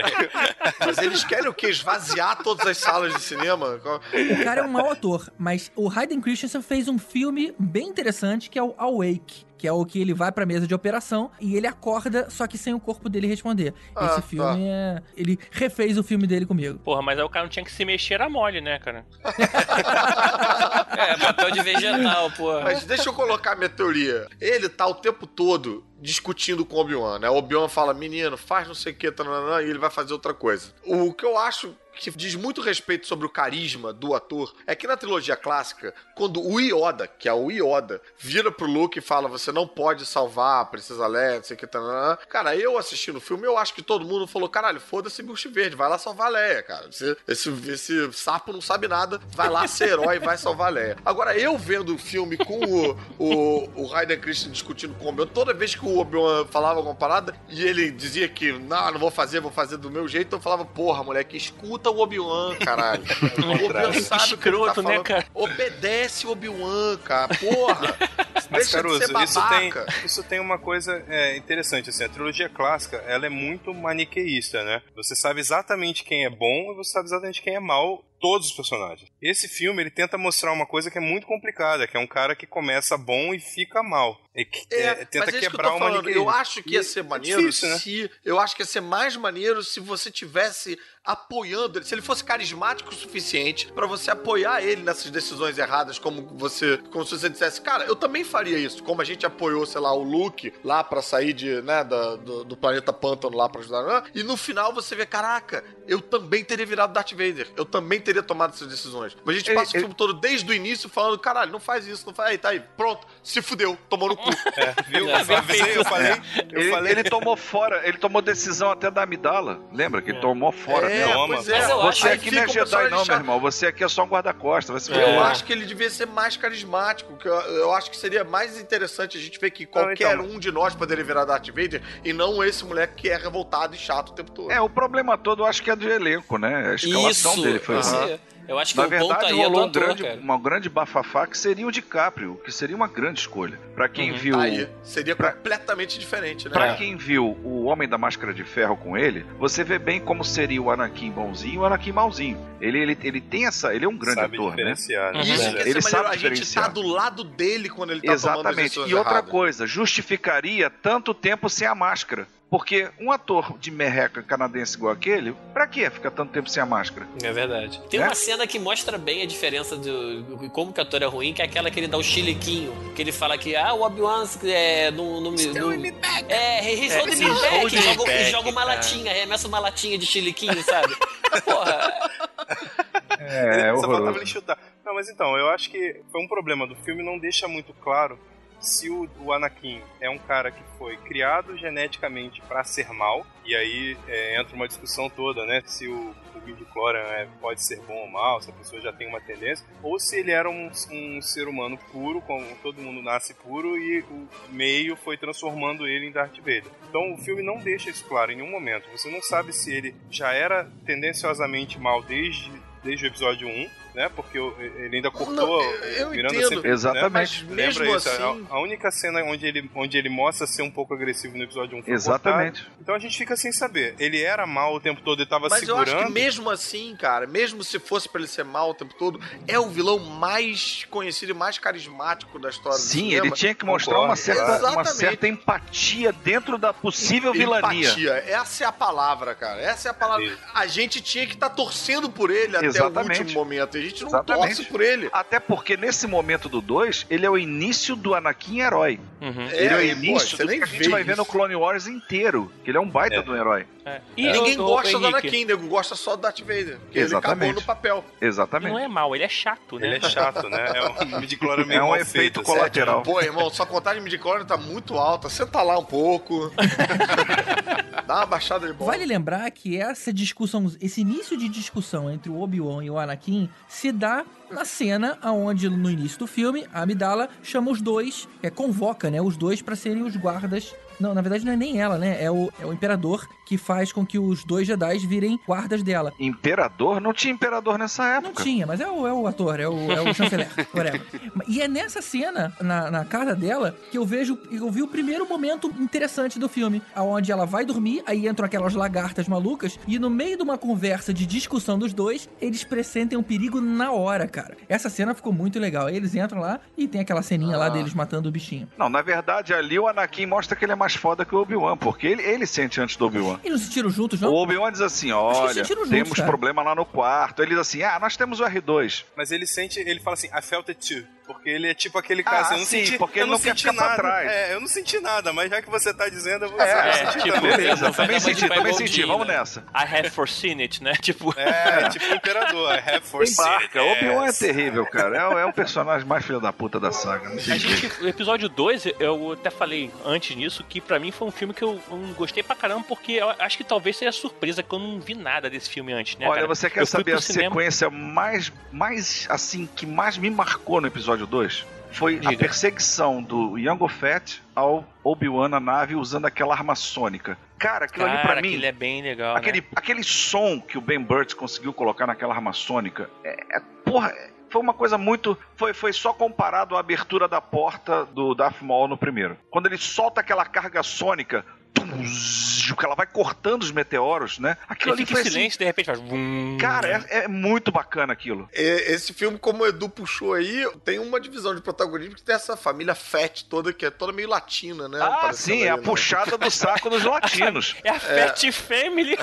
J: Mas eles querem o quê? Esvaziar todas as salas de cinema?
F: O cara é um mau ator, mas o Hayden Christensen fez um filme bem interessante que é o Awake. Que é o que ele vai pra mesa de operação e ele acorda, só que sem o corpo dele responder.
J: Ah,
F: Esse
J: tá.
F: filme é. Ele refez o filme dele comigo.
G: Porra, mas aí o cara não tinha que se mexer, era mole, né, cara? *laughs*
L: É, papel de vegetal, pô.
J: Mas deixa eu colocar a minha teoria. Ele tá o tempo todo discutindo com o Obi-Wan, né? O Obi-Wan fala, menino, faz não sei o que, e ele vai fazer outra coisa. O que eu acho que diz muito respeito sobre o carisma do ator é que na trilogia clássica, quando o Yoda, que é o Yoda, vira pro Luke e fala, você não pode salvar a Princesa Leia, não sei o que. Cara, eu assistindo o filme, eu acho que todo mundo falou, caralho, foda-se Bush Verde, vai lá salvar a Leia, cara. Esse, esse, esse sapo não sabe nada, vai lá ser herói e vai salvar a Leia. Agora, eu vendo o filme com o, o, o Hayden Christensen discutindo com o Obi-Wan, toda vez que o Obi-Wan falava alguma parada e ele dizia que, não, não vou fazer, vou fazer do meu jeito, eu falava, porra, moleque, escuta o Obi-Wan, caralho. *laughs* o Obi-Wan sabe o que ele tá
G: Escroto, né, cara?
J: Obedece o Obi-Wan, cara, porra.
H: Mas,
J: Deixa de ser
H: Caruso, isso tem, isso tem uma coisa é, interessante, assim, a trilogia clássica, ela é muito maniqueísta, né? Você sabe exatamente quem é bom e você sabe exatamente quem é mal, todos os personagens. Esse filme, ele tenta mostrar uma coisa que é muito complicada, que é um cara que começa bom e fica mal. E que, é, tenta
J: mas é isso que eu
H: quebrar
J: tô
H: o
J: falando.
H: maniqueísmo.
J: Eu acho que ia ser
H: é
J: maneiro
H: difícil, né?
J: se. Eu acho que ia ser mais maneiro se você tivesse apoiando ele. Se ele fosse carismático o suficiente pra você apoiar ele nessas decisões erradas, como você. Como se você dissesse, cara, eu também faria isso. Como a gente apoiou, sei lá, o Luke lá pra sair de, né, da- do, do planeta Pântano lá pra ajudar. né? E no final você vê, caraca, eu também teria virado Darth Vader. Eu também teria tomado essas decisões. Mas a gente
I: Ele-
J: passa o
I: ele-
J: filme todo desde o início falando, caralho, não faz isso, não faz. Aí, tá aí, pronto, se fudeu, tomou no cu.
H: Viu?
L: É,
H: Eu avisei, eu falei. Eu
I: Ele,
H: falei.
I: ele tomou fora, ele tomou decisão até da amidala. Lembra que ele tomou fora
J: É,
I: dela?
J: pois é.
I: Você
J: Aí
I: aqui não é
J: o
I: Jedi, não, meu irmão. Você aqui é só um guarda-costas.
J: Eu acho que ele devia ser mais carismático. Que eu, eu acho que seria mais interessante a gente ver que qualquer
H: então.
J: um de nós poderia virar Darth Vader e não esse moleque que é revoltado e chato o tempo todo.
I: É, o problema todo eu acho que é do elenco, né? A escalação
L: Isso,
I: dele foi
L: aí. Eu acho que
I: Na
L: o ponto
I: verdade,
L: aí é
I: rolou um
L: ator,
I: grande,
L: cara.
I: uma grande bafafá que seria o DiCaprio, que seria uma grande escolha. Pra quem
L: Uhum.
I: viu.
J: Aí seria
I: Pra-
J: completamente diferente, né?
I: Pra quem viu o Homem da Máscara de Ferro com ele, você vê bem como seria o Anakin bonzinho e o Anakin malzinho. Ele, ele, ele tem essa. Ele é um grande
H: sabe
I: ator, né?
H: diferenciar, né?
J: Isso que ia ser
I: Ele
J: maneiro,
I: sabe
J: a gente tá do lado dele quando ele tá
I: Exatamente. E outra
J: erradas.
I: coisa, justificaria tanto tempo sem a máscara. Porque um ator de merreca canadense igual aquele, pra que ficar tanto tempo sem a máscara?
L: É verdade. Tem
I: Né?
L: uma cena que mostra bem a diferença do como que o ator é ruim, que é aquela que ele dá o chiliquinho, que ele fala que ah, o Obi-Wan é, não, não me. Não, é, he's
G: É,
L: holding me back, e
G: me
L: joga,
G: back,
L: joga uma latinha, arremessa uma latinha de chiliquinho, sabe? *laughs* Porra,
I: É,
H: Só faltava
I: horroroso.
H: ele chutar. Não, mas então, eu acho que foi um problema do filme, não deixa muito claro se o, o Anakin é um cara que foi criado geneticamente pra ser mal, e aí é, entra uma discussão toda, né? Se o, o midi-chlorian é, pode ser bom ou mal, se a pessoa já tem uma tendência, ou se ele era um, um ser humano puro, como todo mundo nasce puro, e o meio foi transformando ele em Darth Vader. Então o filme não deixa isso claro em nenhum momento. Você não sabe se ele já era tendenciosamente mal desde, desde o episódio 1, né? Porque ele ainda cortou
J: Não, eu- eu
H: Miranda
J: entendo.
H: sempre,
I: Exatamente.
H: Né?
J: Mas
H: Lembra
J: mesmo
H: isso? A-
J: assim-
H: A, única cena onde ele, onde ele mostra ser um pouco agressivo no episódio 1 foi
I: Exatamente.
H: cortado. Então a gente fica sem saber. Ele era mal o tempo todo, ele tava
J: Mas eu
H: segurando.
J: acho que mesmo assim, cara, mesmo se fosse pra ele ser mal o tempo todo, é o vilão mais conhecido e mais carismático da história do
I: Sim,
J: cinema.
I: ele tinha que mostrar uma certa, uma certa empatia dentro da possível vilania.
J: Empatia. Essa é a palavra, cara. Essa é a palavra.
H: Isso.
J: A gente tinha que estar torcendo por ele até
I: Exatamente.
J: o último momento. A gente não
I: Exatamente.
J: torce por ele.
I: Até porque nesse momento do 2, ele é o início do Anakin herói.
G: Uhum.
J: É,
I: ele é o
J: e, pô,
I: início
J: você
I: do
J: nem
I: que a gente
J: vê
I: vai ver no. Clone Wars inteiro. Que ele é um baita
H: É.
I: de um herói.
G: É. E
J: Ninguém gosta do Anakin, nego gosta só do Darth Vader. Porque ele
I: Exatamente.
J: acabou no papel.
G: Ele
I: Exatamente.
G: não é mal, ele é chato, né?
H: Ele é chato, né? É um *laughs* midi-chlorian meio
I: É um efeito
H: feito,
I: colateral.
J: Pô, irmão, sua contagem de clone tá muito alta. Senta lá um pouco. *laughs* Dá uma baixada de bola.
F: Vale lembrar que essa discussão, esse início de discussão entre o Obi-Wan e o Anakin se dá na cena aonde no início do filme a Amidala chama os dois, é, convoca, né, os dois pra serem os guardas. Não, na verdade não é nem ela, né? É o, é o imperador que faz com que os dois Jedi virem guardas dela.
I: Imperador? Não tinha imperador nessa
F: Não
I: época.
F: tinha, mas é o, é o ator, é o, é o chanceler, *laughs* whatever. E é nessa cena, na, na casa dela, que eu vejo, eu vi o primeiro momento interessante do filme, aonde ela vai dormir, aí entram aquelas lagartas malucas, e no meio de uma conversa de discussão dos dois, eles pressentem um perigo na hora, cara. Cara. Essa cena ficou muito legal. Eles entram lá e tem aquela ceninha lá
I: Ah.
F: deles matando o bichinho.
I: Não, na verdade, ali o Anakin mostra que ele é mais foda que o Obi-Wan, porque ele, ele sente antes do Obi-Wan.
F: Eles não se tiram juntos, não?
I: O Obi-Wan diz assim: olha,
F: juntos,
I: temos
F: cara.
I: problema lá no quarto. Ele diz assim: ah, nós temos o R2.
H: Mas ele sente, ele fala assim, I felt it too. Porque ele é tipo aquele cara
I: Ah,
H: assim, eu não
I: sim,
H: senti,
I: porque
H: eu
I: ele não quer
H: senti nada.
I: trás.
H: É, eu não senti nada, mas já que você tá dizendo, eu vou
I: É,
H: eu
I: é, tipo,
H: também.
I: beleza,
G: Não,
I: também senti,
G: é
I: também senti, vamos
G: Dino.
I: nessa.
G: I have foreseen it, né? *laughs* Tipo.
H: É, tipo o imperador, I have foreseen it.
I: Embarca, Obi-Wan é terrível, cara. É, o- é o personagem mais filho da puta da saga. Não
G: A gente, o episódio 2, eu até falei antes nisso, que pra mim foi um filme que eu, eu gostei pra caramba, porque eu acho que talvez seja surpresa que eu não vi nada desse filme antes, né?
I: Olha,
G: cara?
I: você quer
G: Eu
I: saber a
G: cinema-
I: sequência mais, mais, assim, que mais me marcou no episódio 2? Foi a
G: Diga.
I: perseguição do Jango Fett ao Obi-Wan na nave usando aquela arma sônica. Cara, aquilo ali
G: Cara,
I: pra mim...
G: aquele é bem legal,
I: Aquele,
G: né?
I: aquele som que o Ben Burt conseguiu colocar naquela arma sônica, é, é- porra, é- foi uma coisa muito. Foi, foi só comparado à abertura da porta do Darth Maul no primeiro. Quando ele solta aquela carga sônica, que ela vai cortando os meteoros, né? Aquilo ali
G: fica
I: foi
G: em
I: assim,
G: silêncio de repente faz.
I: Cara, é, é muito bacana aquilo.
J: E- Esse filme, como o Edu puxou aí, tem uma divisão de protagonismo que tem essa família Fett toda, que é toda meio latina, né?
I: Ah, sim, é a
J: né?
I: puxada do saco dos *laughs* latinos.
G: É a Fat Family.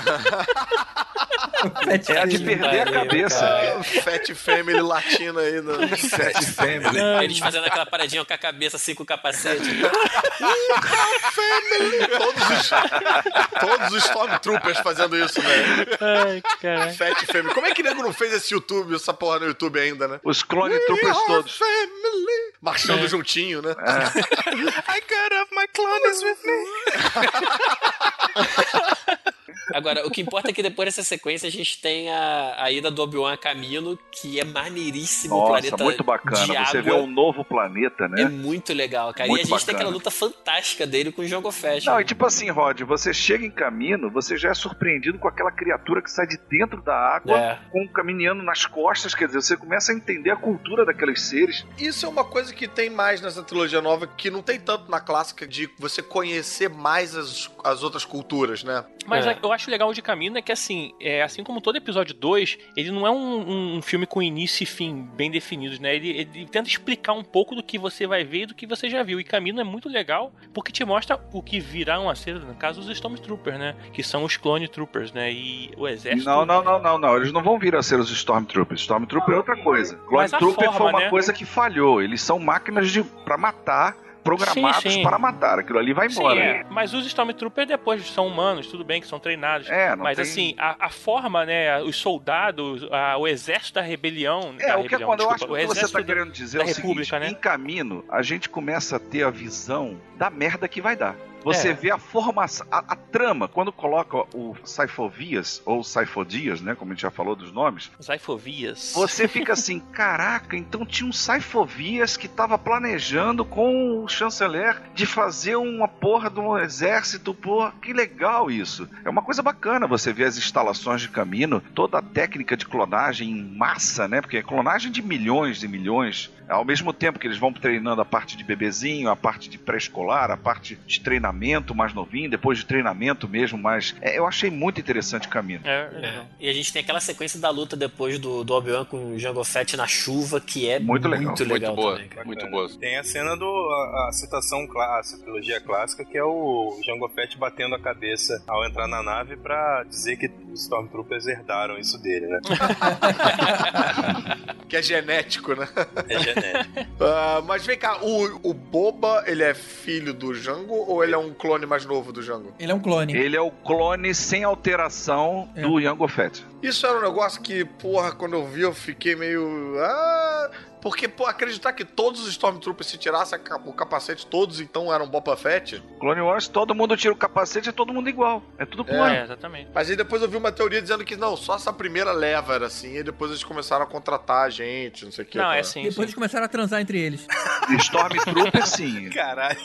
I: É a de perder a cabeça.
J: Ah, Fat Family latina aí. né?
L: Fat
J: Family.
L: Eles fazendo aquela paradinha com a cabeça assim com o capacete.
J: Todos os, todos os Stormtroopers fazendo isso, né?
G: Ai, cara.
J: Fat Family. Como é que nego não fez esse YouTube, essa porra no YouTube ainda, né?
I: Os Clone Troopers todos.
J: Family. Marchando
G: É.
J: juntinho, né? *laughs*
H: I got off my clones with me. *laughs*
L: Agora, o que importa é que depois dessa sequência a gente tem a, a ida do Obi-Wan a Camino, que é maneiríssimo o
I: Nossa,
L: planeta
I: muito bacana.
L: de
I: Você vê um novo planeta, né?
L: É muito legal, cara.
I: Muito
L: e a gente tem
I: bacana.
L: aquela luta fantástica dele com o Jango Fett.
I: Não, e tipo assim, Rod, você chega em caminho, você já é surpreendido com aquela criatura que sai de dentro da água,
L: É.
I: com um caminhando nas costas, quer dizer, você começa a entender a cultura daqueles seres.
J: Isso é uma coisa que tem mais nessa trilogia nova, que não tem tanto na clássica, de você conhecer mais as, as outras culturas, né?
G: Mas
L: É.
G: eu acho legal de Camino é que, assim, é, assim como todo episódio 2, ele não é um, um filme com início e fim bem definidos, né? Ele, ele tenta explicar um pouco do que você vai ver e do que você já viu. E Camino é muito legal porque te mostra o que virão a ser, no caso, os Stormtroopers, né? Que são os Clone Troopers, né? E o exército.
I: Não, não, não, não, não. Eles não vão vir a ser os Stormtroopers. Stormtrooper é outra coisa. Clone Trooper
G: forma,
I: foi uma
G: né?
I: coisa que falhou. Eles são máquinas de para matar, programados
G: Sim, sim.
I: para matar. Aquilo ali vai
G: Sim,
I: embora.
G: é. Mas os Stormtroopers depois são humanos, tudo bem que são treinados.
I: É,
G: mas
I: tem-
G: assim, a, a forma, né? Os soldados, a- o exército da rebelião.
I: É,
G: da
I: o que é
G: rebelião,
I: eu
G: desculpa,
I: acho que você
G: exército
I: está querendo dizer é o seguinte,
G: né?
I: em caminho, a gente começa a ter a visão da merda que vai dar. Você
G: É.
I: vê a formação, a, a trama, quando coloca o Saifovias, ou Saifodias, né, como a gente já falou dos nomes,
G: Saifovias.
I: você fica assim, *laughs* caraca, então tinha um Saifovias que estava planejando com o chanceler de fazer uma porra de um exército, porra, que legal isso. É uma coisa bacana você ver as instalações de caminho, toda a técnica de clonagem em massa, né? Porque é clonagem de milhões e milhões. Ao mesmo tempo que eles vão treinando a parte de bebezinho, a parte de pré-escolar, a parte de treinamento mais novinho, depois de treinamento mesmo, mas é, eu achei muito interessante o caminho.
G: É,
L: É. E a gente tem aquela sequência da luta depois do, do Obi-Wan com o Jango Fett na chuva, que é
I: Muito legal,
L: muito legal
K: muito boa,
L: também,
K: muito boa.
H: Tem a cena do. a, a citação clássica, a trilogia clássica, que é o Jango Fett batendo a cabeça ao entrar na nave pra dizer que os Stormtroopers herdaram isso dele, né? *laughs*
J: Que é genético, né?
H: É genético.
J: Ah, mas vem cá, o, o Boba, ele é filho do Jango ou ele é um clone mais novo do Jango?
F: Ele é um clone.
I: Ele é o clone sem alteração
F: É.
I: do Jango Fett.
J: Isso era um negócio que, porra, quando eu vi, eu fiquei meio. Ah. Porque, pô, acreditar que todos os Stormtroopers se tirassem o capacete, todos então eram Boba Fett.
I: Clone Wars, todo mundo tira o capacete, é todo mundo igual. É tudo clone.
G: É, exatamente.
J: Mas aí depois eu vi uma teoria dizendo que não, só essa primeira leva era assim, e depois eles começaram a contratar a gente, não sei o que.
G: Não,
J: tá?
G: é assim.
F: Depois
G: sim.
F: eles começaram a transar entre eles. *laughs*
I: Stormtrooper, sim.
H: Caralho.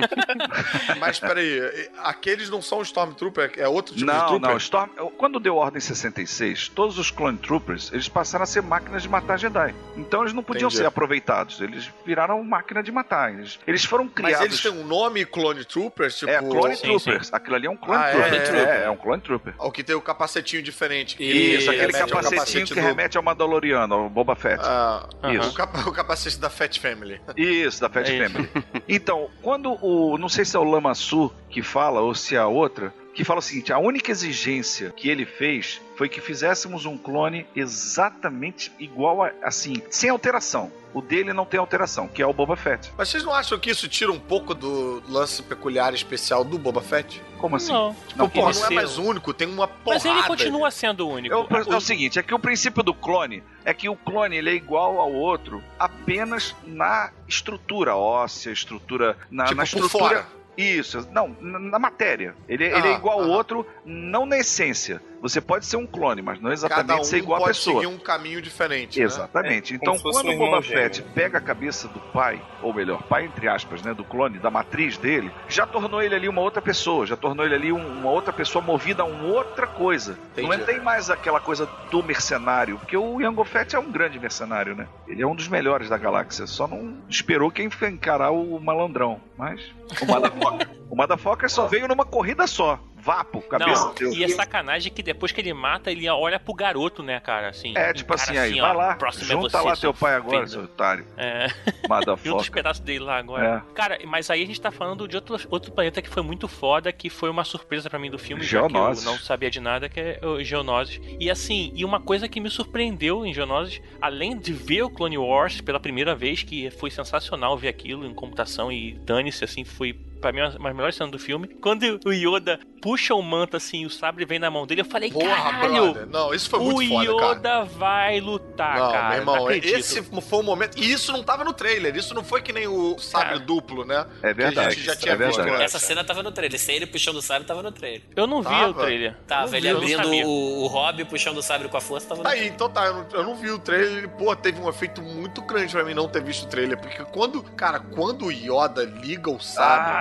H: *laughs*
J: Mas peraí, aqueles não são Stormtrooper, é outro tipo de
I: Não,
J: Trooper?
I: não. Storm... Quando deu Ordem 66, todos os Clone Troopers, eles passaram a ser máquinas de matar Jedi. Então eles não podiam
J: Entendi.
I: ser aproveitados. Eles viraram máquina de matar. Eles, eles foram criados.
J: Mas eles têm um nome Clone Troopers? Tipo...
I: É, Clone
J: Sim,
I: Troopers.
J: sim.
I: Aquilo ali é um Clone
J: Ah, é,
I: Trooper.
J: é,
I: É, é um Clone Trooper.
J: O que tem o capacetinho diferente. que
I: Isso, aquele capacetinho
J: capacete
I: que
J: do-
I: remete ao Mandaloriano, ao Boba Fett.
J: Ah,
I: Isso.
J: o, capa- o capacete da Fat Family. *laughs*
I: Isso, da Fat
J: É isso.
I: Family. Então, quando o. Não sei se é o Lama Su que fala ou se é a outra, que fala o seguinte: a única exigência que ele fez foi que fizéssemos um clone exatamente igual a. assim, sem alteração. O dele não tem alteração, que é o Boba Fett.
J: Mas vocês não acham que isso tira um pouco do lance peculiar especial do Boba Fett?
I: Como assim?
G: Não.
J: Tipo, porra,
G: Ele
J: não é mais único, tem uma porrada.
G: Mas ele continua sendo único.
I: É o, é o seguinte, é que o princípio do clone é que o clone ele é igual ao outro apenas na estrutura óssea, estrutura na,
J: Tipo,
I: na
J: por
I: estrutura.
J: fora.
I: Isso, não, na, matéria. Ele, ele é
J: Ah,
I: igual ao outro, não na essência. Você pode ser um clone, mas não exatamente
J: Cada um
I: ser igual a
J: pode
I: pessoa.
J: seguir um caminho diferente. né?
I: Exatamente.
J: É,
I: então, quando o Boba Fett pega a cabeça do pai, ou melhor, pai entre aspas, né, do clone, da matriz dele, já tornou ele ali uma outra pessoa, já tornou ele ali um- uma outra pessoa movida a uma outra coisa. Não é,
J: Entendi.
I: tem mais aquela coisa do mercenário, porque o Jango Fett é um grande mercenário, né? Ele é um dos melhores da galáxia, só não esperou quem encarar o malandrão, mas o Motherfucker, o Motherfucker só veio numa corrida só. Vapo, cabeça
G: Não,
I: deu.
G: e é sacanagem que depois que ele mata, ele olha pro garoto, né, cara? Assim,
I: É, tipo assim, aí,
G: ó,
I: vai lá,
G: próximo é
I: junta
G: você,
I: lá
G: seu
I: teu pai agora,
G: filho.
I: seu otário.
G: É. *laughs* Junta os pedaços dele lá agora. Cara, mas aí a gente tá falando de outro, outro planeta que foi muito foda, que foi uma surpresa pra mim do filme, já que eu
I: Geonosis.
G: não sabia de nada, que é o Geonosis. E assim, e uma coisa que me surpreendeu em Geonosis, além de ver o Clone Wars pela primeira vez, que foi sensacional ver aquilo em computação e dane-se, assim, foi pra mim uma das melhores cenas do filme. Quando o Yoda puxa o manto assim, o sabre vem na mão dele, eu falei,
J: Porra,
G: caralho!
J: brother. Não, isso foi muito
G: o
J: foda,
G: Yoda
J: cara.
G: vai lutar,
J: não,
G: cara.
J: meu irmão,
G: não acredito.
J: esse foi o momento. E isso não tava no trailer. Isso não foi que nem o sabre duplo, né?
I: É
J: Que a gente já tinha visto antes.
L: Essa cena tava no trailer. Sem ele puxando o sabre, tava no trailer.
G: Eu não vi
J: Tava?
G: o trailer.
L: Tava,
J: Não
L: ele
J: vi,
L: abrindo o, o Hobbit, puxando o sabre com a força, tava no
J: aí, então tá, eu não, eu não vi o trailer, pô, teve um efeito muito grande pra mim não ter visto o trailer, porque quando, cara, quando o Yoda liga o sabre,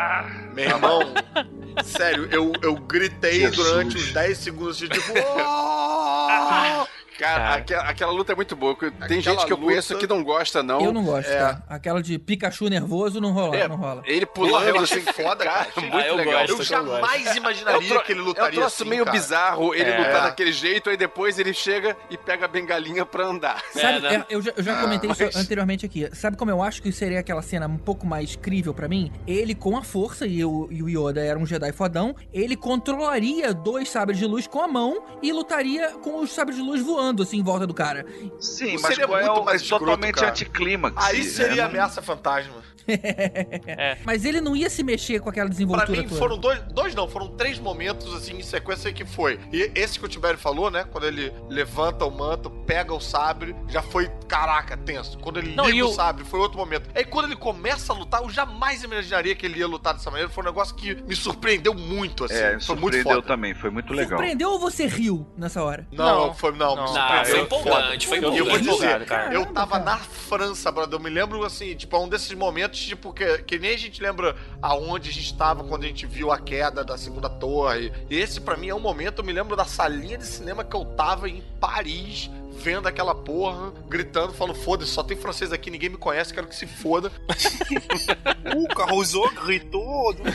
J: meu irmão, *laughs* sério, eu, eu gritei
K: Jesus.
J: durante uns 10 segundos, de tipo, "Oh!" *laughs*
K: Cara, aquela, aquela luta é muito boa. Tem
J: Aquela
K: gente que eu conheço
J: luta-
K: que não gosta, não.
F: Eu não gosto,
K: É.
F: tá? Aquela de Pikachu nervoso não rola,
K: É,
F: não rola.
K: Ele pulando
J: eu achei
K: assim,
J: foda, cara.
K: muito
L: Ah, eu
K: legal.
L: gosto,
J: Eu
L: eu
J: jamais
K: É um
J: imaginaria
K: tro-
J: que ele
K: É um
J: lutaria
K: troço
J: assim,
K: meio
J: cara.
K: bizarro ele
J: É.
K: lutar daquele jeito, aí depois ele chega e pega a bengalinha pra andar. *laughs*
F: Sabe, é, eu, já, eu já comentei
K: mas-
F: isso anteriormente aqui. Sabe como eu acho que seria aquela cena um pouco mais crível pra mim? Ele com a força, e, o e o Yoda era um Jedi fodão, ele controlaria dois sabres de luz com a mão e lutaria com os sabres de luz voando, assim, em volta do cara.
I: Sim, mas
J: seria
I: qual é
J: muito
I: o,
J: mais
I: é
J: escroto,
I: totalmente anticlímax.
J: Aí seria
I: né?
J: ameaça fantasma. *laughs*
F: Mas ele não ia se mexer com aquela
J: Pra
F: desenvoltura
J: mim
F: toda.
J: foram dois, dois não, foram três momentos assim em sequência que foi. E esse que o Tibério falou, né? Quando ele levanta o manto, pega o sabre, já foi, caraca, tenso. Quando ele
G: Não,
J: liga o
G: o-
J: sabre, foi outro momento. Aí quando ele começa a lutar, eu jamais imaginaria que ele ia lutar dessa maneira. Foi um negócio que me surpreendeu muito, assim.
I: É,
J: foi muito
I: surpreendeu
J: foda.
I: também, foi muito legal.
F: Surpreendeu ou você riu nessa hora?
J: Não,
G: Não.
J: foi não,
G: Não.
J: me
L: Não,
J: surpreendeu.
L: foi empolgante, foi
J: Eu vou
L: empolgante.
J: dizer,
G: cara.
J: eu tava na França, brother. Eu me lembro assim, tipo, é um desses momentos, tipo, que, que nem a gente lembra aonde a gente tava quando a gente viu a queda da segunda torre. E esse, pra mim, é um momento, eu me lembro da salinha de cinema que eu tava em Paris. Vendo aquela porra, gritando, falando: foda-se, só tem francês aqui, ninguém me conhece, quero que se foda. *laughs*
H: O Caruso gritou. *laughs*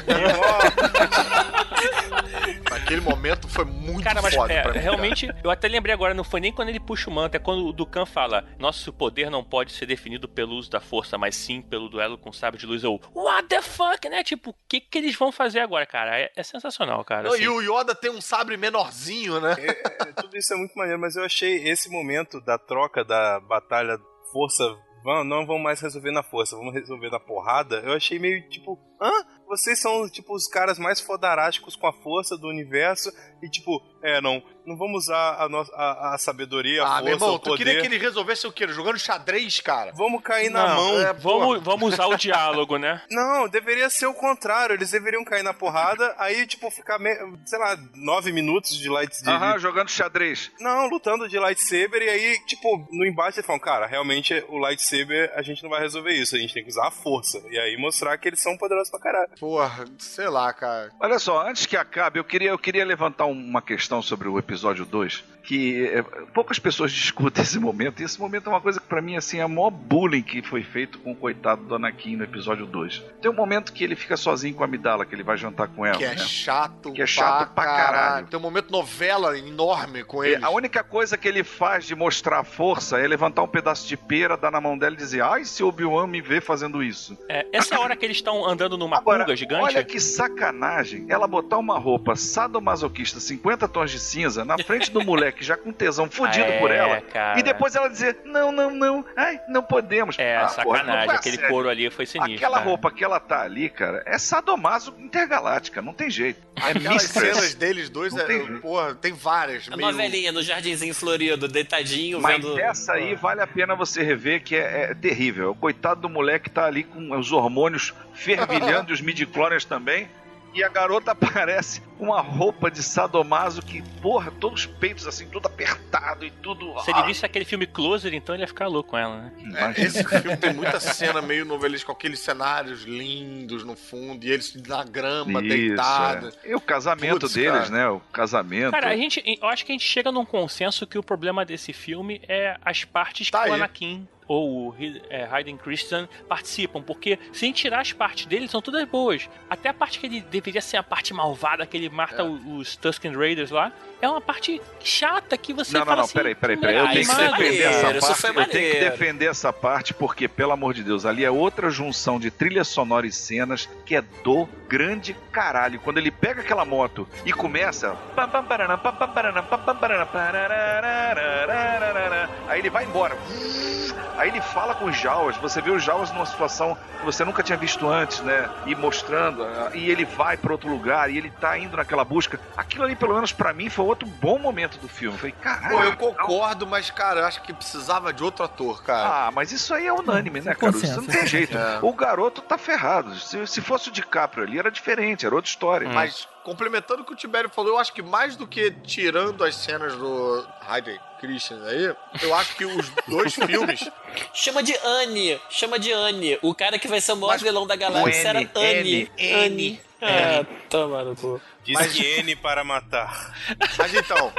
J: Naquele momento foi muito
G: Cara, mas
J: foda
G: é,
J: pra mim.
G: realmente, eu até lembrei agora, não foi nem quando ele puxa o manto, é quando o Dukan fala: Nosso poder não pode ser definido pelo uso da força, mas sim pelo duelo com o sabre de luz. Ou, what the fuck, né? Tipo, o que, que eles vão fazer agora, cara? É, é sensacional, cara.
J: Não,
G: assim.
J: E o Yoda tem um sabre menorzinho, né?
H: Tudo isso é muito maneiro, mas eu achei esse momento da troca da batalha força. Vão, não vão mais resolver na força, vamos resolver na porrada. Eu achei meio tipo, hã? Vocês são tipo os caras mais fodarásticos com a força do universo e tipo, é, não, não vamos usar a, nossa, a, a sabedoria, a
J: Ah,
H: força,
J: meu irmão,
H: o
J: tu
H: poder.
J: queria que ele resolvesse o quê? Jogando xadrez, cara?
H: Vamos cair na
G: Não,
H: mão.
J: é,
G: vamos, vamos usar o diálogo, né? *laughs*
H: Não, deveria ser o contrário. Eles deveriam cair na porrada, aí, tipo, ficar, me- sei lá, nove minutos de lightsaber.
I: Aham, jogando xadrez.
H: Não, lutando de lightsaber, e aí, tipo, no embate eles falam, cara, realmente o lightsaber a gente não vai resolver isso, a gente tem que usar a força. E aí mostrar que eles são poderosos pra caralho.
J: Porra, sei lá, cara.
I: Olha só, antes que acabe, eu queria, eu queria levantar uma questão sobre o episódio 2, que é, poucas pessoas *laughs* discutem esse momento, e esse momento é uma coisa que pra mim assim, é o maior bullying que foi feito com o coitado do Anakin no episódio 2. Tem um momento que ele fica sozinho com a Amidala, que ele vai jantar com ela.
J: Que é
I: né?
J: chato
I: Que é chato pra caralho.
J: Tem um momento novela enorme com ele.
I: A única coisa que ele faz de mostrar força é levantar um pedaço de pera, dar na mão dela e dizer: Ai, se Obi-Wan me vê fazendo isso.
G: É, essa hora que eles estão andando numa pulga gigante.
I: Olha que sacanagem ela botar uma roupa sadomasoquista 50 tons de cinza na frente do moleque já com tesão fudido
G: É,
I: por ela
G: cara.
I: e depois ela dizer: Não, não, não, ai, não podemos.
G: É,
I: Ah, porra,
G: sacanagem.
I: vai a
G: Aquele
I: sério.
G: couro ali foi sinistro.
I: Aquela
G: cara.
I: roupa que ela tá ali, cara, é sadomaso intergaláctica, não tem jeito. É
J: Aquelas
I: mistress.
J: cenas deles dois, é,
I: tem
J: porra, tem várias.
L: A
J: meio-
L: novelinha no jardinzinho florido, deitadinho,
I: Mas
L: vendo.
I: essa aí vale a pena você rever, que é, é terrível. O coitado do moleque tá ali com os hormônios fervilhando *laughs* e os midichlorians também. E a garota *laughs* aparece com uma roupa de sadomaso que, porra, todos os peitos assim, tudo apertado e tudo.
G: Se ele visse aquele filme Closer, então ele ia ficar louco com ela, né?
J: É, esse filme tem muita cena meio novelesca, com aqueles cenários lindos no fundo, e eles na grama,
I: Isso,
J: deitados.
I: é. E o casamento
J: Putz,
I: deles,
J: cara.
I: né? O casamento.
G: Cara, a gente, eu acho que a gente chega num consenso que o problema desse filme é as partes que o
J: aí.
G: Anakin ou o é, Hayden Christensen participam, porque se a gente tirar as partes dele, são todas boas. Até a parte que ele deveria ser a parte malvada, que ele mata o- os Tusken Raiders lá, é uma parte chata que você
I: Não, não,
G: fala
I: não,
G: assim...
I: peraí, peraí, peraí. Eu
G: "Ah,
I: tenho que
G: é
I: defender
G: maneiro,
I: essa parte. Eu tenho que
G: maneiro."
I: defender essa parte porque, pelo amor de Deus, ali é outra junção de trilha sonora e cenas que é do grande caralho. Quando ele pega aquela moto e começa aí ele vai embora. Aí ele fala com o Jawas, você vê o Jaws numa situação que você nunca tinha visto antes, né? E mostrando, ah, e ele vai para outro lugar, e ele tá indo naquela busca. Aquilo ali, pelo menos para mim, foi outro bom momento do filme. Eu falei, caralho.
J: Eu concordo, mas, cara, acho que precisava de outro ator, cara.
I: Ah, mas isso aí é unânime, né, cara? Isso não tem jeito.
J: É.
I: O garoto tá ferrado. Se, se fosse o DiCaprio ali, era diferente, era outra história. Hum.
J: Mas complementando o que o Tibério falou, eu acho que mais do que tirando as cenas do Hayden Christian aí, eu acho que os dois *laughs* filmes.
L: Chama de Annie, chama de Annie. O cara que vai ser o maior vilão da galáxia era Annie.
H: N,
L: Annie. Ah, toma no cu.
H: Diz que N para matar. *laughs*
J: Mas então.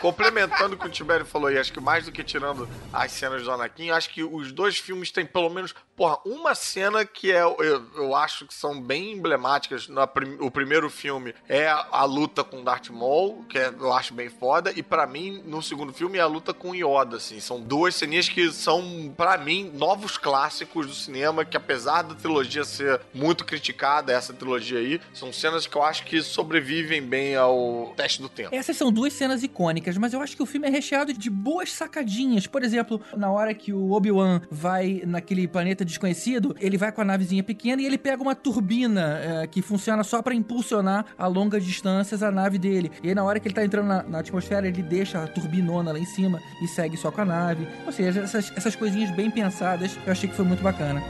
J: Complementando o que o Tibério falou aí, acho que mais do que tirando as cenas do Anakin, acho que os dois filmes têm pelo menos, porra, uma cena que é, eu, eu acho que são bem emblemáticas. Na prim- o primeiro filme é a, a luta com Darth Maul, que é- eu acho bem foda, e pra mim, no segundo filme, é a luta com Yoda, assim. São duas ceninhas que são, pra mim, novos clássicos do cinema, que apesar da trilogia ser muito criticada, essa trilogia aí, são cenas que eu acho que sobrevivem bem ao teste do tempo.
F: Essas são duas cenas icônicas, mas eu acho que o filme é recheado de boas sacadinhas. Por exemplo, na hora que o Obi-Wan vai naquele planeta desconhecido, ele vai com a navezinha pequena e ele pega uma turbina é, que funciona só pra impulsionar a longas distâncias a nave dele. E aí, na hora que ele tá entrando na, na atmosfera, ele deixa a turbinona lá em cima e segue só com a nave. Ou seja, essas, essas coisinhas bem pensadas, eu achei que foi muito bacana.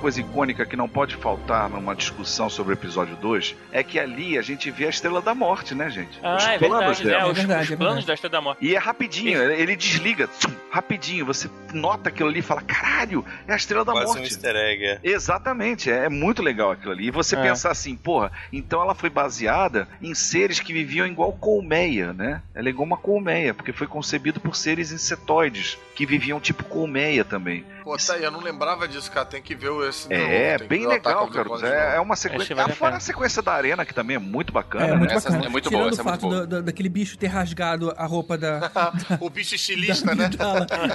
I: Coisa icônica que não pode faltar numa discussão sobre o episódio 2. É que ali a gente vê a Estrela da Morte, né, gente?
G: Ah,
I: Os
G: é
I: planos
G: verdade,
I: dela.
G: né? Os, os planos da Estrela da Morte.
I: E é rapidinho, ele desliga, tsum, rapidinho. Você nota aquilo ali e fala: caralho, é a Estrela da
H: Quase um
I: Morte.
H: easter egg, é.
I: Exatamente, é, é muito legal aquilo ali. E você
H: É.
I: pensar assim, porra, então ela foi baseada em seres que viviam igual colmeia, né? Ela é igual uma colmeia, porque foi concebido por seres insetoides, que viviam tipo colmeia também.
J: Pô, tá aí, eu não lembrava disso, cara. Tem que ver esse
I: É,
J: novo, tem que
I: bem
J: o
I: legal, cara. É, é
J: novo.
I: uma sequência. Ah, fora a sequência da arena, que também é muito bacana.
F: É, muito
I: né?
F: bacana. Tirando o fato da- da- daquele bicho ter rasgado a roupa da. da *laughs*
J: o bicho estilista, né?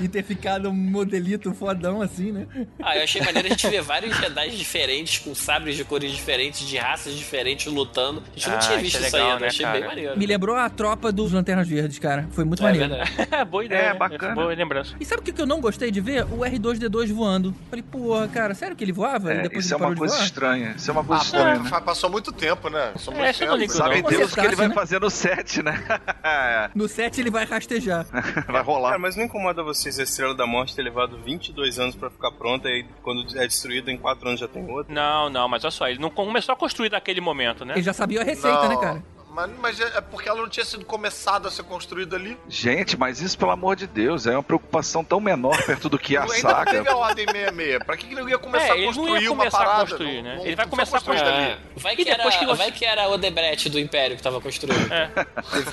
F: E ter ficado um modelito fodão assim, né?
L: Ah, eu achei maneiro a gente ver vários Jedi diferentes, com sabres de cores diferentes, de raças diferentes, lutando. A gente não
G: Ah,
L: tinha
G: isso
L: visto
G: é
L: isso
G: legal,
L: ainda,
G: né,
L: achei
G: cara?
L: bem maneiro.
F: Me lembrou a tropa dos Lanternas Verdes, cara. Foi muito
L: É
F: maneiro.
L: verdade. *laughs*
G: Boa ideia.
I: É, bacana.
G: Boa lembrança.
F: E sabe o que eu não gostei de ver? O R2D2 voando. Falei, porra, cara, sério que ele voava? e
I: É,
F: depois
I: isso
F: ele
I: é uma coisa
F: voar?
I: estranha. Isso é uma coisa
J: Ah,
I: estranha. né?
J: fa- passou muito tempo, né? Passou
G: É,
J: muito
G: eu não
J: tempo.
G: ligo,
I: Sabe
G: não.
I: Deus o que ele vai
F: né?
I: fazer no set, né? *laughs*
F: No set ele vai rastejar. *laughs*
I: vai rolar.
H: Cara, mas não incomoda vocês a Estrela da Morte ter levado 22 anos pra ficar pronta e quando é destruída em 4 anos já tem outra?
G: Não, não, mas olha só, ele não começou a construir naquele momento, né?
F: Ele já sabia a receita,
J: Não,
F: né, cara?
J: Mas, mas é porque ela não tinha sido começada a ser construída ali.
I: Gente, mas isso, pelo amor de Deus, é uma preocupação tão menor perto do que a
J: ainda
I: saga.
J: não teve a Ordem 66. Pra que, que ele ia começar
G: É,
J: a construir
G: ia
J: uma
G: começar a
J: parada?
G: construir, né?
J: Não-
G: Ele vai começar a
J: foi construída
L: É,
J: ali.
L: vai,
G: E
L: que era,
G: que você-
L: vai que era o Debrecht do Império que tava construindo.
G: É.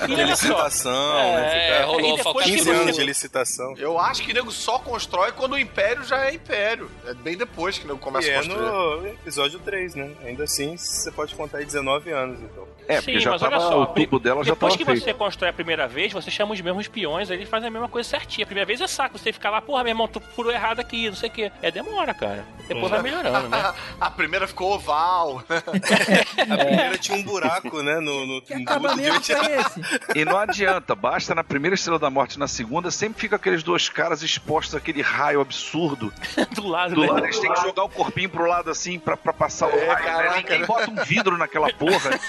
H: Teve
G: só,
H: licitação,
L: É,
H: né? Ficar
L: rolou
G: E depois
L: falcatruas.
G: que
H: 15
G: você-
H: anos de licitação.
J: Eu acho que o nego só constrói quando o Império já é Império. É bem depois que o nego começa
H: E
J: a
H: é
J: construir.
H: no episódio 3, né? Ainda assim, você pode contar aí 19 anos, então.
I: É, porque
G: Sim,
I: já
G: mas
I: tava,
G: olha só,
I: o tubo dela já
G: Depois que
I: feito.
G: você constrói a primeira vez, você chama os mesmos peões, eles fazem a mesma coisa certinha. A primeira vez é saco, você fica lá, porra, meu irmão, tu furou errado aqui, não sei o quê. É demora, cara. Depois vai melhorando, né? *laughs*
J: a primeira ficou oval. *laughs*
H: A primeira tinha um buraco, né? No, no
F: Que
H: no
F: acabamento foi esse?
I: E não adianta, basta na primeira Estrela da Morte e na segunda, sempre fica aqueles dois caras expostos àquele raio absurdo. *laughs*
G: Do lado,
I: Do
G: né?
I: lado eles têm que jogar o corpinho pro lado assim pra, pra passar o
J: É,
I: raio.
J: caraca,
I: né? Ninguém
J: né?
I: bota um vidro naquela porra.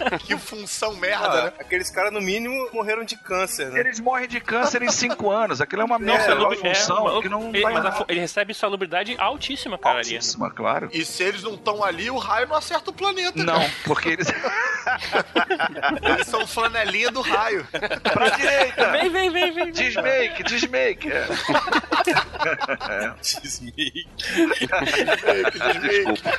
I: *laughs*
J: que função
H: Ah,
J: merda, né?
H: Aqueles caras, no mínimo, morreram de câncer, né?
I: Eles morrem de câncer em 5 anos. Aquilo é uma
G: Não,
I: merda, é uma
G: salubri-
I: função
G: é,
I: que não
G: ele, mas a ele recebe salubridade altíssima, cara, ali.
I: Altíssima, claro.
J: E se eles não estão ali, o raio não acerta o planeta.
I: Não, porque eles. *laughs*
J: Eles são flanelinha do raio.
I: pra direita!
G: Vem, vem, vem, vem.
I: Desmake, desmake. É.
H: Desmake.
I: Desculpa.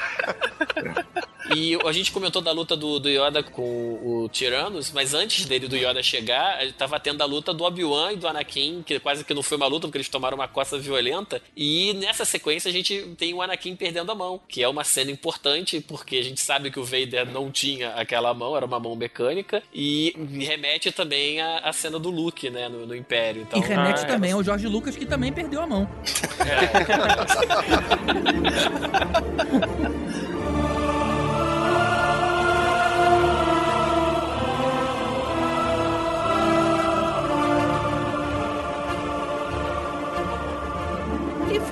L: E a gente comentou da luta do, do Yoda com o Tyrannus, mas antes dele, do Yoda chegar, tava tendo a luta do Obi-Wan e do Anakin, que quase que não foi uma luta, porque eles tomaram uma coça violenta. E nessa sequência a gente tem o Anakin perdendo a mão, que é uma cena importante, porque a gente sabe que o Vader não tinha aquela mão, era uma mão mecânica, e remete também à, à cena do Luke, né, no, no Império. Então,
F: E remete
G: Ah,
F: também ao Jorge Lucas, que também perdeu a mão. E *laughs*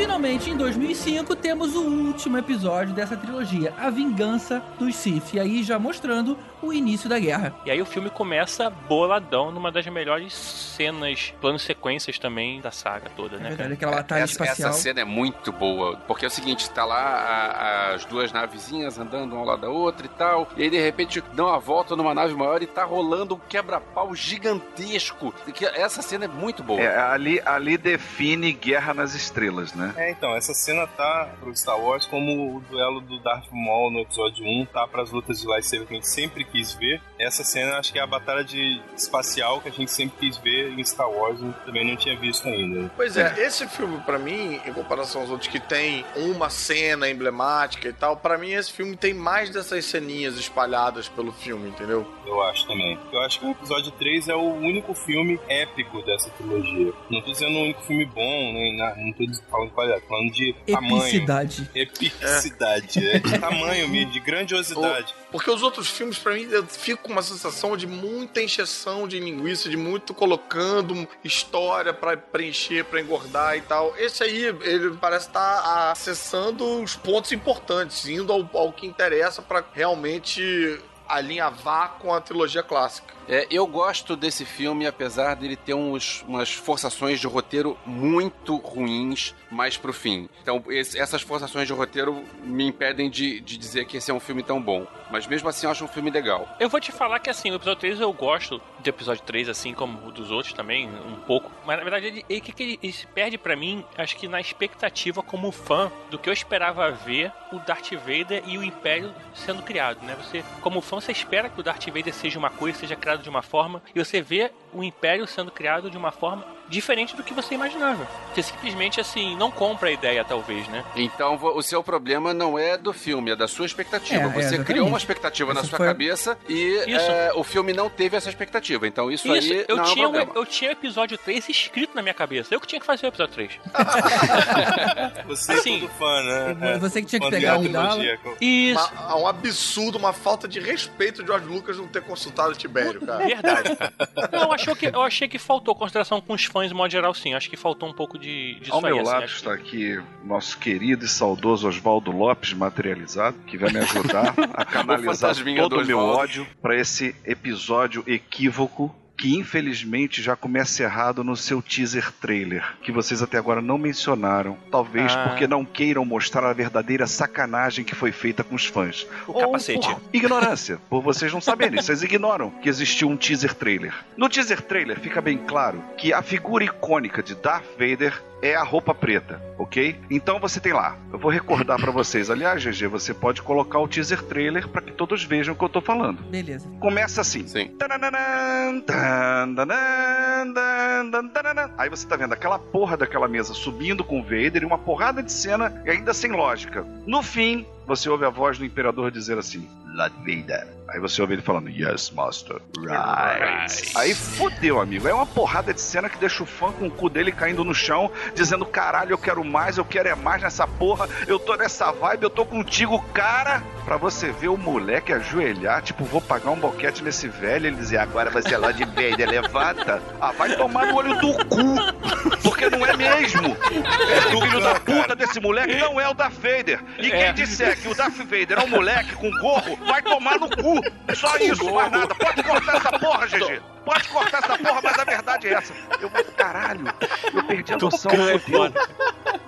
F: finalmente, em 2005, temos o último episódio dessa trilogia, A Vingança dos Sith. E aí já mostrando o início da guerra.
G: E aí o filme começa boladão numa das melhores cenas, planos sequências também da saga toda,
F: É
G: né,
F: verdade, aquela batalha
K: essa,
F: espacial.
K: essa cena é muito boa, porque é o seguinte, tá lá a- as duas navezinhas andando uma ao lado da outra e tal, e aí de repente dão uma volta numa nave maior e tá rolando um quebra-pau gigantesco. Que Essa cena é muito boa.
I: É, ali, ali define Guerra nas Estrelas, né?
H: É, então, essa cena tá pro Star Wars como o duelo do Darth Maul no episódio 1, tá pras lutas de lightsaber que a gente sempre quis ver. Essa cena acho que é a batalha de espacial que a gente sempre quis ver em Star Wars e também não tinha visto ainda.
J: Pois é, esse filme, pra mim, em comparação aos outros que tem uma cena emblemática e tal, pra mim esse filme tem mais dessas ceninhas espalhadas pelo filme, entendeu?
H: Eu acho também. Eu acho que o episódio 3 é o único filme épico dessa trilogia. Não tô dizendo o único filme bom, nem não tô falando de tô falando de tamanho.
F: Epicidade.
H: Epicidade, é. De tamanho mesmo, de grandiosidade.
J: Porque os outros filmes, pra mim, eu fico com uma sensação de muita encheção de linguiça, de muito colocando história pra preencher, pra engordar e tal. Esse aí, ele parece estar acessando os pontos importantes, indo ao, ao que interessa pra realmente alinhavar com a trilogia clássica.
K: É, eu gosto desse filme, apesar dele ter uns, umas forçações de roteiro muito ruins mais pro fim. Então, esse- essas forçações de roteiro me impedem de, de dizer que esse é um filme tão bom. Mas mesmo assim, eu acho um filme legal.
G: Eu vou te falar que assim, o episódio 3 eu gosto do episódio 3, assim como dos outros também, um pouco. Mas na verdade, ele, ele, ele, ele se perde pra mim, acho que na expectativa como fã do que eu esperava ver o Darth Vader e o Império sendo criado, né? Você, como fã, você espera que o Darth Vader seja uma coisa, seja criado de uma forma, e você vê o Império sendo criado de uma forma diferente do que você imaginava. Você simplesmente, assim, não compra a ideia, talvez, né?
K: Então, o seu problema não é do filme, é da sua expectativa.
G: É, é,
K: Você
G: exatamente.
K: criou uma expectativa na sua
G: foi-
K: cabeça e é, o filme não teve essa expectativa. Então, isso,
G: Isso,
K: aí
G: eu
K: não
G: tinha,
K: é um
G: o-
K: problema.
G: eu tinha o episódio 3 escrito na minha cabeça. Eu que tinha que fazer o episódio 3. *laughs*
H: Você
G: Assim,
H: é todo fã, né? É,
F: Você que tinha que pegar um dala.
G: Isso.
J: Uma- um absurdo, uma falta de respeito de George Lucas não ter consultado o Tibério, cara.
G: Verdade. Não, eu, achou que, eu achei que faltou consideração com os fãs de modo geral, sim. Acho que faltou um pouco de, disso
I: Ao
G: aí,
I: meu
G: assim,
I: lado
G: acho
I: está aqui nosso querido e saudoso Oswaldo Lopes materializado, que vai me ajudar a *laughs* canalizar todo
K: do
I: o meu ódio para esse episódio equívoco que infelizmente já começa errado no seu teaser trailer, que vocês até agora não mencionaram, talvez
L: Ah.
I: porque não queiram mostrar a verdadeira sacanagem que foi feita com os fãs.
L: O capacete.
I: Por ignorância, por vocês não saberem, vocês ignoram que existiu um teaser trailer. No teaser trailer fica bem claro que a figura icônica de Darth Vader é a roupa preta, ok? Então você tem lá. Eu vou recordar pra vocês. Aliás, GG, você pode colocar o teaser trailer pra que todos vejam o que eu tô falando.
F: Beleza.
I: Começa assim.
K: Sim.
I: Tanananan, tan, Aí você tá vendo aquela porra daquela mesa subindo com o Vader e uma porrada de cena e ainda sem lógica. No fim, você ouve a voz do Imperador dizer assim: Lord Vader. Aí você ouve ele falando, Yes, Master. Right. Aí fodeu, amigo. É uma porrada de cena que deixa o fã com o cu dele caindo no chão, dizendo: Caralho, eu quero mais, eu quero é mais nessa porra, eu tô nessa vibe, eu tô contigo, cara. Pra você ver o moleque ajoelhar, tipo, vou pagar um boquete nesse velho, ele dizer: Agora você é Lord Vader, levanta. Ah, vai tomar no olho do cu. Porque não é mesmo. Esse filho da puta desse moleque não é o Darth Vader. E quem disser que o Darth Vader é um moleque com gorro, vai tomar no cu. Só isso, mais nada. Pode cortar essa porra, GG. Pode cortar essa porra, mas a verdade é essa. Eu vou, caralho, eu perdi a noção.
H: é
I: fodeu.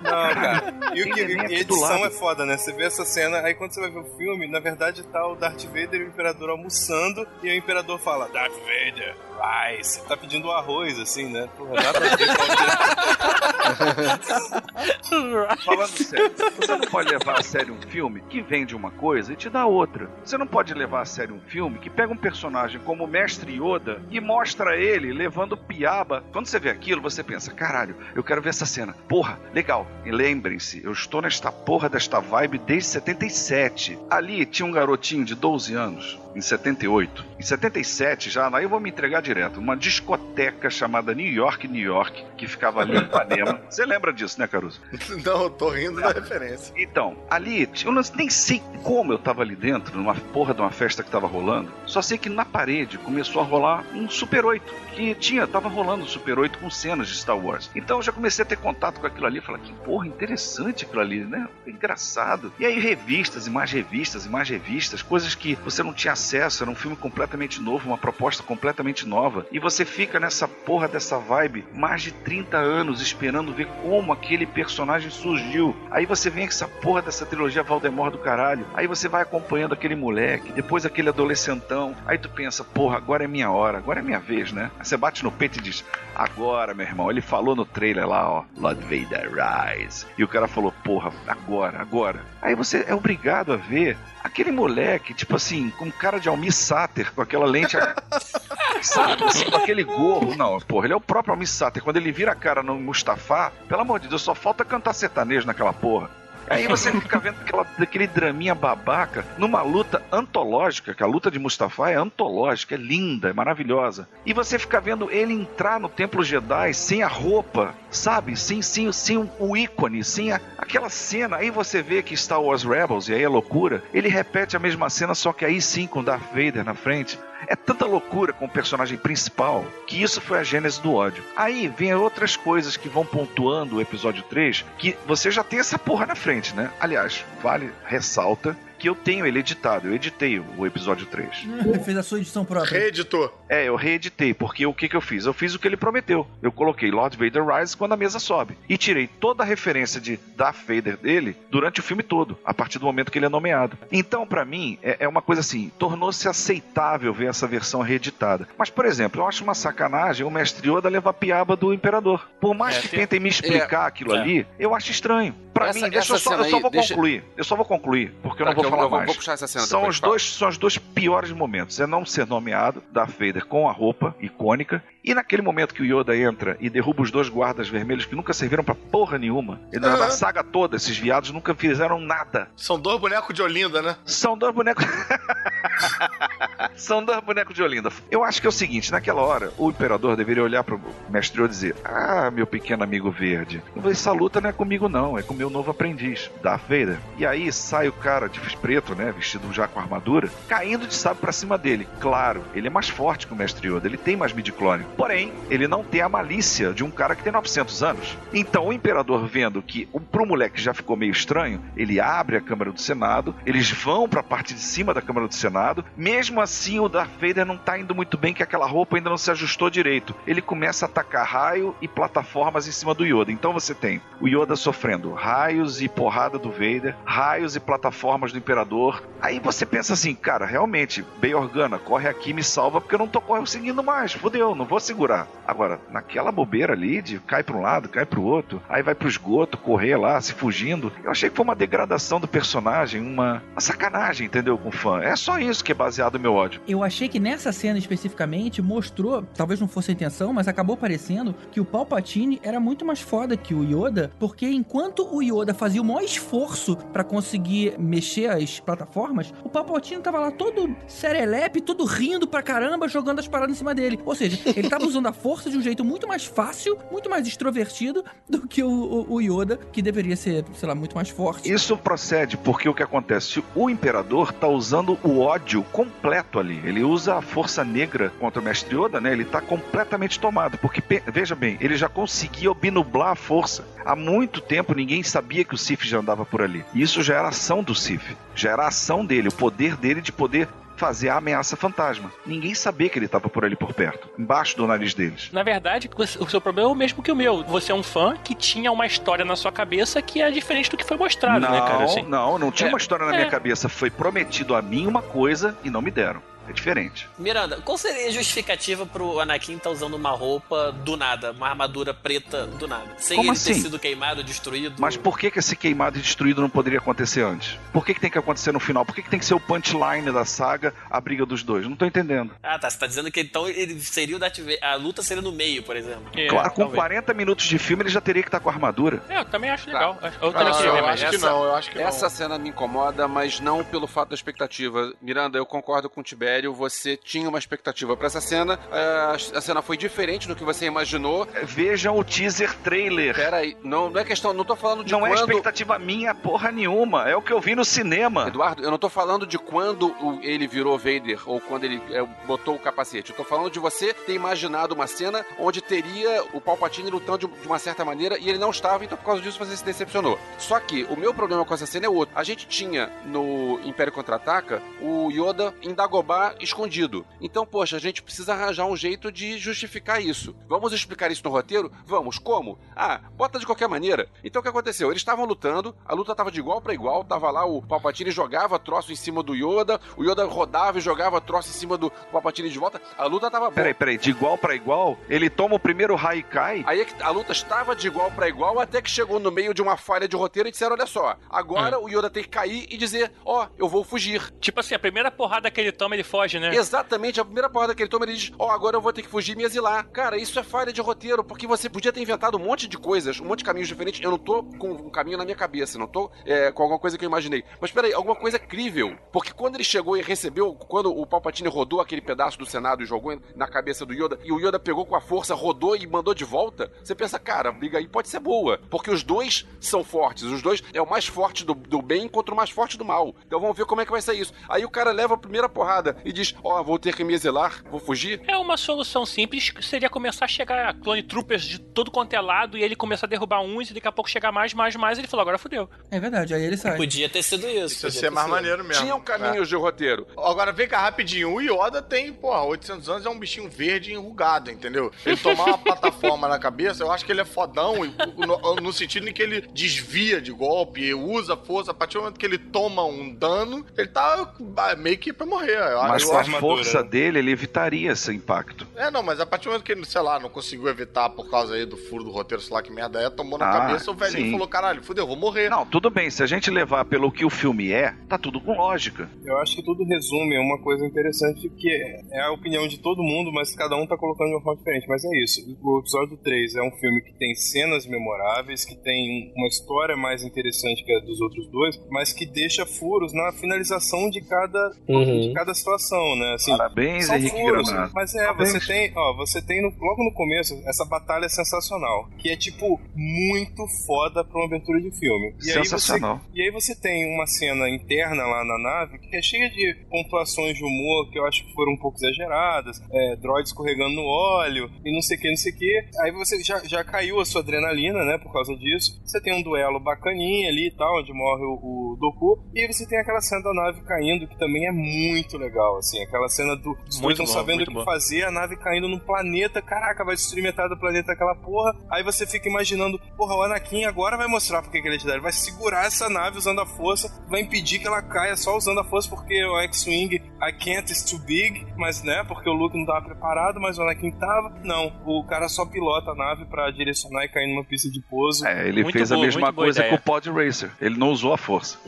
H: Não, cara. E o que, e
I: do
H: edição é foda, né? Você vê essa cena, aí quando você vai ver o filme, na verdade tá o Darth Vader e o Imperador almoçando, e o Imperador fala, Darth Vader, rice. Tá pedindo arroz, assim, né? Porra, dá pra ver *laughs*
I: Falando sério, você não pode levar a sério um filme que vende uma coisa e te dá outra. Você não pode levar a sério um filme que pega um personagem como o Mestre Yoda e mostra ele levando piaba. Quando você vê aquilo, você pensa: caralho, eu quero ver essa cena. Porra, legal. E lembrem-se, eu estou nesta porra desta vibe desde 77. Ali tinha um garotinho de 12 anos. Em 78. Em 77, já, aí eu vou me entregar direto. Uma discoteca chamada New York, New York, que ficava ali em Ipanema. *laughs* Você lembra disso, né, Caruso? *laughs*
J: Não, eu tô rindo da referência.
I: Então, ali, eu não- nem sei como eu tava ali dentro, numa porra de uma festa que tava rolando. Só sei que na parede começou a rolar um Super 8. Que tinha, tava rolando um Super 8 com cenas de Star Wars. Então eu já comecei a ter contato com aquilo ali. Falei, que porra, interessante aquilo ali, né? Engraçado. E aí, revistas e mais revistas e mais revistas, coisas que você não tinha acesso. Era um filme completamente novo, uma proposta completamente nova. E você fica nessa porra dessa vibe mais de 30 anos esperando ver como aquele personagem surgiu. Aí você vem com essa porra dessa trilogia Valdemar do caralho. Aí você vai acompanhando aquele moleque, depois aquele adolescentão. Aí tu pensa, porra, agora é minha hora, agora é minha vez, né? Você bate no peito e diz, agora, meu irmão. Ele falou no trailer lá, ó, Lord Vader Rise. E o cara falou, porra, agora, agora. Aí você é obrigado a ver aquele moleque, tipo assim, com cara de Almir Sater, com aquela lente. *laughs* Sabe, assim, com aquele gorro. Não, porra, ele é o próprio Almir Sater. Quando ele vira a cara no Mustafa, pelo amor de Deus, só falta cantar sertanejo naquela porra. Aí você fica vendo aquela, aquele draminha babaca numa luta antológica, que a luta de Mustafa é antológica, é linda, é maravilhosa. E você fica vendo ele entrar no Templo Jedi sem a roupa, sabe? Sem, sem, sem o, ícone, sem a- aquela cena. Aí você vê que Star Wars Rebels, e aí é loucura, ele repete a mesma cena, só que aí sim com Darth Vader na frente. É tanta loucura com o personagem principal que isso foi a gênese do ódio. Aí vem outras coisas que vão pontuando o episódio 3, que você já tem essa porra na frente, né? Aliás, vale, ressalta que eu tenho ele editado. Eu editei o episódio 3. *laughs*
F: Fez a sua edição própria.
J: Reeditou.
I: É, eu reeditei, porque o que, que eu fiz? Eu fiz o que ele prometeu. Eu coloquei Lord Vader Rise quando a mesa sobe. E tirei toda a referência de Darth Vader dele durante o filme todo, a partir do momento que ele é nomeado. Então, pra mim, é, é uma coisa assim, tornou-se aceitável ver essa versão reeditada. Mas, por exemplo, eu acho uma sacanagem o mestre Yoda levar piaba do Imperador. Por mais
K: É,
I: que
K: tem-
I: tentem me explicar
K: é,
I: aquilo
K: é.
I: ali, eu acho estranho. Pra
K: Essa-
I: mim, deixa eu só,
K: cena
I: eu só
K: aí,
I: vou
K: deixa-
I: concluir. Eu só vou concluir, porque eu
K: Tá,
I: não vou
K: que eu-
I: falar
K: eu vou-
I: mais.
K: vou puxar essa cena
I: São os dois são os dois piores momentos. É não ser nomeado, Darth Vader com a roupa icônica, e naquele momento que o Yoda entra e derruba os dois guardas vermelhos que nunca serviram pra porra nenhuma. E na, saga toda, esses viados nunca fizeram nada.
J: São dois bonecos de Olinda, né?
I: São dois bonecos. *laughs* São dois bonecos de Olinda. Eu acho que é o seguinte: naquela hora, o imperador deveria olhar pro mestre Yoda e dizer: Ah, meu pequeno amigo verde, essa luta não é comigo, não, é com o meu novo aprendiz, Darth Vader. E aí sai o cara de preto, né, vestido já com armadura, caindo de sábio pra cima dele. Claro, ele é mais forte que o mestre Yoda, ele tem mais midi-clone. Porém, ele não tem a malícia de um cara que tem 900 anos. Então, o imperador vendo que o pro moleque já ficou meio estranho, ele abre a Câmara do Senado, eles vão pra parte de cima da Câmara do Senado, mesmo assim sim, o Darth Vader não tá indo muito bem, que aquela roupa ainda não se ajustou direito. Ele começa a atacar raio e plataformas em cima do Yoda. Então você tem o Yoda sofrendo raios e porrada do Vader, raios e plataformas do Imperador. Aí você pensa assim, cara, realmente, bem Organa, corre aqui me salva, porque eu não tô conseguindo mais. Fudeu, não vou segurar. Agora, naquela bobeira ali de cai pra um lado, cai pro outro, aí vai pro esgoto, correr lá, se fugindo. Eu achei que foi uma degradação do personagem, uma, uma sacanagem, entendeu? Com o fã. É só isso que é baseado no meu ódio.
F: Eu achei que nessa cena especificamente mostrou, talvez não fosse a intenção, mas acabou parecendo que o Palpatine era muito mais foda que o Yoda, porque enquanto o Yoda fazia o maior esforço pra conseguir mexer as plataformas, o Palpatine tava lá todo serelepe, todo rindo pra caramba, jogando as paradas em cima dele. Ou seja, ele tava usando a força de um jeito muito mais fácil, muito mais extrovertido do que o, o- o Yoda, que deveria ser, sei lá, muito mais forte.
I: Isso procede porque o que acontece? O Imperador tá usando o ódio completo ali. Ele usa a força negra contra o Mestre Yoda, né? Ele tá completamente tomado. Porque, veja bem, ele já conseguia obnublar a força. Há muito tempo ninguém sabia que o Sith já andava por ali. Isso já era ação do Sith. Já era ação dele, o poder dele de poder fazer a ameaça fantasma. Ninguém sabia que ele estava por ali por perto, embaixo do nariz deles.
G: Na verdade, o seu problema é o mesmo que o meu. Você é um fã que tinha uma história na sua cabeça que é diferente do que foi mostrado,
I: não,
G: né, cara? Assim,
I: não, não tinha
G: É.
I: uma história na
G: É.
I: minha cabeça. Foi prometido a mim uma coisa e não me deram. É diferente.
L: Miranda, qual seria a justificativa pro Anakin estar usando uma roupa do nada, uma armadura preta do nada? Sem
I: Como
L: ele ter
I: assim?
L: sido queimado, destruído?
I: Mas por que, que esse queimado e destruído não poderia acontecer antes? Por que, que tem que acontecer no final? Por que, que tem que ser o punchline da saga, a briga dos dois? Não tô entendendo.
L: Ah, tá. Você tá dizendo que então ele seria o Darth Vader. A luta seria no meio, por exemplo.
G: É,
I: claro, com 40 minutos de filme ele já teria que estar com a armadura.
G: É, eu também acho legal.
K: Tá.
G: Eu também
K: Ah, eu acho que
J: não, eu acho que não.
K: Essa cena me incomoda, mas não pelo fato da expectativa. Miranda, eu concordo com o Tibério, você tinha uma expectativa pra essa cena, é, a cena foi diferente do que você imaginou.
I: Vejam o teaser trailer.
K: Peraí, não, não é questão, não tô falando de
I: Não é
K: quando...
I: expectativa minha, porra nenhuma. É o que eu vi no cinema.
K: Eduardo, eu não tô falando de quando ele virou Vader ou quando ele é, botou o capacete. Eu tô falando de você ter imaginado uma cena onde teria o Palpatine lutando de, de uma certa maneira e ele não estava, então por causa disso você se decepcionou. Só que o meu problema com essa cena é outro. A gente tinha no Império Contra-Ataca o Yoda em Dagobah escondido. Então, poxa, a gente precisa arranjar um jeito de justificar isso. Vamos explicar isso no roteiro? Vamos. Como? Ah, bota de qualquer maneira. Então o que aconteceu? Eles estavam lutando, a luta tava de igual para igual, tava lá o Palpatine jogava troço em cima do Yoda, o Yoda rodava e jogava troço em cima do Palpatine de volta. A luta tava boa.
I: Peraí, peraí, de igual pra igual, ele toma o primeiro Haikai.
K: Aí é que a luta estava de igual para igual até que chegou no meio de uma falha de roteiro e disseram: olha só, agora o Yoda tem que cair e dizer: ó, eu vou fugir.
G: Tipo assim, a primeira porrada que ele toma, ele foge, né?
K: Exatamente, a primeira porrada que ele toma, ele diz: Ó, agora eu vou ter que fugir e me exilar. Cara, isso é falha de roteiro, porque você podia ter inventado um monte de coisas, um monte de caminhos diferentes. Eu não tô com um caminho na minha cabeça, não tô é, com alguma coisa que eu imaginei. Mas peraí, alguma coisa crível. Porque quando ele chegou e recebeu, quando o Palpatine rodou aquele pedaço do Senado e jogou na cabeça do Yoda, e o Yoda pegou com a força, rodou e mandou de volta, você pensa, cara, a briga aí pode ser boa. Porque os dois são fortes, os dois é o mais forte do, do bem contra o mais forte do mal. Então vamos ver como é que vai ser isso. Aí o cara leva a primeira porrada e diz: Ó, vou ter que me exilar, vou fugir.
G: É uma solução simples, que seria começar a chegar clone troopers de todo quanto é lado e ele começar a derrubar uns e daqui a pouco chegar mais, mais, mais. Ele falou, agora fudeu.
F: É verdade, aí ele sai.
L: Podia ter sido isso.
J: Isso ia
L: podia
J: ser mais
L: sido.
J: maneiro mesmo.
K: Tinham caminhos de roteiro.
J: Agora vem cá rapidinho. O Yoda tem, porra, 800 anos, é um bichinho verde enrugado, entendeu? Ele tomar uma *laughs* plataforma na cabeça, eu acho que ele é fodão, no, no sentido em que ele desvia de golpe, usa força. A partir do momento que ele toma um dano, ele tá meio que pra morrer. Eu,
I: Mas com a força dele, ele evitaria esse impacto.
J: É, não, mas a partir do momento que ele, sei lá, não conseguiu evitar por causa aí do furo do roteiro, sei lá que merda é, tomou na
I: Ah,
J: cabeça, o velhinho
I: sim.
J: falou, caralho, fudeu, vou morrer.
I: Não, tudo bem, se a gente levar pelo que o filme é, tá tudo com lógica.
H: Eu acho que tudo resume a uma coisa interessante que é a opinião de todo mundo, mas cada um tá colocando de uma forma diferente. Mas é isso. O episódio 3 é um filme que tem cenas memoráveis, que tem uma história mais interessante que a dos outros dois, mas que deixa furos na finalização de cada,
N: Uhum.
H: de cada situação, né? Assim,
I: Parabéns,
H: são
I: Henrique
H: furos,
I: Granado.
H: Mas é,
I: Parabéns.
H: você tem, ó, você tem no- logo no começo essa batalha sensacional, que é tipo muito foda pra uma abertura de filme. E aí você-
I: Sensacional.
H: e aí você tem uma cena interna lá na nave que é cheia de pontuações de humor que eu acho que foram um pouco exageradas, é, droids escorregando no óleo e não sei o que, não sei o que. Aí você já, já caiu a sua adrenalina, né, por causa disso. Você tem um duelo bacaninha ali e tal, onde morre o, o Doku. E aí você tem aquela cena da nave caindo que também é muito legal. Total, assim. Aquela cena do,
G: Muito
H: não
G: bom,
H: sabendo o
G: muito
H: que
G: bom.
H: fazer, a nave caindo num planeta, caraca, vai destruir metade do planeta aquela porra. Aí você fica imaginando, porra, o Anakin agora vai mostrar porque que ele é Jedi. Ele vai segurar essa nave usando a força, vai impedir que ela caia só usando a força, porque o X-Wing, I can't is too big, mas né, porque o Luke não tava preparado, mas o Anakin tava. Não, o cara só pilota a nave pra direcionar e cair numa pista de pouso.
I: É, ele fez a mesma coisa com o Pod Racer. Ele não usou a força.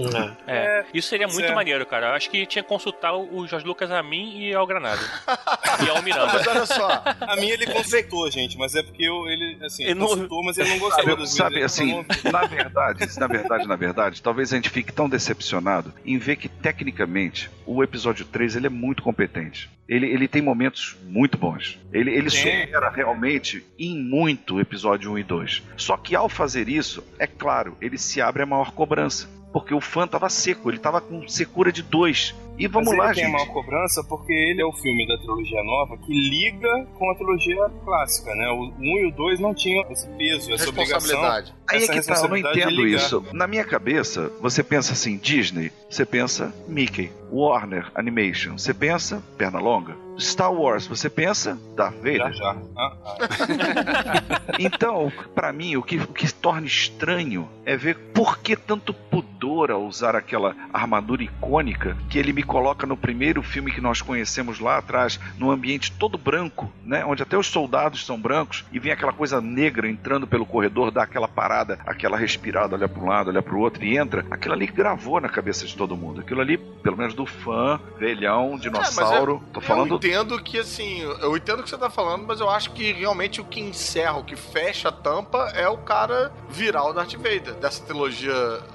G: É, isso seria muito
H: é.
G: maneiro, cara. Eu acho que tinha que consultar o Jorge Lucas a mim e ao Granada. *laughs* e ao Miranda.
J: Mas olha só,
H: A minha ele consultou, gente, mas é porque eu, ele, assim,
G: Ele não-
H: consultou, mas ele não gostou
I: Sabe,
H: dos
I: sabe,
H: vídeos.
I: assim,
H: falou,
I: na verdade, na verdade, na verdade, talvez a gente fique tão decepcionado em ver que, tecnicamente, o episódio 3 ele é muito competente. Ele, ele tem momentos muito bons. Ele, ele supera realmente em muito o episódio 1 e 2. Só que ao fazer isso, é claro, ele se abre a maior cobrança. Porque o fã tava seco, ele tava com secura de 2. E vamos
H: mas
I: lá,
H: ele tem a
I: gente.
H: maior cobrança porque ele é o filme da trilogia nova que liga com a trilogia clássica, né? O 1 e o 2 não tinham esse peso, essa obrigação.
J: responsabilidade.
I: Aí é
H: essa
I: que tá, eu não entendo isso. Na minha cabeça, você pensa assim, Disney, você pensa Mickey. Warner Animation, você pensa Pernalonga. Star Wars, você pensa Darth
H: Já,
I: Vader.
H: já. Ah, ah. *laughs*
I: Então, pra mim, o que, o que torna estranho é ver por que tanto pudor ao usar aquela armadura icônica que ele me coloca no primeiro filme que nós conhecemos lá atrás, num ambiente todo branco, né? Onde até os soldados são brancos e vem aquela coisa negra entrando pelo corredor, dá aquela parada, aquela respirada, olha para um lado, olha para o outro e entra. Aquilo ali gravou na cabeça de todo mundo. Aquilo ali, pelo menos do fã, velhão, dinossauro. Tô falando
J: Eu entendo que, assim, eu entendo o que você tá falando, mas eu acho que realmente o que encerra, o que fecha a tampa é o cara virar o Darth Vader, dessa trilogia,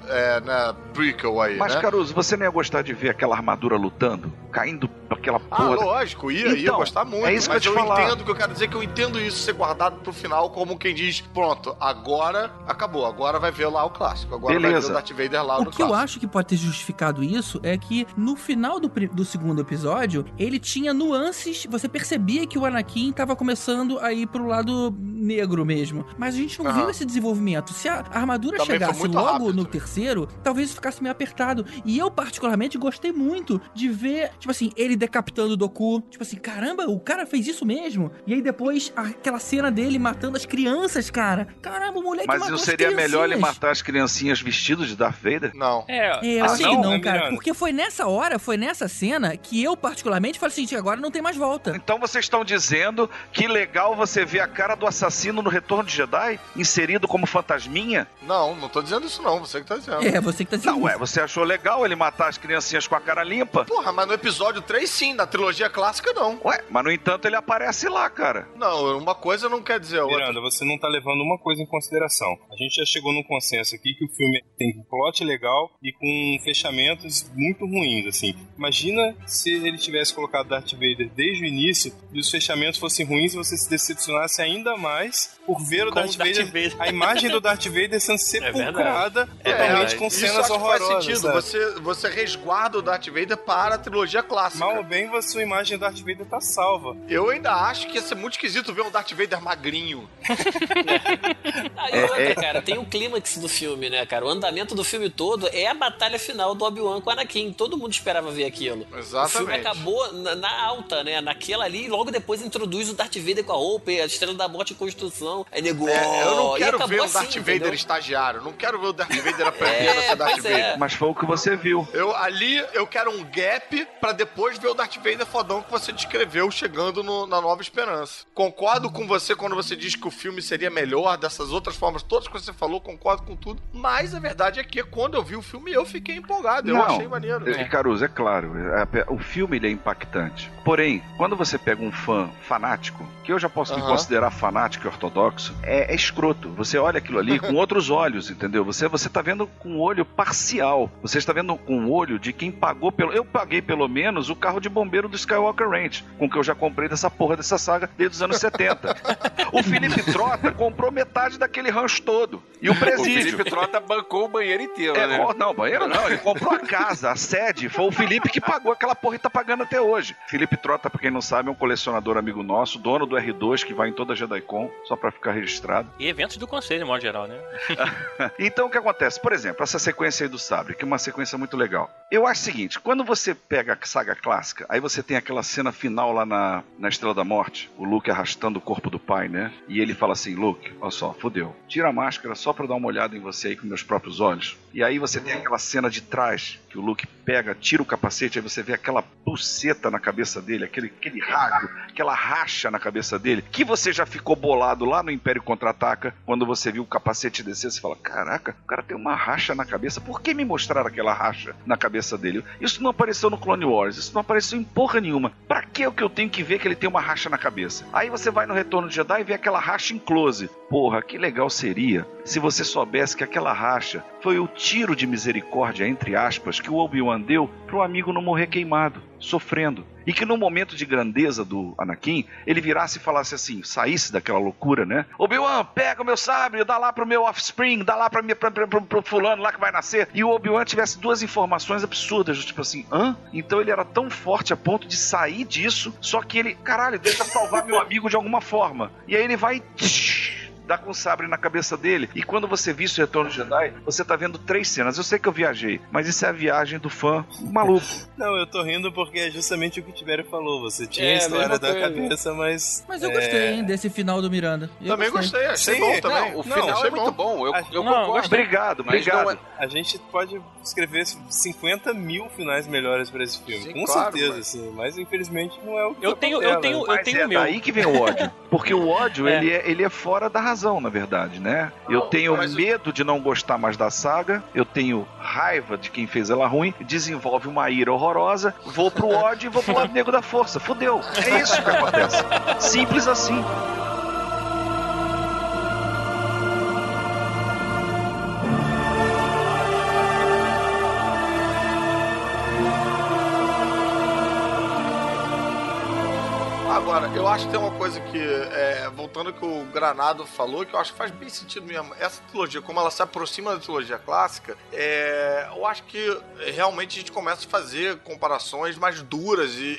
J: é, né, prequel aí,
I: Mas,
J: né?
I: Caruso, você não ia gostar de ver aquela armadura lutando, caindo aquela
J: Ah,
I: porra.
J: lógico, ia, ia
I: Então,
J: gostar muito.
I: é isso que
J: mas
I: eu
J: eu,
I: te falar.
J: entendo que eu quero dizer que eu entendo isso ser guardado pro final como quem diz, pronto, agora acabou, agora vai ver lá o clássico, agora vai ver
I: Beleza.
J: o Darth Vader lá
F: O
J: no
F: que eu
J: clássico.
F: acho que pode ter justificado isso é que no final do, do segundo episódio, ele tinha nuances. Você percebia que o Anakin tava começando a ir pro lado negro mesmo. Mas a gente não viu esse desenvolvimento. Se a armadura
J: Também
F: chegasse logo
J: rápido
F: no
J: também.
F: terceiro, talvez isso ficasse meio apertado. E eu, particularmente, gostei muito de ver, tipo assim, ele decapitando o Doku. Tipo assim, caramba, o cara fez isso mesmo. E aí depois, aquela cena dele matando as crianças, cara. Caramba, o moleque
I: Mas
F: matou
I: não
F: as
I: seria melhor ele matar as criancinhas vestidas de Darth Vader?
J: Não.
G: É,
F: É, eu
H: Ah,
F: acho que
H: não,
F: não, cara.
H: Miranda?
F: Porque foi nessa hora, foi nessa cena que eu, particularmente, falei assim: agora não tem mais volta.
I: Então vocês estão dizendo que legal você ver a cara do assassino no Retorno de Jedi inserido como fantasminha?
J: Não, não tô dizendo isso não, você que tá dizendo.
F: É, você que tá dizendo.
I: Não, ué, você achou legal ele matar as criancinhas com a cara limpa?
J: Porra, mas no episódio 3 sim, na trilogia clássica não.
I: Ué, mas no entanto ele aparece lá, cara.
J: Não, uma coisa não quer dizer a outra.
H: Miranda, você não tá levando uma coisa em consideração. A gente já chegou num consenso aqui que o filme tem um plot legal e com fechamentos muito ruins, assim. Imagina se ele tivesse colocado Darth Vader desde o início e os fechamentos fossem ruins e você se decepcionasse ainda mais por ver o Darth,
G: Darth
H: Vader,
G: Vader.
H: a imagem do Darth Vader sendo *laughs* sepulcrada totalmente
G: verdade.
H: com
J: Isso
H: cenas
J: acho que faz
H: horrorosas.
J: sentido.
H: sabe?
J: Você, você resguarda o Darth Vader para a trilogia clássica.
H: Mal ou bem, a sua imagem do Darth Vader tá salva.
J: Eu ainda acho que ia ser muito esquisito ver um Darth Vader magrinho. *laughs*
L: Ah,
I: É,
L: outra,
I: é.
L: cara, tem o clímax do filme, né, cara? O andamento do filme todo é a batalha final do Obi-Wan com o Anakin. Todo mundo esperava ver aquilo. O filme
J: Exatamente.
L: acabou na, na alta, né? Naquela ali, e logo depois introduz o Darth Vader com a roupa, e a Estrela da Morte em construção. Aí negou.
J: É, eu não quero ver um
L: assim,
J: Darth Vader
L: entendeu?
J: estagiário. Não quero ver o Darth Vader aprendendo a ser Darth
L: é.
J: Vader.
I: Mas foi o que você viu.
J: Eu, ali eu quero um gap pra depois ver o Darth Vader fodão que você descreveu chegando no- na Nova Esperança. Concordo com você quando você diz que o filme seria melhor dessas outras formas, todas que você falou, concordo com tudo. Mas a verdade é que quando eu vi o filme eu fiquei empolgado, eu
I: Não,
J: achei maneiro.
I: É, Caruso, é claro, é- é- o filme ele é impactante. Porém, quando você pega um fã fanático, que eu já posso me
J: Aham.
I: considerar fanático e ortodoxo, é, é escroto. Você olha aquilo ali com *laughs* outros olhos, entendeu? Você você tá vendo com um olho parcial. Você está vendo com o olho de quem pagou pelo. Eu paguei pelo menos o carro de bombeiro do Skywalker Ranch, com que eu já comprei dessa porra dessa saga desde os anos 70. o Felipe Trota comprou metade daquele rancho todo. E o
K: O
I: presídio.
K: Felipe Trota bancou o banheiro inteiro,
I: É,
K: né?
I: ó, não, banheiro não, ele comprou a casa, a sede, foi o Felipe que pagou aquela porra e tá pagando até hoje. Felipe Trota, pra quem não sabe, é um colecionador amigo nosso, dono do R2, que vai em toda a JediCon, só pra ficar registrado.
G: E eventos do conselho, de modo geral, né? *laughs*
I: Então o que acontece? Por exemplo, essa sequência aí do Sabre, que é uma sequência muito legal. Eu acho o seguinte, quando você pega saga clássica. Aí você tem aquela cena final lá na, na Estrela da Morte, o Luke arrastando o corpo do pai, né? E ele fala assim: Luke, olha só, fodeu. Tira a máscara só pra dar uma olhada em você aí com meus próprios olhos. E aí você tem aquela cena de trás, que o Luke pega, tira o capacete, aí você vê aquela buceta na cabeça dele, aquele, aquele rasgo, aquela racha na cabeça dele, que você já ficou bolado lá no Império Contra-Ataca, quando você viu o capacete descer, você fala: caraca, o cara tem uma racha na cabeça, por que me mostraram aquela racha na cabeça dele? Isso não apareceu no Clone Wars, isso não apareceu em porra nenhuma. Pra que é o que eu tenho que ver que ele tem uma racha na cabeça? Aí você vai no Retorno de Jedi e vê aquela racha em close. Porra, que legal seria se você soubesse que aquela racha foi o tiro de misericórdia, entre aspas, que o Obi-Wan deu pro amigo não morrer queimado, sofrendo. E que no momento de grandeza do Anakin, ele virasse e falasse assim, saísse daquela loucura, né? Obi-Wan, pega o meu sabre, dá lá pro meu offspring, dá lá pra, minha, pra, pra, pro, pro fulano lá que vai nascer. E o Obi-Wan tivesse duas informações absurdas, tipo assim, hã? Então ele era tão forte a ponto de sair disso, só que ele, caralho, deixa salvar meu amigo de alguma forma. E aí ele vai... Tsh, dá com o sabre na cabeça dele. E quando você viu o Retorno de Jedi, você tá vendo três cenas. Eu sei que eu viajei, mas isso é a viagem do fã maluco. *laughs*
H: Não, eu tô rindo porque é justamente o que o Tibério falou. Você tinha
F: É,
H: a história da cabeça, mas.
F: Mas eu
H: é,
F: gostei, hein, desse final do Miranda. Eu
J: Também gostei, achei
H: Sim,
J: bom também.
K: Não, o
H: Não,
K: final
J: achei
K: é muito bom. Eu,
H: A-
K: eu
H: não,
K: concordo.
I: Obrigado,
K: Mas
I: obrigado.
K: não é-
H: A gente pode escrever 50 mil finais melhores pra esse filme.
J: Sim,
H: com
J: claro,
H: certeza,
J: mas-
H: assim. Mas infelizmente não é o que
G: Eu
H: tá
G: tenho, eu tenho, eu
I: Mas
G: tenho
I: é
G: meu.
I: daí que vem o ódio. Porque o ódio, *laughs*
G: É.
I: ele, é, ele é fora da razão, na verdade, né? eu tenho medo de não gostar mais da saga, eu tenho raiva de quem fez ela ruim, desenvolve uma ira horrorosa, vou pro ódio e vou pro lado negro da força. Fudeu. É isso que acontece. Simples assim.
J: Acho que tem uma coisa que, é, voltando ao que o Granado falou, que eu acho que faz bem sentido mesmo. Essa trilogia, como ela se aproxima da trilogia clássica, é, eu acho que realmente a gente começa a fazer comparações mais duras e,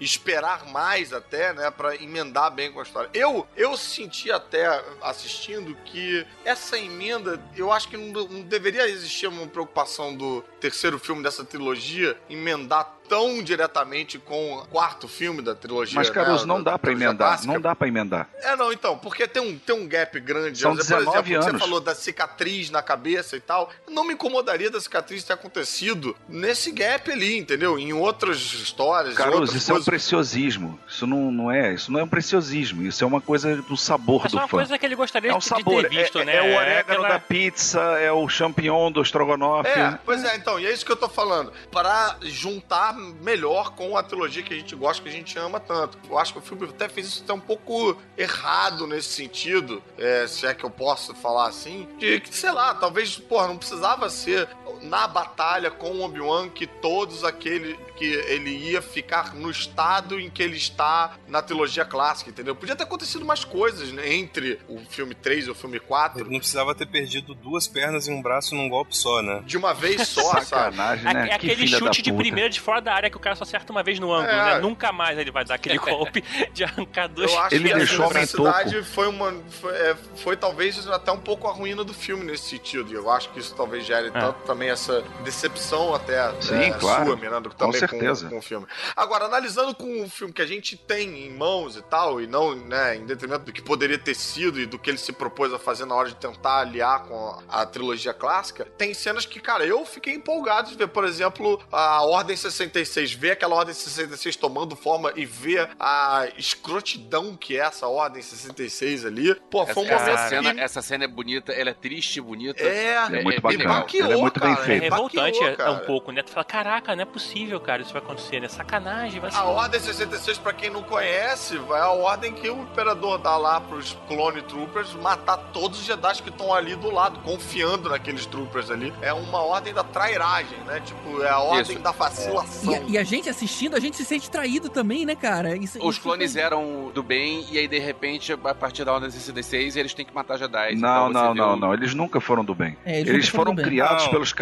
J: e esperar mais até, né, pra emendar bem com a história. Eu, eu senti até assistindo que essa emenda, eu acho que não, não deveria existir uma preocupação do terceiro filme dessa trilogia emendar tão diretamente com o quarto filme da trilogia.
I: Mas, Caruso,
J: né,
I: não
J: da
I: dá pra
J: trilogia
I: emendar.
J: clássica.
I: Não dá pra emendar.
J: É, não, então, porque tem um, tem um gap grande.
I: São
J: Por
I: 19
J: exemplo, você
I: anos.
J: falou da cicatriz na cabeça e tal. Não me incomodaria da cicatriz ter acontecido nesse gap ali, entendeu? Em outras histórias.
I: Caruso,
J: outras
I: isso é um
J: coisas.
I: preciosismo. Isso não, não é. Isso não é um preciosismo. Isso é uma coisa do sabor
G: É só
I: do
G: uma
I: fã.
G: coisa que ele gostaria
I: É um
G: de
I: sabor.
G: ter visto,
I: é,
G: né?
I: é o orégano
G: aquela-
I: da pizza, é o champignon do estrogonofe.
J: É, pois é, então, e é isso que eu tô falando. Para juntar melhor com a trilogia que a gente gosta, que a gente ama tanto. Eu acho que o filme até fez isso até um pouco errado nesse sentido, é, se é que eu posso falar assim, de que, sei lá, talvez, porra, não precisava ser na batalha com o Obi-Wan que todos aquele que ele ia ficar no estado em que ele está na trilogia clássica, entendeu? Podia ter acontecido mais coisas, né, entre o filme 3 e o filme 4.
H: Ele não precisava ter perdido duas pernas e um braço num golpe só, né?
J: De uma vez *laughs* só, sabe?
I: Sacanagem,
G: É,
I: né?
G: é
I: Que
G: aquele
I: filha da
G: chute de
I: puta.
G: primeira de fora da área que o cara só acerta uma vez no ângulo,
J: É.
G: né? Nunca mais ele vai dar aquele *laughs* golpe de arrancar dois.
J: Eu acho
I: Ele
J: que
I: deixou
J: essa necessidade foi uma. Foi, é, foi talvez até um pouco a ruína do filme nesse sentido. E eu acho que isso talvez gere tanto também essa decepção até
I: Sim,
J: é,
I: claro.
J: sua, Miranda,
I: Com
J: também
I: certeza.
J: Com, o filme. Agora, analisando com o filme que a gente tem em mãos e tal, e não né, em detrimento do que poderia ter sido e do que ele se propôs a fazer na hora de tentar aliar com a, a trilogia clássica, tem cenas que, cara, eu fiquei empolgado de ver, por exemplo, a Ordem 66, ver aquela Ordem 66 tomando forma e ver a escrotidão que é essa Ordem 66 ali. Pô, foi um momento
K: essa cena, essa cena é bonita, ela é triste e bonita.
J: É,
I: É muito
K: bem
I: bacana.
J: baqueou,
I: Ela é muito bem
J: cara,
G: É revoltante
J: Baqueou,
G: é,
J: cara.
G: um pouco, né? Tu fala, caraca, não é possível, cara, isso vai acontecer, né? Sacanagem, vai ser.
J: A Ordem 66, pra quem não conhece, é a ordem que o Imperador dá lá pros Clone Troopers matar todos os Jedi que estão ali do lado, confiando naqueles Troopers ali. É uma ordem da trairagem, né? Tipo, é a ordem
K: Isso.
J: da
F: E,
J: vacilação.
F: a- e a gente assistindo, a gente se sente traído também, né, cara? Isso-
K: Os
F: isso
K: clones
F: foi-
K: eram do bem, e aí de repente, a partir da Ordem 66, eles têm que matar Jedi.
I: Não,
K: Então
I: não, não,
K: o-
I: não. Eles nunca foram do bem.
F: É, eles
I: eles
F: foram
I: foram criados
H: Não.
I: pelos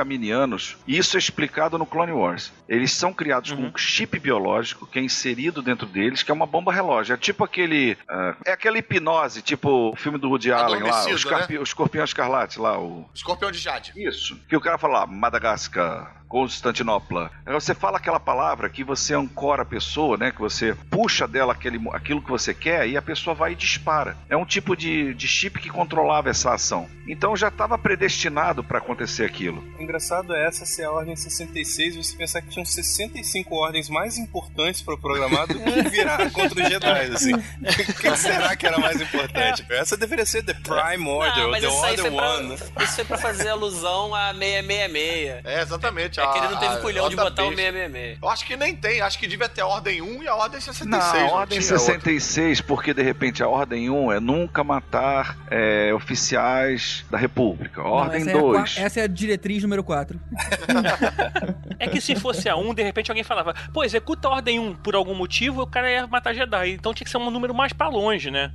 I: E isso é explicado no Clone Wars. Eles são criados
G: Uhum.
I: com um chip biológico que é inserido dentro deles, que é uma bomba relógio. É tipo aquele. ah, é aquela hipnose, tipo o filme do Woody Allen lá, o, escarpi- o escorpião escarlate lá, o.
J: Escorpião de Jade.
I: Isso. Que o cara fala lá, Madagascar, Constantinopla. Você fala aquela palavra que você ancora a pessoa, né? Que você puxa dela aquele, aquilo que você quer e a pessoa vai e dispara. É um tipo de, de chip que controlava essa ação. Então já estava predestinado para acontecer aquilo.
H: O engraçado é essa ser a ordem 66 você pensar que tinham 65 ordens mais importantes para o programado do que virar *laughs* contra os Jedi, assim. *laughs* O que será que era mais importante? Essa deveria ser The Prime Order,
L: Não,
H: The Order
L: foi pra,
H: One.
L: isso foi pra fazer alusão a 666.
J: É, exatamente.
L: É que ele não teve
J: a
L: culhão de botar o
J: besta.
L: 666.
J: Eu acho que nem tem, acho que devia ter a ordem 1 e a ordem 66.
I: Não, a
J: não
I: ordem
J: tinha outra.
I: 66, porque de repente a ordem 1 é nunca matar é, oficiais da República. A
F: Não,
I: ordem
F: essa, é a
I: 2.
F: essa é a diretriz número 4. *laughs*
G: É que se fosse a 1, de repente alguém falava, pô, executa a ordem 1 por algum motivo, o cara ia matar Jedi. Então tinha que ser um número mais pra longe, né?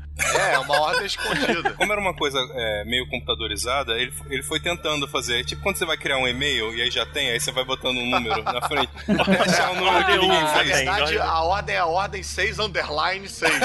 J: É, uma ordem escondida.
H: Como era uma coisa é, meio computadorizada, ele, ele foi tentando fazer. Tipo quando você vai criar um e-mail e aí já tem, aí você vai botando um número na frente. Até achar um número que ninguém
J: Na
H: fez.
J: verdade, a ordem é a ordem 6 underline 6. *laughs*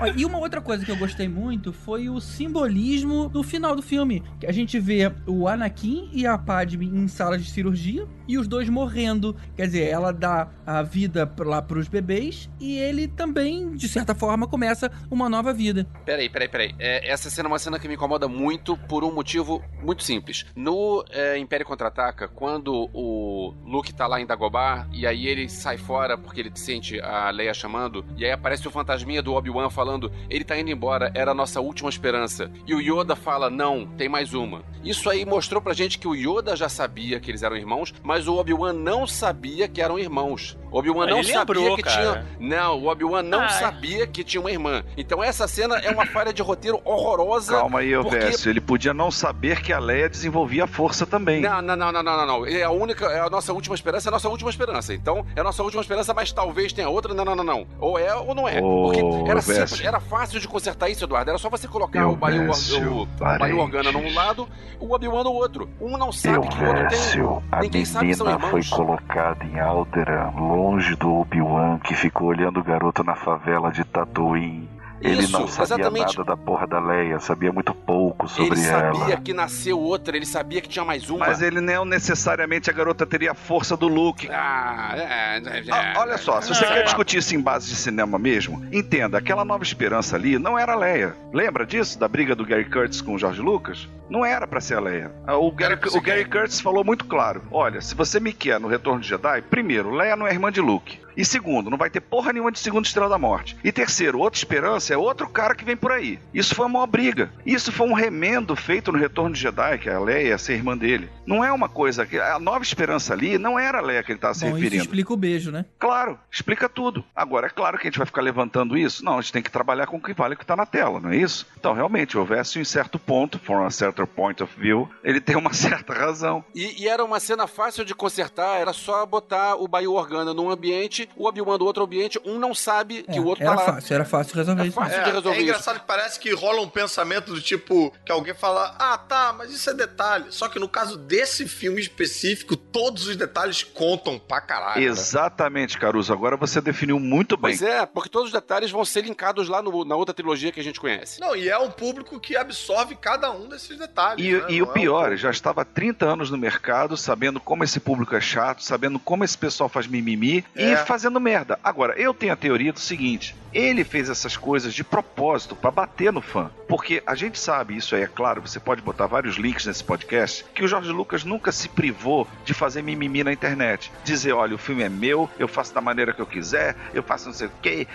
F: Ó, E uma outra coisa que eu gostei muito foi o simbolismo do final do filme. Que a gente vê o Anakin e a Padme em sala de cirurgia e os dois morrendo. Quer dizer, ela dá a vida lá pros bebês e ele também, de certa forma, começa uma nova vida.
K: Peraí, peraí, peraí. É, essa cena é uma cena que me incomoda muito por um motivo muito simples. No é, Império Contra-Ataca, quando o Luke tá lá em Dagobah, e aí ele sai fora porque ele sente a Leia chamando, e aí aparece o fantasminha do Obi-Wan falando, ele tá indo embora, era a nossa última esperança. E o Yoda fala, não, tem mais uma. Isso aí mostrou pra gente que o Yoda já sabia que eles eram irmãos, mas o Obi-Wan não sabia que eram irmãos. O Obi-Wan não sabia
G: lembrou,
K: que
G: cara.
K: tinha... Não, o Obi-Wan não
G: Ai.
K: sabia que tinha uma irmã. Então essa cena é uma falha de roteiro horrorosa.
I: Calma aí,
K: porque...
I: Elvésio. Ele podia não saber que a Leia desenvolvia a força também.
K: Não, não, não, não, não, não, não. É a única, é a nossa última esperança, é a nossa última esperança. Então, é a nossa última esperança, mas talvez tenha outra. Não, não, não, não. Ou é ou não é.
I: Ô,
K: Porque era
I: Elvésio.
K: simples, era fácil de consertar isso, Eduardo. Era só você colocar
I: Elvésio,
K: o, Baio Organa num lado, o Obi-Wan no outro. Um não sabe que o outro tem.
N: Elvésio, a
K: Ninguém sabe que são
N: menina foi
K: irmãos.
N: colocada em Alderaan, longe do Obi-Wan, que ficou olhando o garoto na favela de Tatooine. Ele
K: Isso,
N: não sabia
K: exatamente.
N: nada da porra da Leia, sabia muito pouco sobre
K: Ele sabia
N: ela.
K: que nasceu outra, ele sabia que tinha mais uma.
I: Mas ele não necessariamente a garota teria a força do Luke.
K: Ah, é, é,
I: Ah,
K: é.
I: olha só, se você
K: Ah,
I: quer
K: é.
I: discutir isso em base de cinema mesmo, entenda, aquela nova esperança ali não era a Leia. Lembra disso? Da briga do Gary Curtis com o George Lucas? Não era pra ser a Leia. Ah, O Gary, o Gary Curtis falou muito claro: olha, se você me quer no Retorno de Jedi, primeiro, Leia não é irmã de Luke. E segundo, não vai ter porra nenhuma de segundo Estrela da Morte. E terceiro, outra esperança é outro cara que vem por aí. Isso foi uma briga. Isso foi um remendo feito no Retorno de Jedi, que a Leia ia ser irmã dele. Não é uma coisa que. A nova esperança ali não era a Leia que ele estava se
F: Bom, isso
I: referindo.
F: explica o beijo, né?
I: Claro, explica tudo. Agora, é claro que a gente vai ficar levantando isso. Não, a gente tem que trabalhar com o que vale o que está na tela, não é isso? Então, realmente, houvesse um certo ponto, from a certain point of view, ele tem uma *laughs* certa razão.
K: E, e era uma cena fácil de consertar, era só botar o Baio Organa num ambiente, o Obi-Wan do outro ambiente, um não sabe que
F: É,
K: o outro
F: era
K: tá lá.
F: fácil, era fácil de resolver
K: É
F: isso.
K: fácil
J: É,
K: de resolver
J: é engraçado que parece que rola um pensamento do tipo que alguém fala: Ah, tá, mas isso é detalhe. Só que no caso desse filme específico, todos os detalhes contam pra caralho. né?
I: Exatamente, Caruso. Agora você definiu muito bem.
K: Pois é, porque todos os detalhes vão ser linkados lá no- na outra trilogia que a gente conhece.
J: Não, e é um público que absorve cada um desses detalhes.
I: E,
J: né?
I: e o
J: é um
I: pior,
J: público-
I: já estava há 30 anos no mercado, sabendo como esse público é chato, sabendo como esse pessoal faz mimimi
J: É.
I: e fazendo merda. Agora, eu tenho a teoria do seguinte: ele fez essas coisas de propósito pra bater no fã. Porque a gente sabe, isso aí é claro, você pode botar vários links nesse podcast, que o Jorge Lucas nunca se privou de fazer mimimi na internet. Dizer, olha, o filme é meu, eu faço da maneira que eu quiser, eu faço não sei o quê,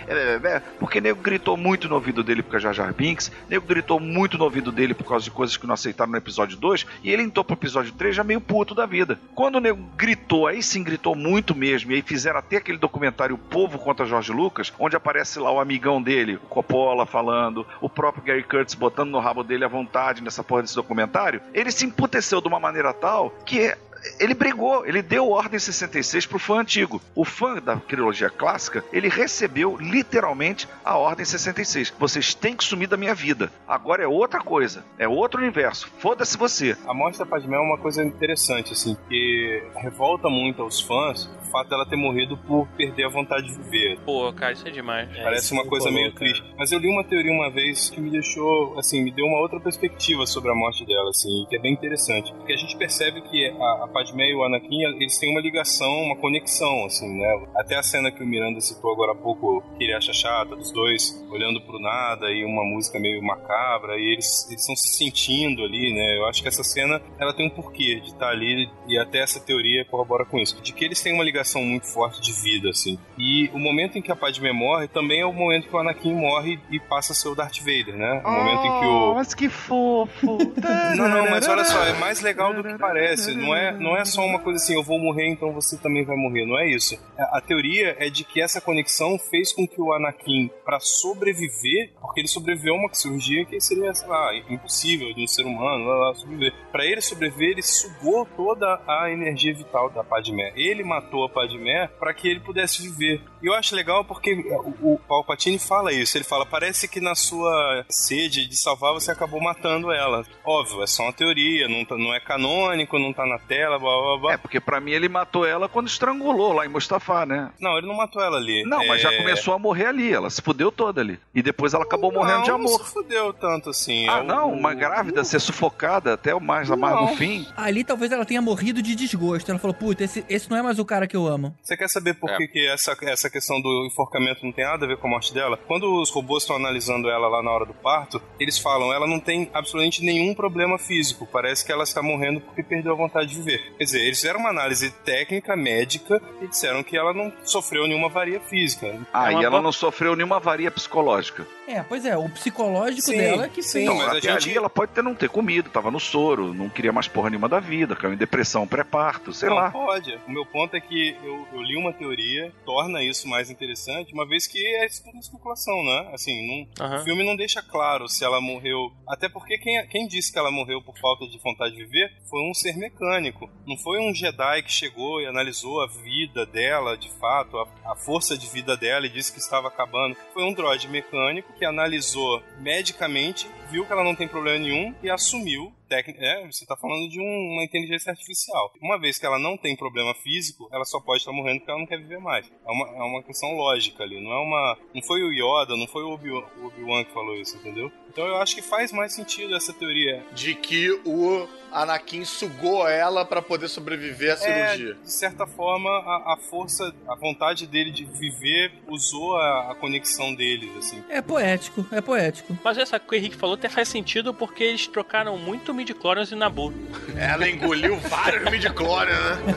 I: porque nego gritou muito no ouvido dele por causa de Jar Jar Binks, nego gritou muito no ouvido dele por causa de coisas que não aceitaram no episódio 2, e ele entrou pro episódio 3 já meio puto da vida. Quando o nego gritou, aí sim gritou muito mesmo, e aí fizeram até aquele documentário Povo contra Jorge Lucas, onde aparece lá o amigão dele, o Coppola falando, o próprio Gary Curtis botando no rabo dele à vontade nessa porra desse documentário, ele se emputeceu de uma maneira tal que ele brigou, ele deu Ordem 66 pro fã antigo. O fã da trilogia clássica, ele recebeu literalmente a Ordem 66. Vocês têm que sumir da minha vida. Agora é outra coisa, é outro universo. Foda-se você.
H: A morte da Padmé é uma coisa interessante, assim, que revolta muito aos fãs o fato dela ter morrido por perder a vontade de viver.
G: Pô, cara, isso é demais.
H: Parece uma coisa meio triste. Mas eu li uma teoria uma vez que me deixou, assim, me deu uma outra perspectiva sobre a morte dela, assim, que é bem interessante. Porque a gente percebe que a, a Padmé e o Anakin, eles têm uma ligação, uma conexão, assim, né? Até a cena que o Miranda citou agora há pouco, que ele acha chata, dos dois olhando pro nada e uma música meio macabra, e eles estão se sentindo ali, né? Eu acho que essa cena, ela tem um porquê de estar ali, e até essa teoria corrobora com isso. De que eles têm uma ligação muito forte de vida, assim. E o momento em que a Padmé morre também é o momento que o Anakin morre e passa a ser o Darth Vader, né? O momento em que o...
I: Mas que fofo! *laughs*
H: Não, não, mas olha só, é mais legal do que parece. Não é, não é só uma coisa assim, eu vou morrer, então você também vai morrer. Não é isso. A teoria é de que essa conexão fez com que o Anakin, para sobreviver, porque ele sobreviveu a uma cirurgia que seria, sei lá, impossível de um ser humano lá, lá, sobreviver. Para ele sobreviver, ele sugou toda a energia vital da Padmé. Ele matou a Padmé para que ele pudesse viver. E eu acho legal porque o, o Palpatine fala isso. Ele fala: parece que na sua sede de salvar você acabou matando ela. Óbvio, é só uma teoria, não, tá, não é canônico, não tá na tela, blá blá blá.
I: É, porque pra mim ele matou ela quando estrangulou lá em Mustafa, né?
H: Não, ele não matou ela ali.
I: Não, mas já
H: É-
I: começou a morrer ali, ela se fudeu toda ali. E depois ela acabou morrendo de
H: Não,
I: amor.
H: Não se fudeu tanto assim.
I: Ah,
H: É o-
I: não, uma grávida ser sufocada até o mais, mais no fim.
F: Ali talvez ela tenha morrido de desgosto. Ela falou, puta, esse, esse não é mais o cara que eu amo.
H: Você quer saber por
F: É.
H: que, que essa, essa questão do enforcamento não tem nada a ver com a morte dela? Quando os robôs estão analisando ela lá na hora do parto, eles falam ela não tem absolutamente nenhum problema físico. Parece que ela está morrendo porque perdeu a vontade de viver. Quer dizer, eles fizeram uma análise técnica, médica, e disseram que ela não sofreu nenhuma varia física.
I: Ah,
H: É
I: e ela
H: boa-
I: não sofreu nenhuma varia psicológica.
F: É, pois é, o psicológico
H: Sim,
F: dela é que fez.
I: Não, até ali ela pode ter não ter comido, tava no soro, não queria mais porra nenhuma da vida, caiu em depressão pré-parto, sei
H: não,
I: lá.
H: pode. O meu ponto é que eu, eu li uma teoria, torna isso mais interessante, uma vez que é isso tudo especulação, né? Assim, não- o filme não deixa claro se ela morreu. Até porque quem, quem disse que ela morreu por falta de vontade de viver foi um ser mecânico. Não foi um Jedi que chegou e analisou a vida dela, de fato, a, a força de vida dela e disse que estava acabando. Foi um droid mecânico que analisou medicamente, viu que ela não tem problema nenhum e assumiu. Tec- É, você está falando de um- uma inteligência artificial. Uma vez que ela não tem problema físico, ela só pode estar morrendo porque ela não quer viver mais. É uma, é uma questão lógica ali. Não é uma. Não foi o Yoda, não foi o Obi- Obi-Wan que falou isso, entendeu? Então eu acho que faz mais sentido essa teoria.
J: De que o Anakin sugou ela pra poder sobreviver à cirurgia.
H: É, de certa forma, a, a força, a vontade dele de viver usou a, a conexão deles, assim.
F: É poético, é poético.
G: Mas essa que o Henrique falou até faz sentido porque eles trocaram muito midi-chlorians e Nabu. *laughs*
J: Ela engoliu vários midi-chlorians, né?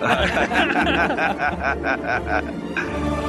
J: *laughs*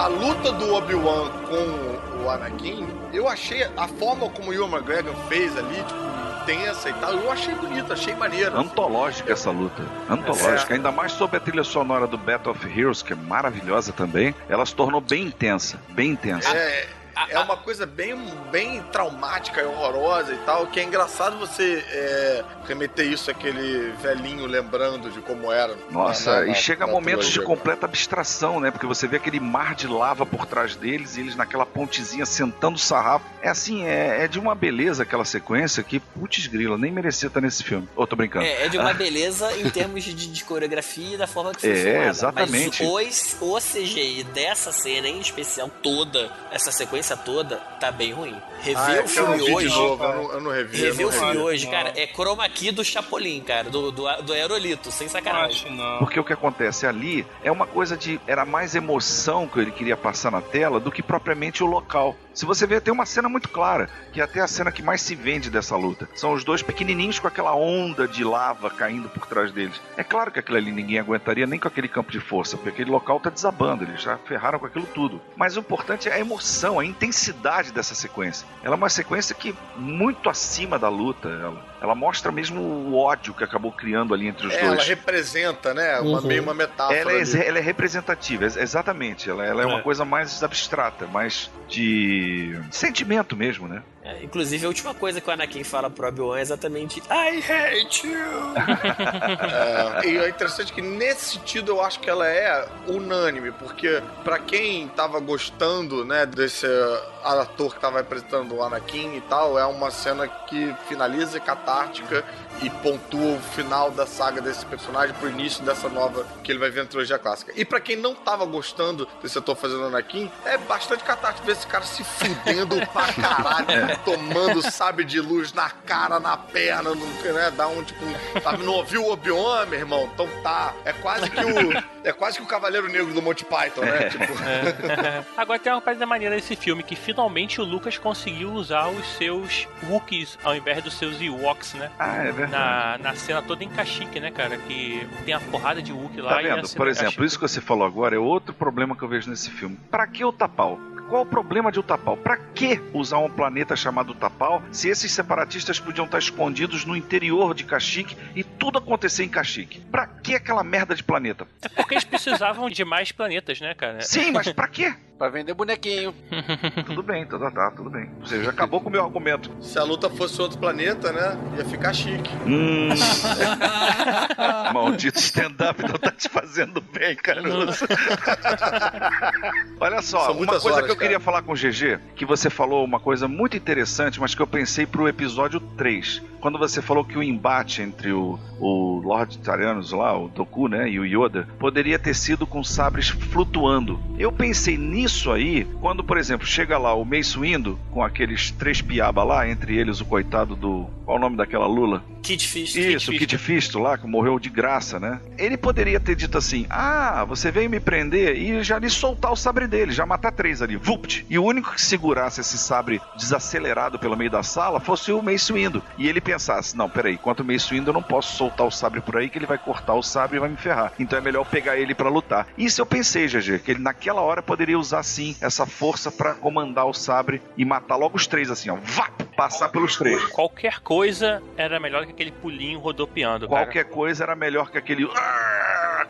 J: A luta do Obi-Wan com o Anakin, eu achei a forma como o Ewan McGregor fez ali, tipo, tensa e tal, eu achei bonito, achei maneiro.
I: Antológica essa luta. Antológica.
J: É.
I: Ainda mais sob a trilha sonora do Battle of Heroes, que é maravilhosa também. Ela se tornou bem intensa. Bem intensa.
J: É, é uma coisa bem, bem traumática e horrorosa e tal, que é engraçado você é, remeter isso àquele velhinho lembrando de como era.
I: Nossa,
J: na- na-
I: e chega
J: na
I: momentos de completa abstração, né? Porque você vê aquele mar de lava por trás deles e eles naquela pontezinha sentando o sarrafo. É assim, é, é de uma beleza aquela sequência que, putz grila, nem merecia estar nesse filme. Ô, tô brincando.
L: É, é de uma
I: Ah,
L: beleza em *laughs* termos de, de coreografia e da forma que foi
I: É,
L: filmada.
I: exatamente.
L: Mas o, o CGI dessa cena em especial, toda, essa sequência toda, tá bem ruim. Rever
J: Ah, é
L: o
J: não
L: filme hoje.
J: novo, eu não- eu não revi,
L: Rever
J: não
L: o filme hoje,
J: Não.
L: cara, é chroma key do Chapolin, cara, do, do, do Aerolito, sem sacanagem.
I: Porque o que acontece ali é uma coisa de. Era mais emoção que ele queria passar na tela do que propriamente o local. Se você ver, tem uma cena muito clara, que é até a cena que mais se vende dessa luta. São os dois pequenininhos com aquela onda de lava caindo por trás deles. É claro que aquilo ali ninguém aguentaria nem com aquele campo de força, porque aquele local tá desabando, eles já ferraram com aquilo tudo. Mas o importante é a emoção, a intensidade dessa sequência. Ela é uma sequência que muito acima da luta, ela. Ela mostra mesmo o ódio que acabou criando ali entre os
J: É,
I: dois.
J: ela representa, né? Uma,
I: Uhum.
J: Meio uma metáfora.
I: Ela é, ela é representativa, ex- exatamente. Ela, ela é, uma
L: É.
I: coisa mais abstrata, mais de sentimento mesmo, né?
L: É, inclusive, a última coisa que o Anakin fala pro Obi-Wan é exatamente I hate you!
J: É, e é interessante que nesse sentido eu acho que ela é unânime, porque pra quem tava gostando, né, desse ator que tava representando o Anakin e tal, é uma cena que finaliza catártica e pontua o final da saga desse personagem pro início dessa nova que ele vai ver na trilogia clássica. E pra quem não tava gostando desse ator fazendo Anakin, é bastante catártico ver esse cara se fudendo *laughs* pra caralho, tomando sabe de luz na cara, na perna, no, né, dá um tipo, sabe, não ouviu o Obi-Wan, meu irmão? Então tá, é quase que o é quase que o Cavaleiro Negro do Monty Python, né? Tipo, *laughs*
G: Agora tem uma coisa maneira desse filme, que finalmente o Lucas conseguiu usar os seus Wookiees ao invés dos seus Ewoks, né?
I: Ah, é verdade.
G: Na, na cena toda em Kashyyyk, né, cara? Que tem a porrada de Wookiee lá
I: Tá
G: e a
I: vendo? Por
G: em
I: exemplo, isso que você falou agora é outro problema que eu vejo nesse filme. Pra que o Tapau? Qual o problema de Utapau? Pra que usar um planeta chamado Utapau se esses separatistas podiam estar escondidos no interior de Kashyyyk e tudo acontecer em Kashyyyk? Pra que aquela merda de planeta?
G: É porque eles precisavam de mais planetas, né, cara?
I: Sim, mas pra quê?
K: Pra vender bonequinho. *laughs*
I: tudo bem, tá, tá, tá, tudo bem. Ou seja, acabou com o meu argumento.
J: se a luta fosse outro planeta, né? Ia ficar chique.
I: Hum. *laughs* Maldito stand-up não tá te fazendo bem, Caruso. Olha só,
J: São
I: uma
J: muitas
I: coisa
J: horas,
I: que eu. Queria falar com o GG, que você falou uma coisa muito interessante, mas que eu pensei pro episódio 3. Quando você falou que o embate entre o, o Lord Tarianos lá, o Doku, né, e o Yoda, poderia ter sido com sabres flutuando. Eu pensei nisso aí, quando, por exemplo, chega lá o Mace Windu, com aqueles três piaba lá, entre eles o coitado do... Qual o nome daquela Lula?
L: Kit Fish.
I: Isso, o Kit Fisto lá, que morreu de graça, né? Ele poderia ter dito assim: Ah, você veio me prender e já lhe soltar o sabre dele, já matar três ali, vupt. E o único que segurasse esse sabre desacelerado pelo meio da sala fosse o Mace Windu. E ele pensasse: Não, peraí, enquanto o Mace Windu eu não posso soltar o sabre por aí, que ele vai cortar o sabre e vai me ferrar. Então é melhor pegar ele pra lutar. Isso eu pensei, GG, que ele naquela hora poderia usar sim essa força pra comandar o sabre e matar logo os três, assim, ó, vá, passar pelos três.
G: Qualquer coisa era melhor que aquele pulinho rodopiando, cara.
I: Qualquer coisa era melhor que aquele.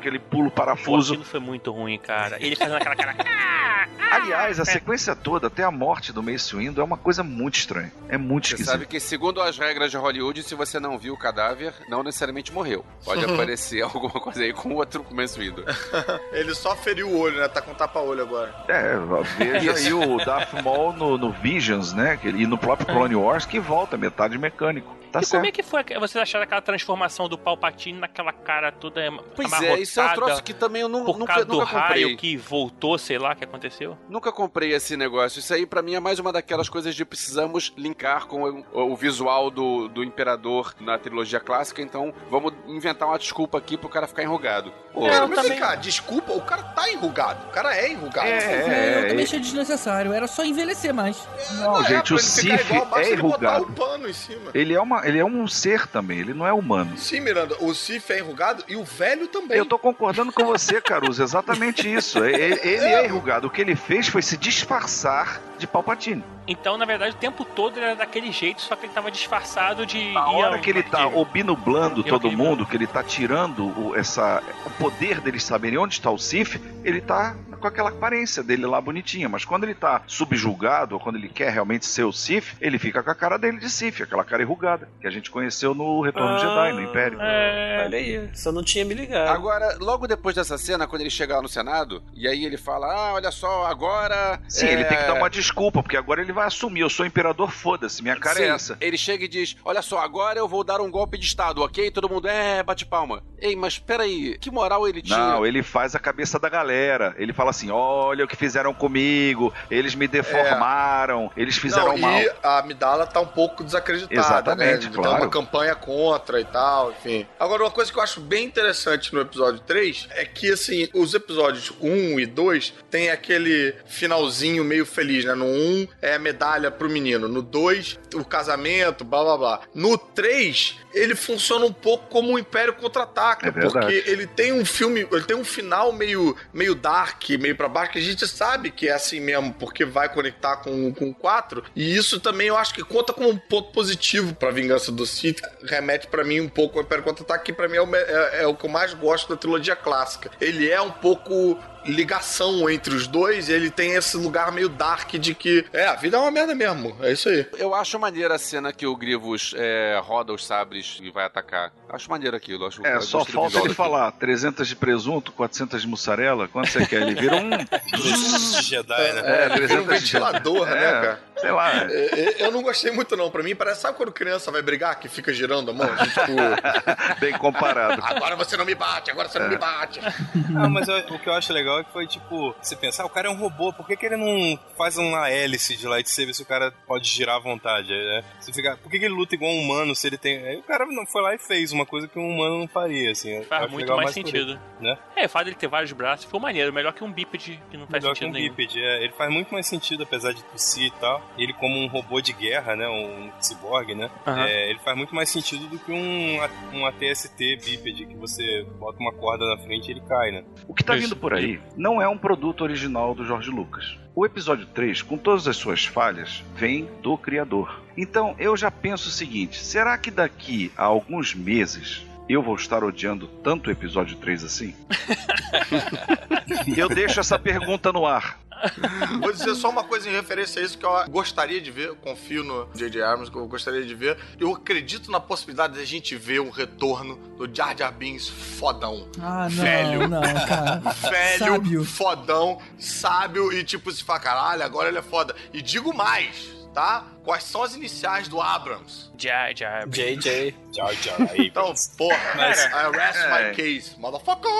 I: "Ah", aquele pulo parafuso.
G: Aquilo foi muito ruim, cara. Ele fazendo aquela cara. *laughs*
I: Aliás, a sequência toda, até a morte do Mace Windu, é uma coisa muito estranha. É muito
K: Você
I: esquisito.
K: sabe que, segundo as regras de Hollywood, se você não viu o cadáver, não necessariamente morreu. Pode *laughs* aparecer alguma coisa aí com outro Mace Windu. *laughs*
J: Ele só feriu o olho, né? Tá com tapa-olho agora.
I: É, veja aí o Darth Maul no, no Visions, né? que ele- E no próprio Clone Wars, que volta metade mecânico. Tá
G: e
I: certo.
G: como é que foi que vocês acharam aquela transformação do Palpatine naquela cara toda
K: Pois é, isso é um troço que também eu nu-
G: por
K: nunca,
G: causa do
K: nunca comprei.
G: raio que voltou, sei lá, o que aconteceu?
K: Nunca comprei esse negócio. Isso aí, pra mim, é mais uma daquelas coisas de precisamos linkar com o, o visual do, do Imperador na trilogia clássica, então vamos inventar uma desculpa aqui pro cara ficar enrugado. Pô,
J: Cara, mas vem cá, desculpa, o cara tá enrugado. O cara é enrugado.
F: É, eu também achei desnecessário. Era só envelhecer mais.
I: Não, gente, o Sif é
J: botar
I: enrugado.
J: o pano em cima.
I: Ele é, uma, ele é um ser também, ele não é humano.
J: Sim, Miranda, o Sif é enrugado e o velho também.
I: Eu tô concordando com você, Caruso, exatamente isso. E- e- Ele é enrugado. O que ele fez foi se disfarçar de Palpatine.
G: Então, na verdade, o tempo todo ele era daquele jeito, só que ele tava disfarçado de.
I: Na hora que ele tá obnublando
G: Eu
I: todo mundo, que ele tá tirando o, essa, o poder deles saberem onde está o Sif, ele tá com aquela aparência dele lá bonitinha. Mas quando ele tá subjulgado, ou quando ele quer realmente ser o Sif, ele fica com a cara dele de Sif, aquela cara enrugada, que a gente conheceu no Retorno do Jedi, no Império.
L: É, olha aí, só não tinha me ligado.
K: Agora, logo depois dessa cena, quando ele chega lá no Senado, e aí ele fala: Ah, olha só, agora.
I: Sim,
K: é,
I: ele tem que dar uma desculpa, porque agora ele vai assumir, eu sou imperador, foda-se, minha cara
K: Sim,
I: é essa.
K: Ele chega e diz: Olha só, agora eu vou dar um golpe de Estado, ok? Todo mundo, é, bate palma. Ei, mas peraí, que moral ele tinha?
I: Não, ele faz a cabeça da galera. Ele fala assim: olha o que fizeram comigo, eles me deformaram, eles fizeram
J: Não,
I: mal.
J: E a Amidala tá um pouco desacreditada.
I: Exatamente,
J: né? Tem
I: claro.
J: uma campanha contra e tal, enfim. Agora, uma coisa que eu acho bem interessante no episódio 3 é que, assim, os episódios 1 e 2 tem aquele finalzinho meio feliz, né? No 1 é a medalha pro menino, no 2 o casamento, blá blá blá. No 3 ele funciona um pouco como o Império Contra-Ataca,
I: É
J: porque ele tem um filme, ele tem um final meio, meio dark, meio pra baixo, que a gente sabe que é assim mesmo, porque vai conectar com, com o 4. E isso também eu acho que conta como um ponto positivo pra Vingança do Sith. Remete pra mim um pouco ao Império Contra-Ataque, que pra mim é o, é- é o que eu mais gosto da trilogia clássica. Ele é um pouco ligação entre os dois, e ele tem esse lugar meio dark de que, é, a vida é uma merda mesmo. É isso aí.
K: Eu acho maneira a cena que o Grievous é, roda os sabres e vai atacar. Acho maneiro aquilo. Acho,
I: É, só falta ele
K: daquilo.
I: falar 300 de presunto, 400 de mussarela. Quanto você quer? Ele vira um. *laughs*
H: 300 de Jedi, né?
I: É,
J: Ele vira um
I: 300 de
J: ventilador, né,
I: É,
J: cara?
I: Sei lá.
J: É, é, Eu não gostei muito, não. Pra mim, parece, sabe quando criança vai brigar, que fica girando a mão? A gente, tipo, *laughs*
I: Bem comparado.
J: agora você não me bate, agora você não me bate.
H: Ah, mas eu- o que eu acho legal é que foi tipo, você pensar, ah, o cara é um robô, por que, que ele não faz uma hélice de lightsaber se o cara pode girar à vontade? Né? Você fica, por que, que ele luta igual um humano se ele tem. Aí o cara não foi lá e fez uma coisa que um humano não faria, assim.
G: Faz muito
H: legal
G: mais
H: por
G: sentido.
H: isso, Né?
G: É, o fato dele ter vários braços ficou maneiro. Melhor que um bípede que não faz
H: Melhor que
G: sentido
H: um
G: nenhum.
H: bípede, é. Ele faz muito mais sentido, apesar de tossir e tal. Ele como um robô de guerra, né? Um cyborg, né?
G: Aham.
H: É, ele faz muito mais sentido do que um, um ATST bípede, que você bota uma corda na frente e ele cai, né?
I: O que tá
H: Isso.
I: vindo por aí não é um produto original do Jorge Lucas. O episódio 3, com todas as suas falhas, vem do criador. Então eu já penso o seguinte: será que daqui a alguns meses eu vou estar odiando tanto o episódio 3 assim? *laughs* eu deixo essa pergunta no ar.
J: Vou dizer só uma coisa em referência a isso que eu gostaria de ver. Eu confio no J.J. Abrams, que eu gostaria de ver. Eu acredito na possibilidade de a gente ver um retorno do Jar Jar Binks fodão.
F: Ah, não,
J: Velho.
F: não, cara. *laughs*
J: Velho,
F: Sábio.
J: fodão, sábio e tipo, se fala, caralho, agora ele é foda. E digo mais, tá? Quais são as iniciais do Abrams?
G: Já, já.
L: JJ.
H: Aí. *laughs*
J: Então, porra,
H: Mas-
J: I arrest
I: É.
J: my case, motherfucker!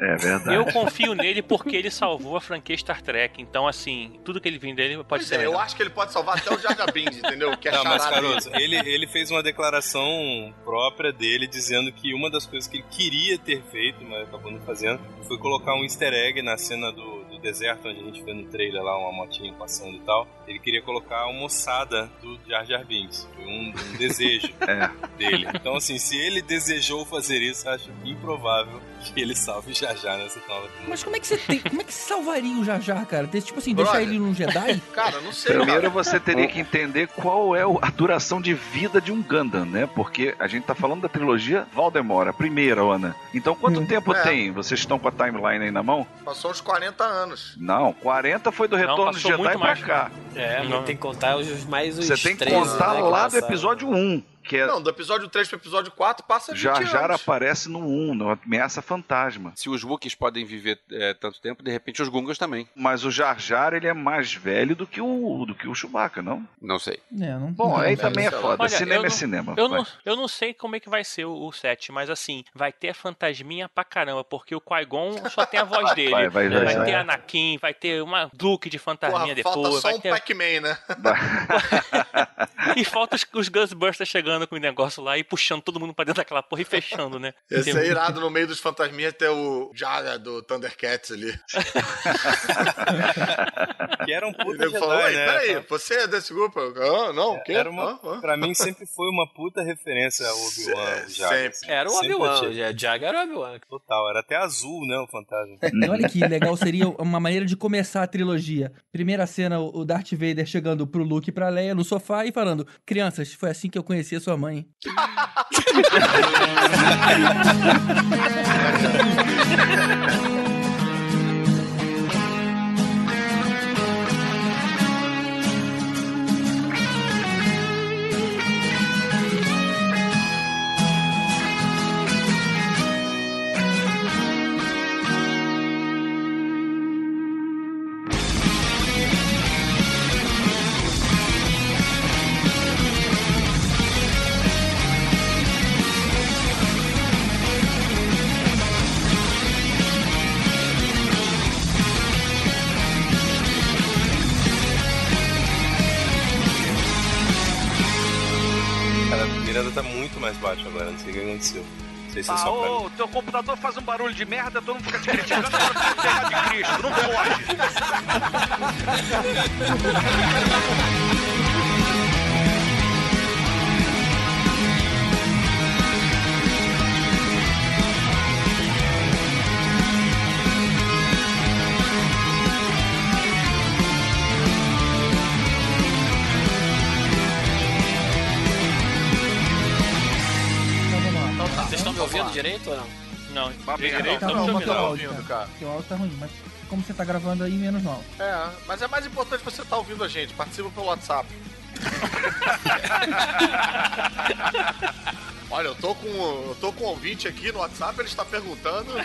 I: É verdade.
G: Eu confio nele porque ele salvou a franquia Star Trek. Então, assim, tudo que ele vem dele pode
J: Pois
G: ser.
J: é, eu acho que ele pode salvar até o Jar Jar Binks, entendeu? Que é
H: Não, mas Caruso, ele, ele fez uma declaração própria dele dizendo que uma das coisas que ele queria ter feito, mas acabou não fazendo, foi colocar um easter egg na cena do deserto, onde a gente vê no trailer lá uma motinha passando e tal. Ele queria colocar uma moçada do Jar Jar Binks. Foi um, um desejo *laughs*
I: É.
H: dele. Então, assim, se ele desejou fazer isso, acho improvável que *laughs* ele salve Jar Jar nessa nova
F: Mas como é que você tem. Como é que você salvaria o Jar, cara? Tipo assim, deixar
J: Brother.
F: ele num Jedi? *laughs*
J: Cara, não sei,
I: Primeiro
J: cara.
I: você teria que entender qual é o- a duração de vida de um Gundam, né? Porque a gente tá falando da trilogia Valdemar, a primeira, Ana. Então quanto
F: Hum.
I: tempo
J: É.
I: tem? Vocês estão com a timeline aí na mão?
J: Passou uns 40 anos.
I: Não, 40 foi do Retorno de
G: passou
I: Jedi
G: muito
I: pra
G: mais.
I: cá.
L: É,
G: Não.
L: tem que contar os mais os
I: Você tem que
L: 13,
I: contar
L: né,
I: lá
L: que
I: do episódio 1, que é
J: Não, do episódio 3 pro episódio 4 passa 20
I: Jar Jar
J: anos.
I: aparece no 1, no Ameaça Fantasma.
K: Se os Wookiees podem viver é, tanto tempo, de repente os Gungas também.
I: Mas o Jar Jar, ele é mais velho do que o, do que o Chewbacca, não?
K: Não sei.
F: É, não.
I: Bom,
F: não,
I: aí
F: velho.
I: também é foda.
G: Olha,
I: cinema
G: eu
I: é
G: não-
I: cinema.
G: Eu
I: vai.
G: não, eu não sei como é que vai ser o, o set, mas assim, vai ter fantasminha pra caramba, porque o Qui-Gon só tem a voz dele.
I: Vai, vai, vai,
G: vai ter Anakin, vai ter uma Duke de
J: Porra,
G: fantasminha
J: falta
G: depois,
J: só
G: vai
J: um
G: ter...
J: Pac-Man, né? *laughs*
G: E falta os, os Ghostbusters chegando com o negócio lá e puxando todo mundo pra dentro daquela porra e fechando, né? *laughs*
J: Esse é irado no meio dos fantasminhas ter o Jaga do Thundercats ali. *laughs*
H: Que era um puta
J: Ele
H: Jedi,
J: falou, "Ei,
H: né?
J: peraí, você é desse grupo? Ah, não, o quê?
H: Era uma,
J: Ah, ah."
H: Pra mim sempre foi uma puta referência ao *laughs* Obi-Wan.
J: Se-
H: já,
J: sempre.
H: assim.
L: Era o Obi-Wan, Jaga era o Obi-Wan.
H: Total, era até azul, né, o fantasma.
F: E olha que legal seria uma maneira de começar a trilogia. Primeira cena, o Darth Vader chegando pro Luke e pra Leia no sofá e falando: Crianças, foi assim que eu conheci a sua mãe. *laughs*
I: Ah,
H: só pra mim.
I: ô, teu computador faz um barulho de merda, todo mundo fica te criticando, agora tu não tem de Cristo, não pode. *laughs*
L: ouvindo direito ou não?
G: Não,
O: Uma merda.
G: direito,
F: Tá
G: não
F: bom,
G: tô
F: bota o
G: ouvindo.
F: áudio,
J: ouvindo,
F: cara. Porque o áudio tá ruim, mas como você tá gravando aí, menos mal.
J: É, mas é mais importante você estar ouvindo a gente. Participa pelo WhatsApp. *laughs* Olha, eu tô com eu tô com um ouvinte aqui no WhatsApp, ele está perguntando. *laughs*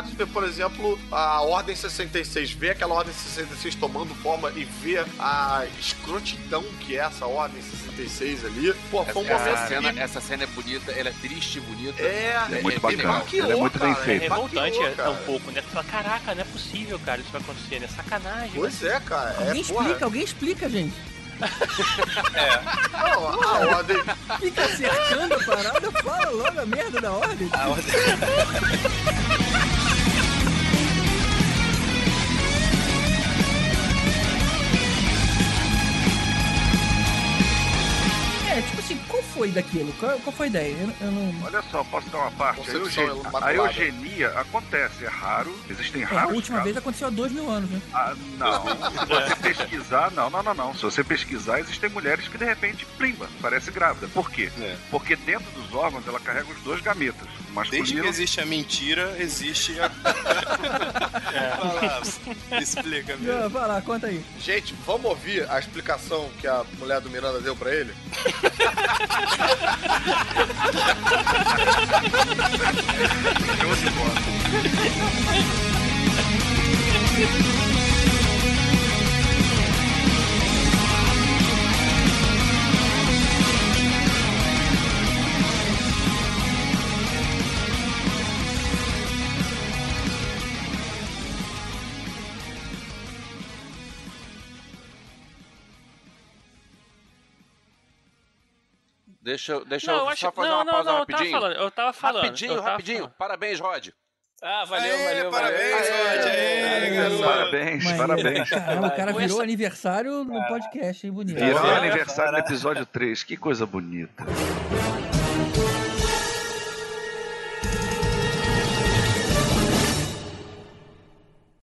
J: de ver, por exemplo, a Ordem 66, ver aquela Ordem 66 tomando forma e ver a escrotidão que é essa Ordem 66 ali. Pô, foi um
K: Essa,
J: momento
K: essa cena,
J: que...
K: essa cena é bonita, ela é triste e bonita.
J: É,
I: É muito
K: bem
I: bacana.
J: maquiou,
I: Ela é muito bem
G: É
I: feita.
G: revoltante
J: Maquiou,
G: é,
J: cara.
G: um pouco, né? Tu fala, caraca, não é possível, cara, isso vai acontecer, né? Sacanagem.
J: Pois é, cara.
F: Alguém
J: é, porra,
F: explica, alguém explica, gente. *laughs*
J: Não, a Ordem...
F: Fica cercando a parada, fala logo a merda da ordem.
H: A ordem... *laughs*
F: foi daquilo? Qual, qual foi a ideia? Eu, eu não.
I: Olha só, posso dar uma parte? A, eugen-
J: imaculada.
I: a eugenia acontece, é raro, existem
F: É, a
I: raros
F: última
I: casos.
F: vez aconteceu há dois mil anos, né?
I: Ah, não. Se você pesquisar, não, não, não, não. Se você pesquisar, existem mulheres que de repente, plimba, parece grávida. Por quê?
H: É.
I: Porque dentro dos órgãos ela carrega os dois gametas. O
H: Desde que
I: masculino.
H: existe a mentira, existe a. *laughs* Vai lá, explica mesmo.
F: Não, vai lá, conta aí.
J: Gente, vamos ouvir a explicação que a mulher do Miranda deu pra ele? *laughs*
I: Show de bola.
K: Deixa, eu- deixa
G: Não,
K: eu
G: eu acho
K: só fazer
G: não,
K: uma
G: não,
K: pausa
G: não, eu tava
K: rapidinho.
G: falando, eu tava falando.
K: Rapidinho,
G: eu tava
K: rapidinho.
G: falando.
K: Parabéns, Rod.
L: Ah, valeu,
H: Aê,
L: valeu,
H: parabéns,
L: valeu.
H: Rod, aê, garoto.
I: Parabéns, parabéns.
F: Caramba, o cara virou
L: essa-
F: aniversário no podcast, hein? Bonito.
I: Virou aniversário no episódio 3, que coisa bonita.